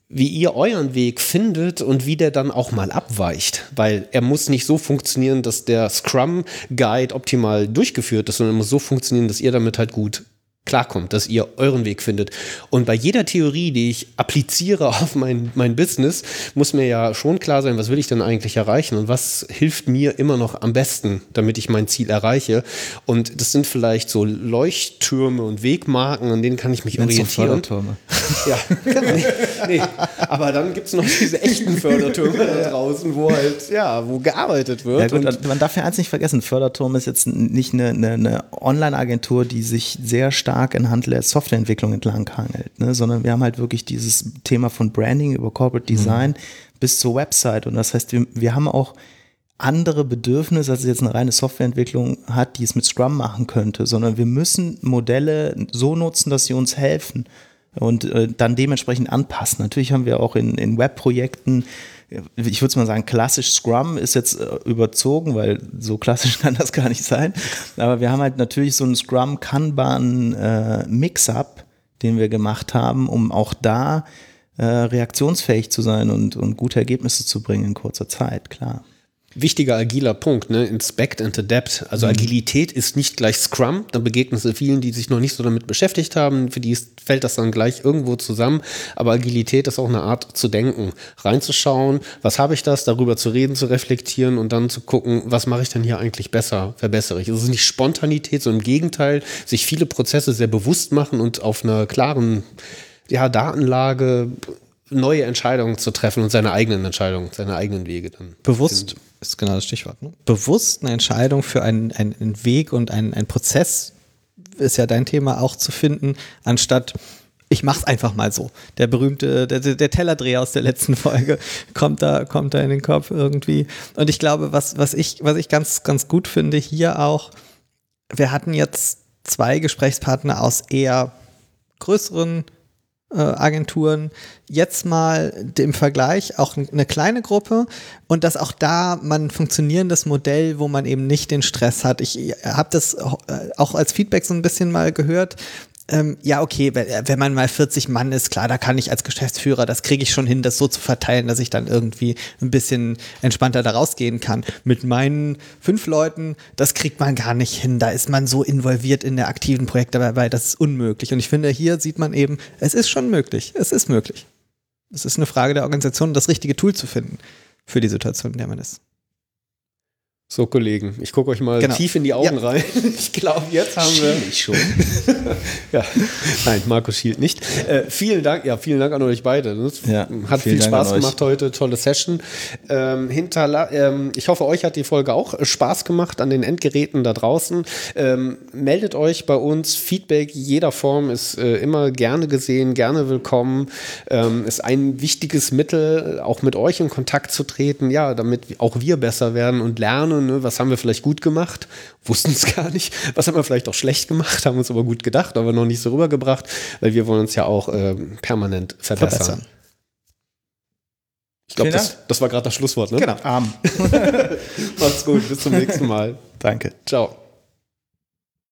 wie ihr euren Weg findet und wie der dann auch mal abweicht. Weil er muss nicht so funktionieren, dass der Scrum Guide optimal durchgeführt ist, sondern er muss so funktionieren, dass ihr damit halt gut klarkommt, dass ihr euren Weg findet. Und bei jeder Theorie, die ich appliziere auf mein, mein Business, muss mir ja schon klar sein, was will ich denn eigentlich erreichen und was hilft mir immer noch am besten, damit ich mein Ziel erreiche. Und das sind vielleicht so Leuchttürme und Wegmarken, an denen kann ich mich Wenn's orientieren. Fördertürme. Ja, nee, nee. aber dann gibt es noch diese echten Fördertürme da draußen, wo halt, ja, wo gearbeitet wird. Ja, gut, man darf ja eins nicht vergessen, Förderturm ist jetzt nicht eine, eine, eine Online-Agentur, die sich sehr stark stark anhand der Softwareentwicklung entlang hangelt, ne? sondern wir haben halt wirklich dieses Thema von Branding über Corporate Design mhm. bis zur Website. Und das heißt, wir, wir haben auch andere Bedürfnisse, als es jetzt eine reine Softwareentwicklung hat, die es mit Scrum machen könnte, sondern wir müssen Modelle so nutzen, dass sie uns helfen und äh, dann dementsprechend anpassen. Natürlich haben wir auch in, in Webprojekten ich würde mal sagen, klassisch Scrum ist jetzt äh, überzogen, weil so klassisch kann das gar nicht sein. Aber wir haben halt natürlich so einen Scrum-Kanban-Mix-up, äh, den wir gemacht haben, um auch da äh, reaktionsfähig zu sein und, und gute Ergebnisse zu bringen in kurzer Zeit, klar wichtiger agiler Punkt, ne? Inspect and adapt. Also mhm. Agilität ist nicht gleich Scrum. Da begegnen sie vielen, die sich noch nicht so damit beschäftigt haben. Für die fällt das dann gleich irgendwo zusammen. Aber Agilität ist auch eine Art zu denken, reinzuschauen, was habe ich das, darüber zu reden, zu reflektieren und dann zu gucken, was mache ich denn hier eigentlich besser, verbessere ich. Es ist nicht Spontanität, sondern im Gegenteil, sich viele Prozesse sehr bewusst machen und auf einer klaren ja, Datenlage neue Entscheidungen zu treffen und seine eigenen Entscheidungen, seine eigenen Wege dann. Bewusst finden. ist genau das Stichwort. Ne? Bewusst eine Entscheidung für einen, einen Weg und einen, einen Prozess ist ja dein Thema auch zu finden, anstatt ich mach's einfach mal so. Der berühmte, der, der Tellerdreher aus der letzten Folge kommt da, kommt da in den Kopf irgendwie. Und ich glaube, was, was ich, was ich ganz, ganz gut finde hier auch, wir hatten jetzt zwei Gesprächspartner aus eher größeren Agenturen jetzt mal im Vergleich auch eine kleine Gruppe und dass auch da man ein funktionierendes Modell, wo man eben nicht den Stress hat. Ich habe das äh, auch als Feedback so ein bisschen mal gehört, ähm, ja, okay, wenn, man mal 40 Mann ist, klar, da kann ich als Geschäftsführer, das kriege ich schon hin, das so zu verteilen, dass ich dann irgendwie ein bisschen entspannter da rausgehen kann. Mit meinen fünf Leuten, das kriegt man gar nicht hin. Da ist man so involviert in der aktiven Projektarbeit, das ist unmöglich. Und ich finde, hier sieht man eben, es ist schon möglich. Es ist möglich. Es ist eine Frage der Organisation, das richtige Tool zu finden für die Situation, in der man ist. So, Kollegen, ich gucke euch mal genau. tief in die Augen ja. rein. Ich glaube, jetzt haben wir. Ich schon. ja. Nein, Markus schielt nicht. Äh, vielen Dank, ja, vielen Dank an euch beide. Das ja, hat viel Dank Spaß gemacht heute, tolle Session. Ähm, ähm, ich hoffe, euch hat die Folge auch Spaß gemacht an den Endgeräten da draußen. Ähm, meldet euch bei uns. Feedback jeder Form ist äh, immer gerne gesehen, gerne willkommen. Ähm, ist ein wichtiges Mittel, auch mit euch in Kontakt zu treten, ja, damit auch wir besser werden und lernen ne? was haben wir vielleicht gut gemacht, wussten es gar nicht, was haben wir vielleicht auch schlecht gemacht, haben uns aber gut gedacht, aber noch nicht so rübergebracht, weil wir wollen uns ja auch äh, permanent verbessern. verbessern. Ich glaube, das, das war gerade das Schlusswort, ne? Genau. Arm. Macht's gut, bis zum nächsten Mal. Danke. Ciao.